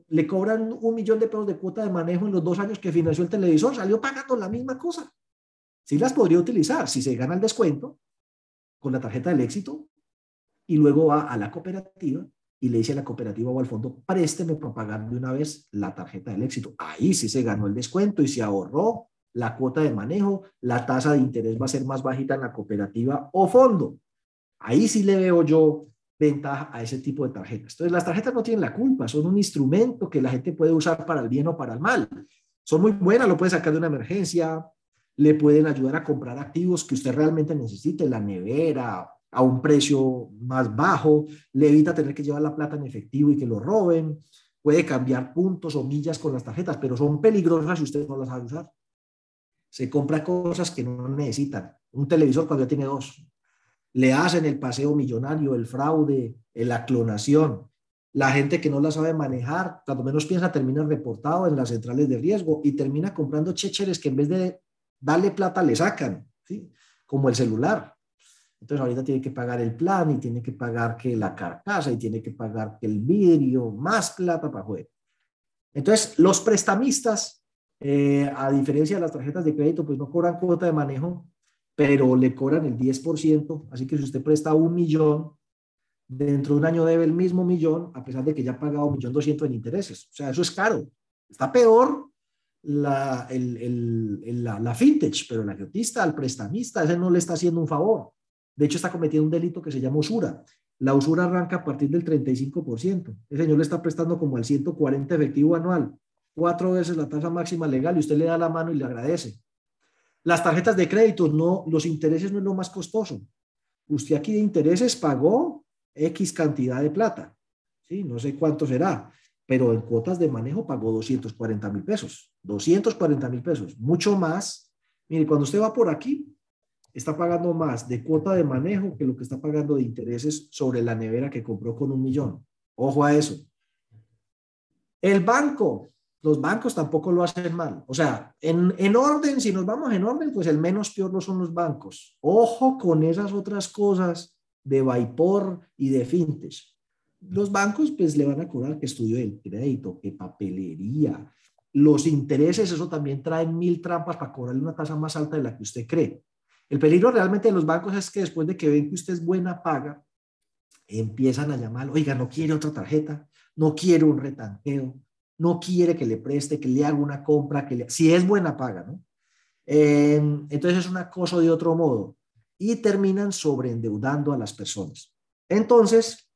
le cobran un millón de pesos de cuota de manejo en los dos años que financió el televisor, salió pagando la misma cosa. Sí las podría utilizar si se gana el descuento con la tarjeta del éxito y luego va a la cooperativa y le dice a la cooperativa o al fondo, présteme para pagar de una vez la tarjeta del éxito. Ahí sí se ganó el descuento y se ahorró la cuota de manejo, la tasa de interés va a ser más bajita en la cooperativa o fondo. Ahí sí le veo yo ventaja a ese tipo de tarjetas. Entonces, las tarjetas no tienen la culpa, son un instrumento que la gente puede usar para el bien o para el mal. Son muy buenas, lo puede sacar de una emergencia, le pueden ayudar a comprar activos que usted realmente necesite, la nevera, a un precio más bajo, le evita tener que llevar la plata en efectivo y que lo roben, puede cambiar puntos o millas con las tarjetas, pero son peligrosas si usted no las sabe usar. Se compra cosas que no necesitan. Un televisor cuando ya tiene dos. Le hacen el paseo millonario, el fraude, la clonación. La gente que no la sabe manejar, cuando menos piensa, termina reportado en las centrales de riesgo y termina comprando checheres que en vez de darle plata le sacan, como el celular. Entonces ahorita tiene que pagar el plan y tiene que pagar que la carcasa y tiene que pagar que el vidrio, más plata para jugar. Entonces los prestamistas, eh, a diferencia de las tarjetas de crédito, pues no cobran cuota de manejo, pero le cobran el 10%. Así que si usted presta un millón, dentro de un año debe el mismo millón, a pesar de que ya ha pagado un millón doscientos en intereses. O sea, eso es caro. Está peor la, el, el, la, la fintech, pero el agiotista, al prestamista, ese no le está haciendo un favor. De hecho, está cometiendo un delito que se llama usura. La usura arranca a partir del 35%. El señor le está prestando como al 140 efectivo anual, cuatro veces la tasa máxima legal y usted le da la mano y le agradece. Las tarjetas de crédito, no, los intereses no es lo más costoso. Usted aquí de intereses pagó X cantidad de plata. ¿sí? No sé cuánto será, pero en cuotas de manejo pagó 240 mil pesos. 240 mil pesos, mucho más. Mire, cuando usted va por aquí, está pagando más de cuota de manejo que lo que está pagando de intereses sobre la nevera que compró con un millón. Ojo a eso. El banco, los bancos tampoco lo hacen mal. O sea, en, en orden, si nos vamos en orden, pues el menos peor no son los bancos. Ojo con esas otras cosas de Vaipor y de Fintes. Los bancos pues le van a cobrar que estudio del crédito, que papelería, los intereses, eso también traen mil trampas para cobrarle una tasa más alta de la que usted cree. El peligro realmente de los bancos es que después de que ven que usted es buena paga, empiezan a llamar, oiga, no quiere otra tarjeta, no quiere un retanqueo, no quiere que le preste, que le haga una compra, que le, si es buena paga, ¿no? Em, entonces es un acoso de otro modo y terminan sobreendeudando a las personas. Entonces,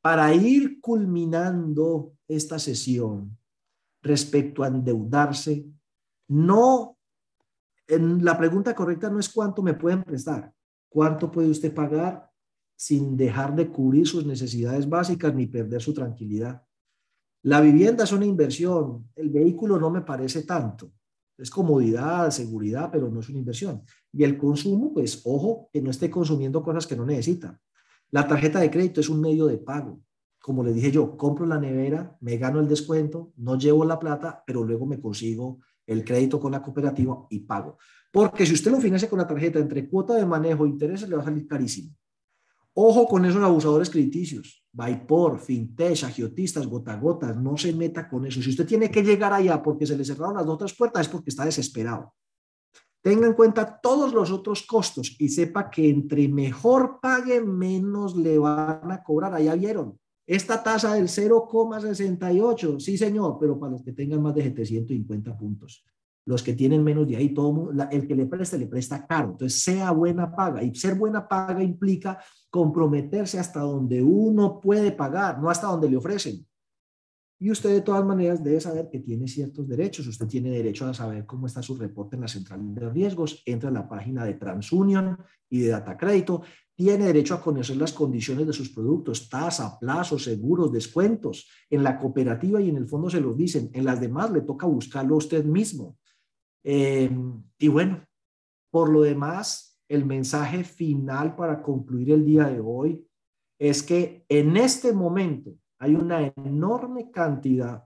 para ir culminando esta sesión respecto a endeudarse, no la pregunta correcta no es cuánto me pueden prestar, cuánto puede usted pagar sin dejar de cubrir sus necesidades básicas ni perder su tranquilidad. La vivienda es una inversión, el vehículo no me parece tanto. Es comodidad, seguridad, pero no es una inversión. Y el consumo, pues ojo, que no esté consumiendo cosas que no necesita. La tarjeta de crédito es un medio de pago. Como le dije yo, compro la nevera, me gano el descuento, no llevo la plata, pero luego me consigo el crédito con la cooperativa y pago. Porque si usted lo financia con la tarjeta entre cuota de manejo e intereses, le va a salir carísimo. Ojo con esos abusadores crediticios. Vaipor, fintech, agiotistas, gota gotas, no se meta con eso. Si usted tiene que llegar allá porque se le cerraron las otras puertas, es porque está desesperado. Tenga en cuenta todos los otros costos y sepa que entre mejor pague, menos le van a cobrar. Allá vieron. Esta tasa del 0,68, sí señor, pero para los que tengan más de 750 puntos. Los que tienen menos de ahí, todo el que le preste, le presta caro. Entonces, sea buena paga. Y ser buena paga implica comprometerse hasta donde uno puede pagar, no hasta donde le ofrecen. Y usted de todas maneras debe saber que tiene ciertos derechos. Usted tiene derecho a saber cómo está su reporte en la central de riesgos. Entra a la página de TransUnion y de Data Crédito. Tiene derecho a conocer las condiciones de sus productos, tasa, plazo, seguros, descuentos. En la cooperativa y en el fondo se los dicen. En las demás le toca buscarlo usted mismo. Eh, y bueno, por lo demás, el mensaje final para concluir el día de hoy es que en este momento hay una enorme cantidad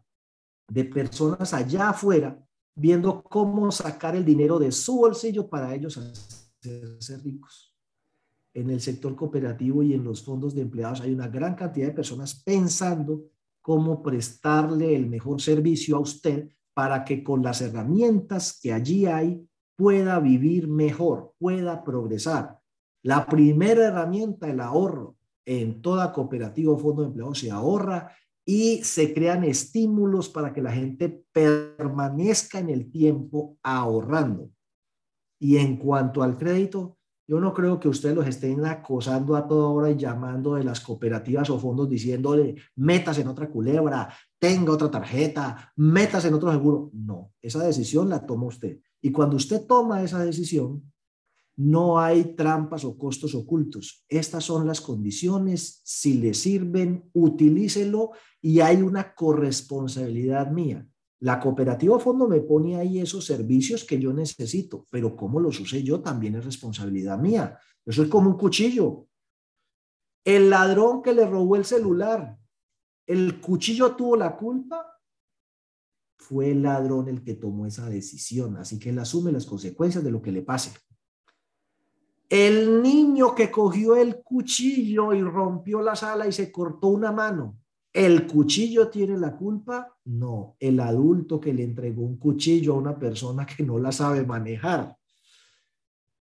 de personas allá afuera viendo cómo sacar el dinero de su bolsillo para ellos hacerse ricos. En el sector cooperativo y en los fondos de empleados hay una gran cantidad de personas pensando cómo prestarle el mejor servicio a usted para que con las herramientas que allí hay pueda vivir mejor, pueda progresar. La primera herramienta, el ahorro, en toda cooperativa o fondo de empleo se ahorra y se crean estímulos para que la gente permanezca en el tiempo ahorrando. Y en cuanto al crédito, yo no creo que ustedes los estén acosando a toda hora y llamando de las cooperativas o fondos diciéndole, metas en otra culebra, tenga otra tarjeta, metas en otro seguro. No, esa decisión la toma usted. Y cuando usted toma esa decisión, no hay trampas o costos ocultos. Estas son las condiciones. Si le sirven, utilícelo y hay una corresponsabilidad mía. La cooperativa fondo me pone ahí esos servicios que yo necesito, pero cómo los use yo también es responsabilidad mía. Eso es como un cuchillo. El ladrón que le robó el celular, ¿el cuchillo tuvo la culpa? Fue el ladrón el que tomó esa decisión, así que él asume las consecuencias de lo que le pase. El niño que cogió el cuchillo y rompió la sala y se cortó una mano, ¿el cuchillo tiene la culpa? No, el adulto que le entregó un cuchillo a una persona que no la sabe manejar.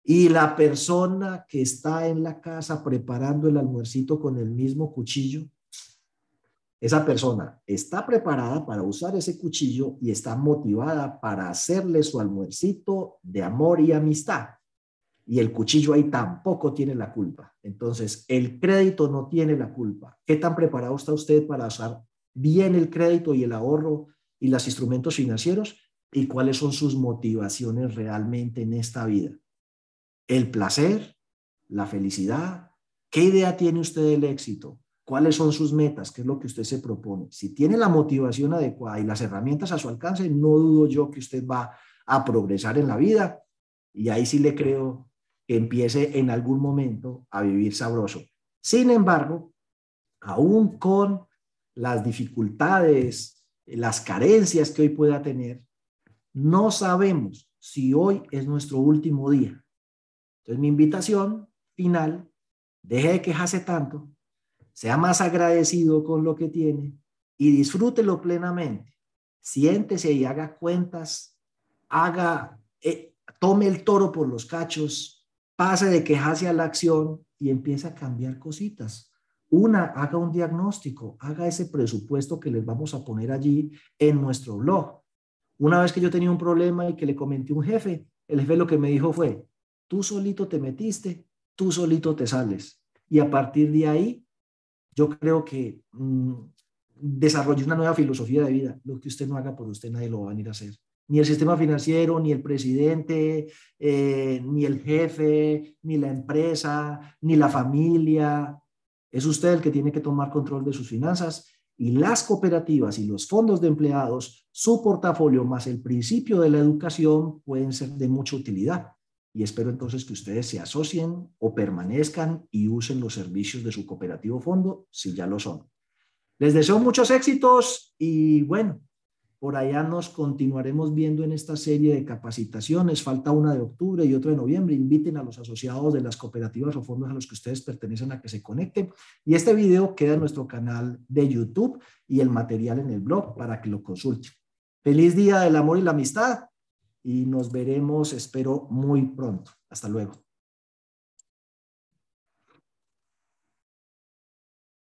Y la persona que está en la casa preparando el almuercito con el mismo cuchillo, esa persona está preparada para usar ese cuchillo y está motivada para hacerle su almuercito de amor y amistad y el cuchillo ahí tampoco tiene la culpa. Entonces, el crédito no tiene la culpa. ¿Qué tan preparado está usted para usar bien el crédito y el ahorro y los instrumentos financieros? ¿Y cuáles son sus motivaciones realmente en esta vida? El placer, la felicidad. ¿Qué idea tiene usted del éxito? ¿Cuáles son sus metas? ¿Qué es lo que usted se propone? Si tiene la motivación adecuada y las herramientas a su alcance, no dudo yo que usted va a progresar en la vida. Y ahí sí le creo empiece en algún momento a vivir sabroso. Sin embargo, aún con las dificultades, las carencias que hoy pueda tener, no sabemos si hoy es nuestro último día. Entonces, mi invitación final, deje de quejarse tanto, sea más agradecido con lo que tiene y disfrútelo plenamente. Siéntese y haga cuentas, haga, eh, tome el toro por los cachos, pase de quejarse a la acción y empieza a cambiar cositas. Una, haga un diagnóstico, haga ese presupuesto que les vamos a poner allí en nuestro blog. Una vez que yo tenía un problema y que le comenté a un jefe, el jefe lo que me dijo fue, tú solito te metiste, tú solito te sales. Y a partir de ahí, yo creo que mmm, desarrollé una nueva filosofía de vida. Lo que usted no haga por usted, nadie lo va a venir a hacer ni el sistema financiero, ni el presidente, eh, ni el jefe, ni la empresa, ni la familia. Es usted el que tiene que tomar control de sus finanzas y las cooperativas y los fondos de empleados, su portafolio más el principio de la educación pueden ser de mucha utilidad. Y espero entonces que ustedes se asocien o permanezcan y usen los servicios de su cooperativo fondo si ya lo son. Les deseo muchos éxitos y bueno, por allá nos continuaremos viendo en esta serie de capacitaciones. Falta una de octubre y otra de noviembre. Inviten a los asociados de las cooperativas o fondos a los que ustedes pertenecen a que se conecten. Y este video queda en nuestro canal de YouTube y el material en el blog para que lo consulten. Feliz día del amor y la amistad y nos veremos, espero, muy pronto. Hasta luego.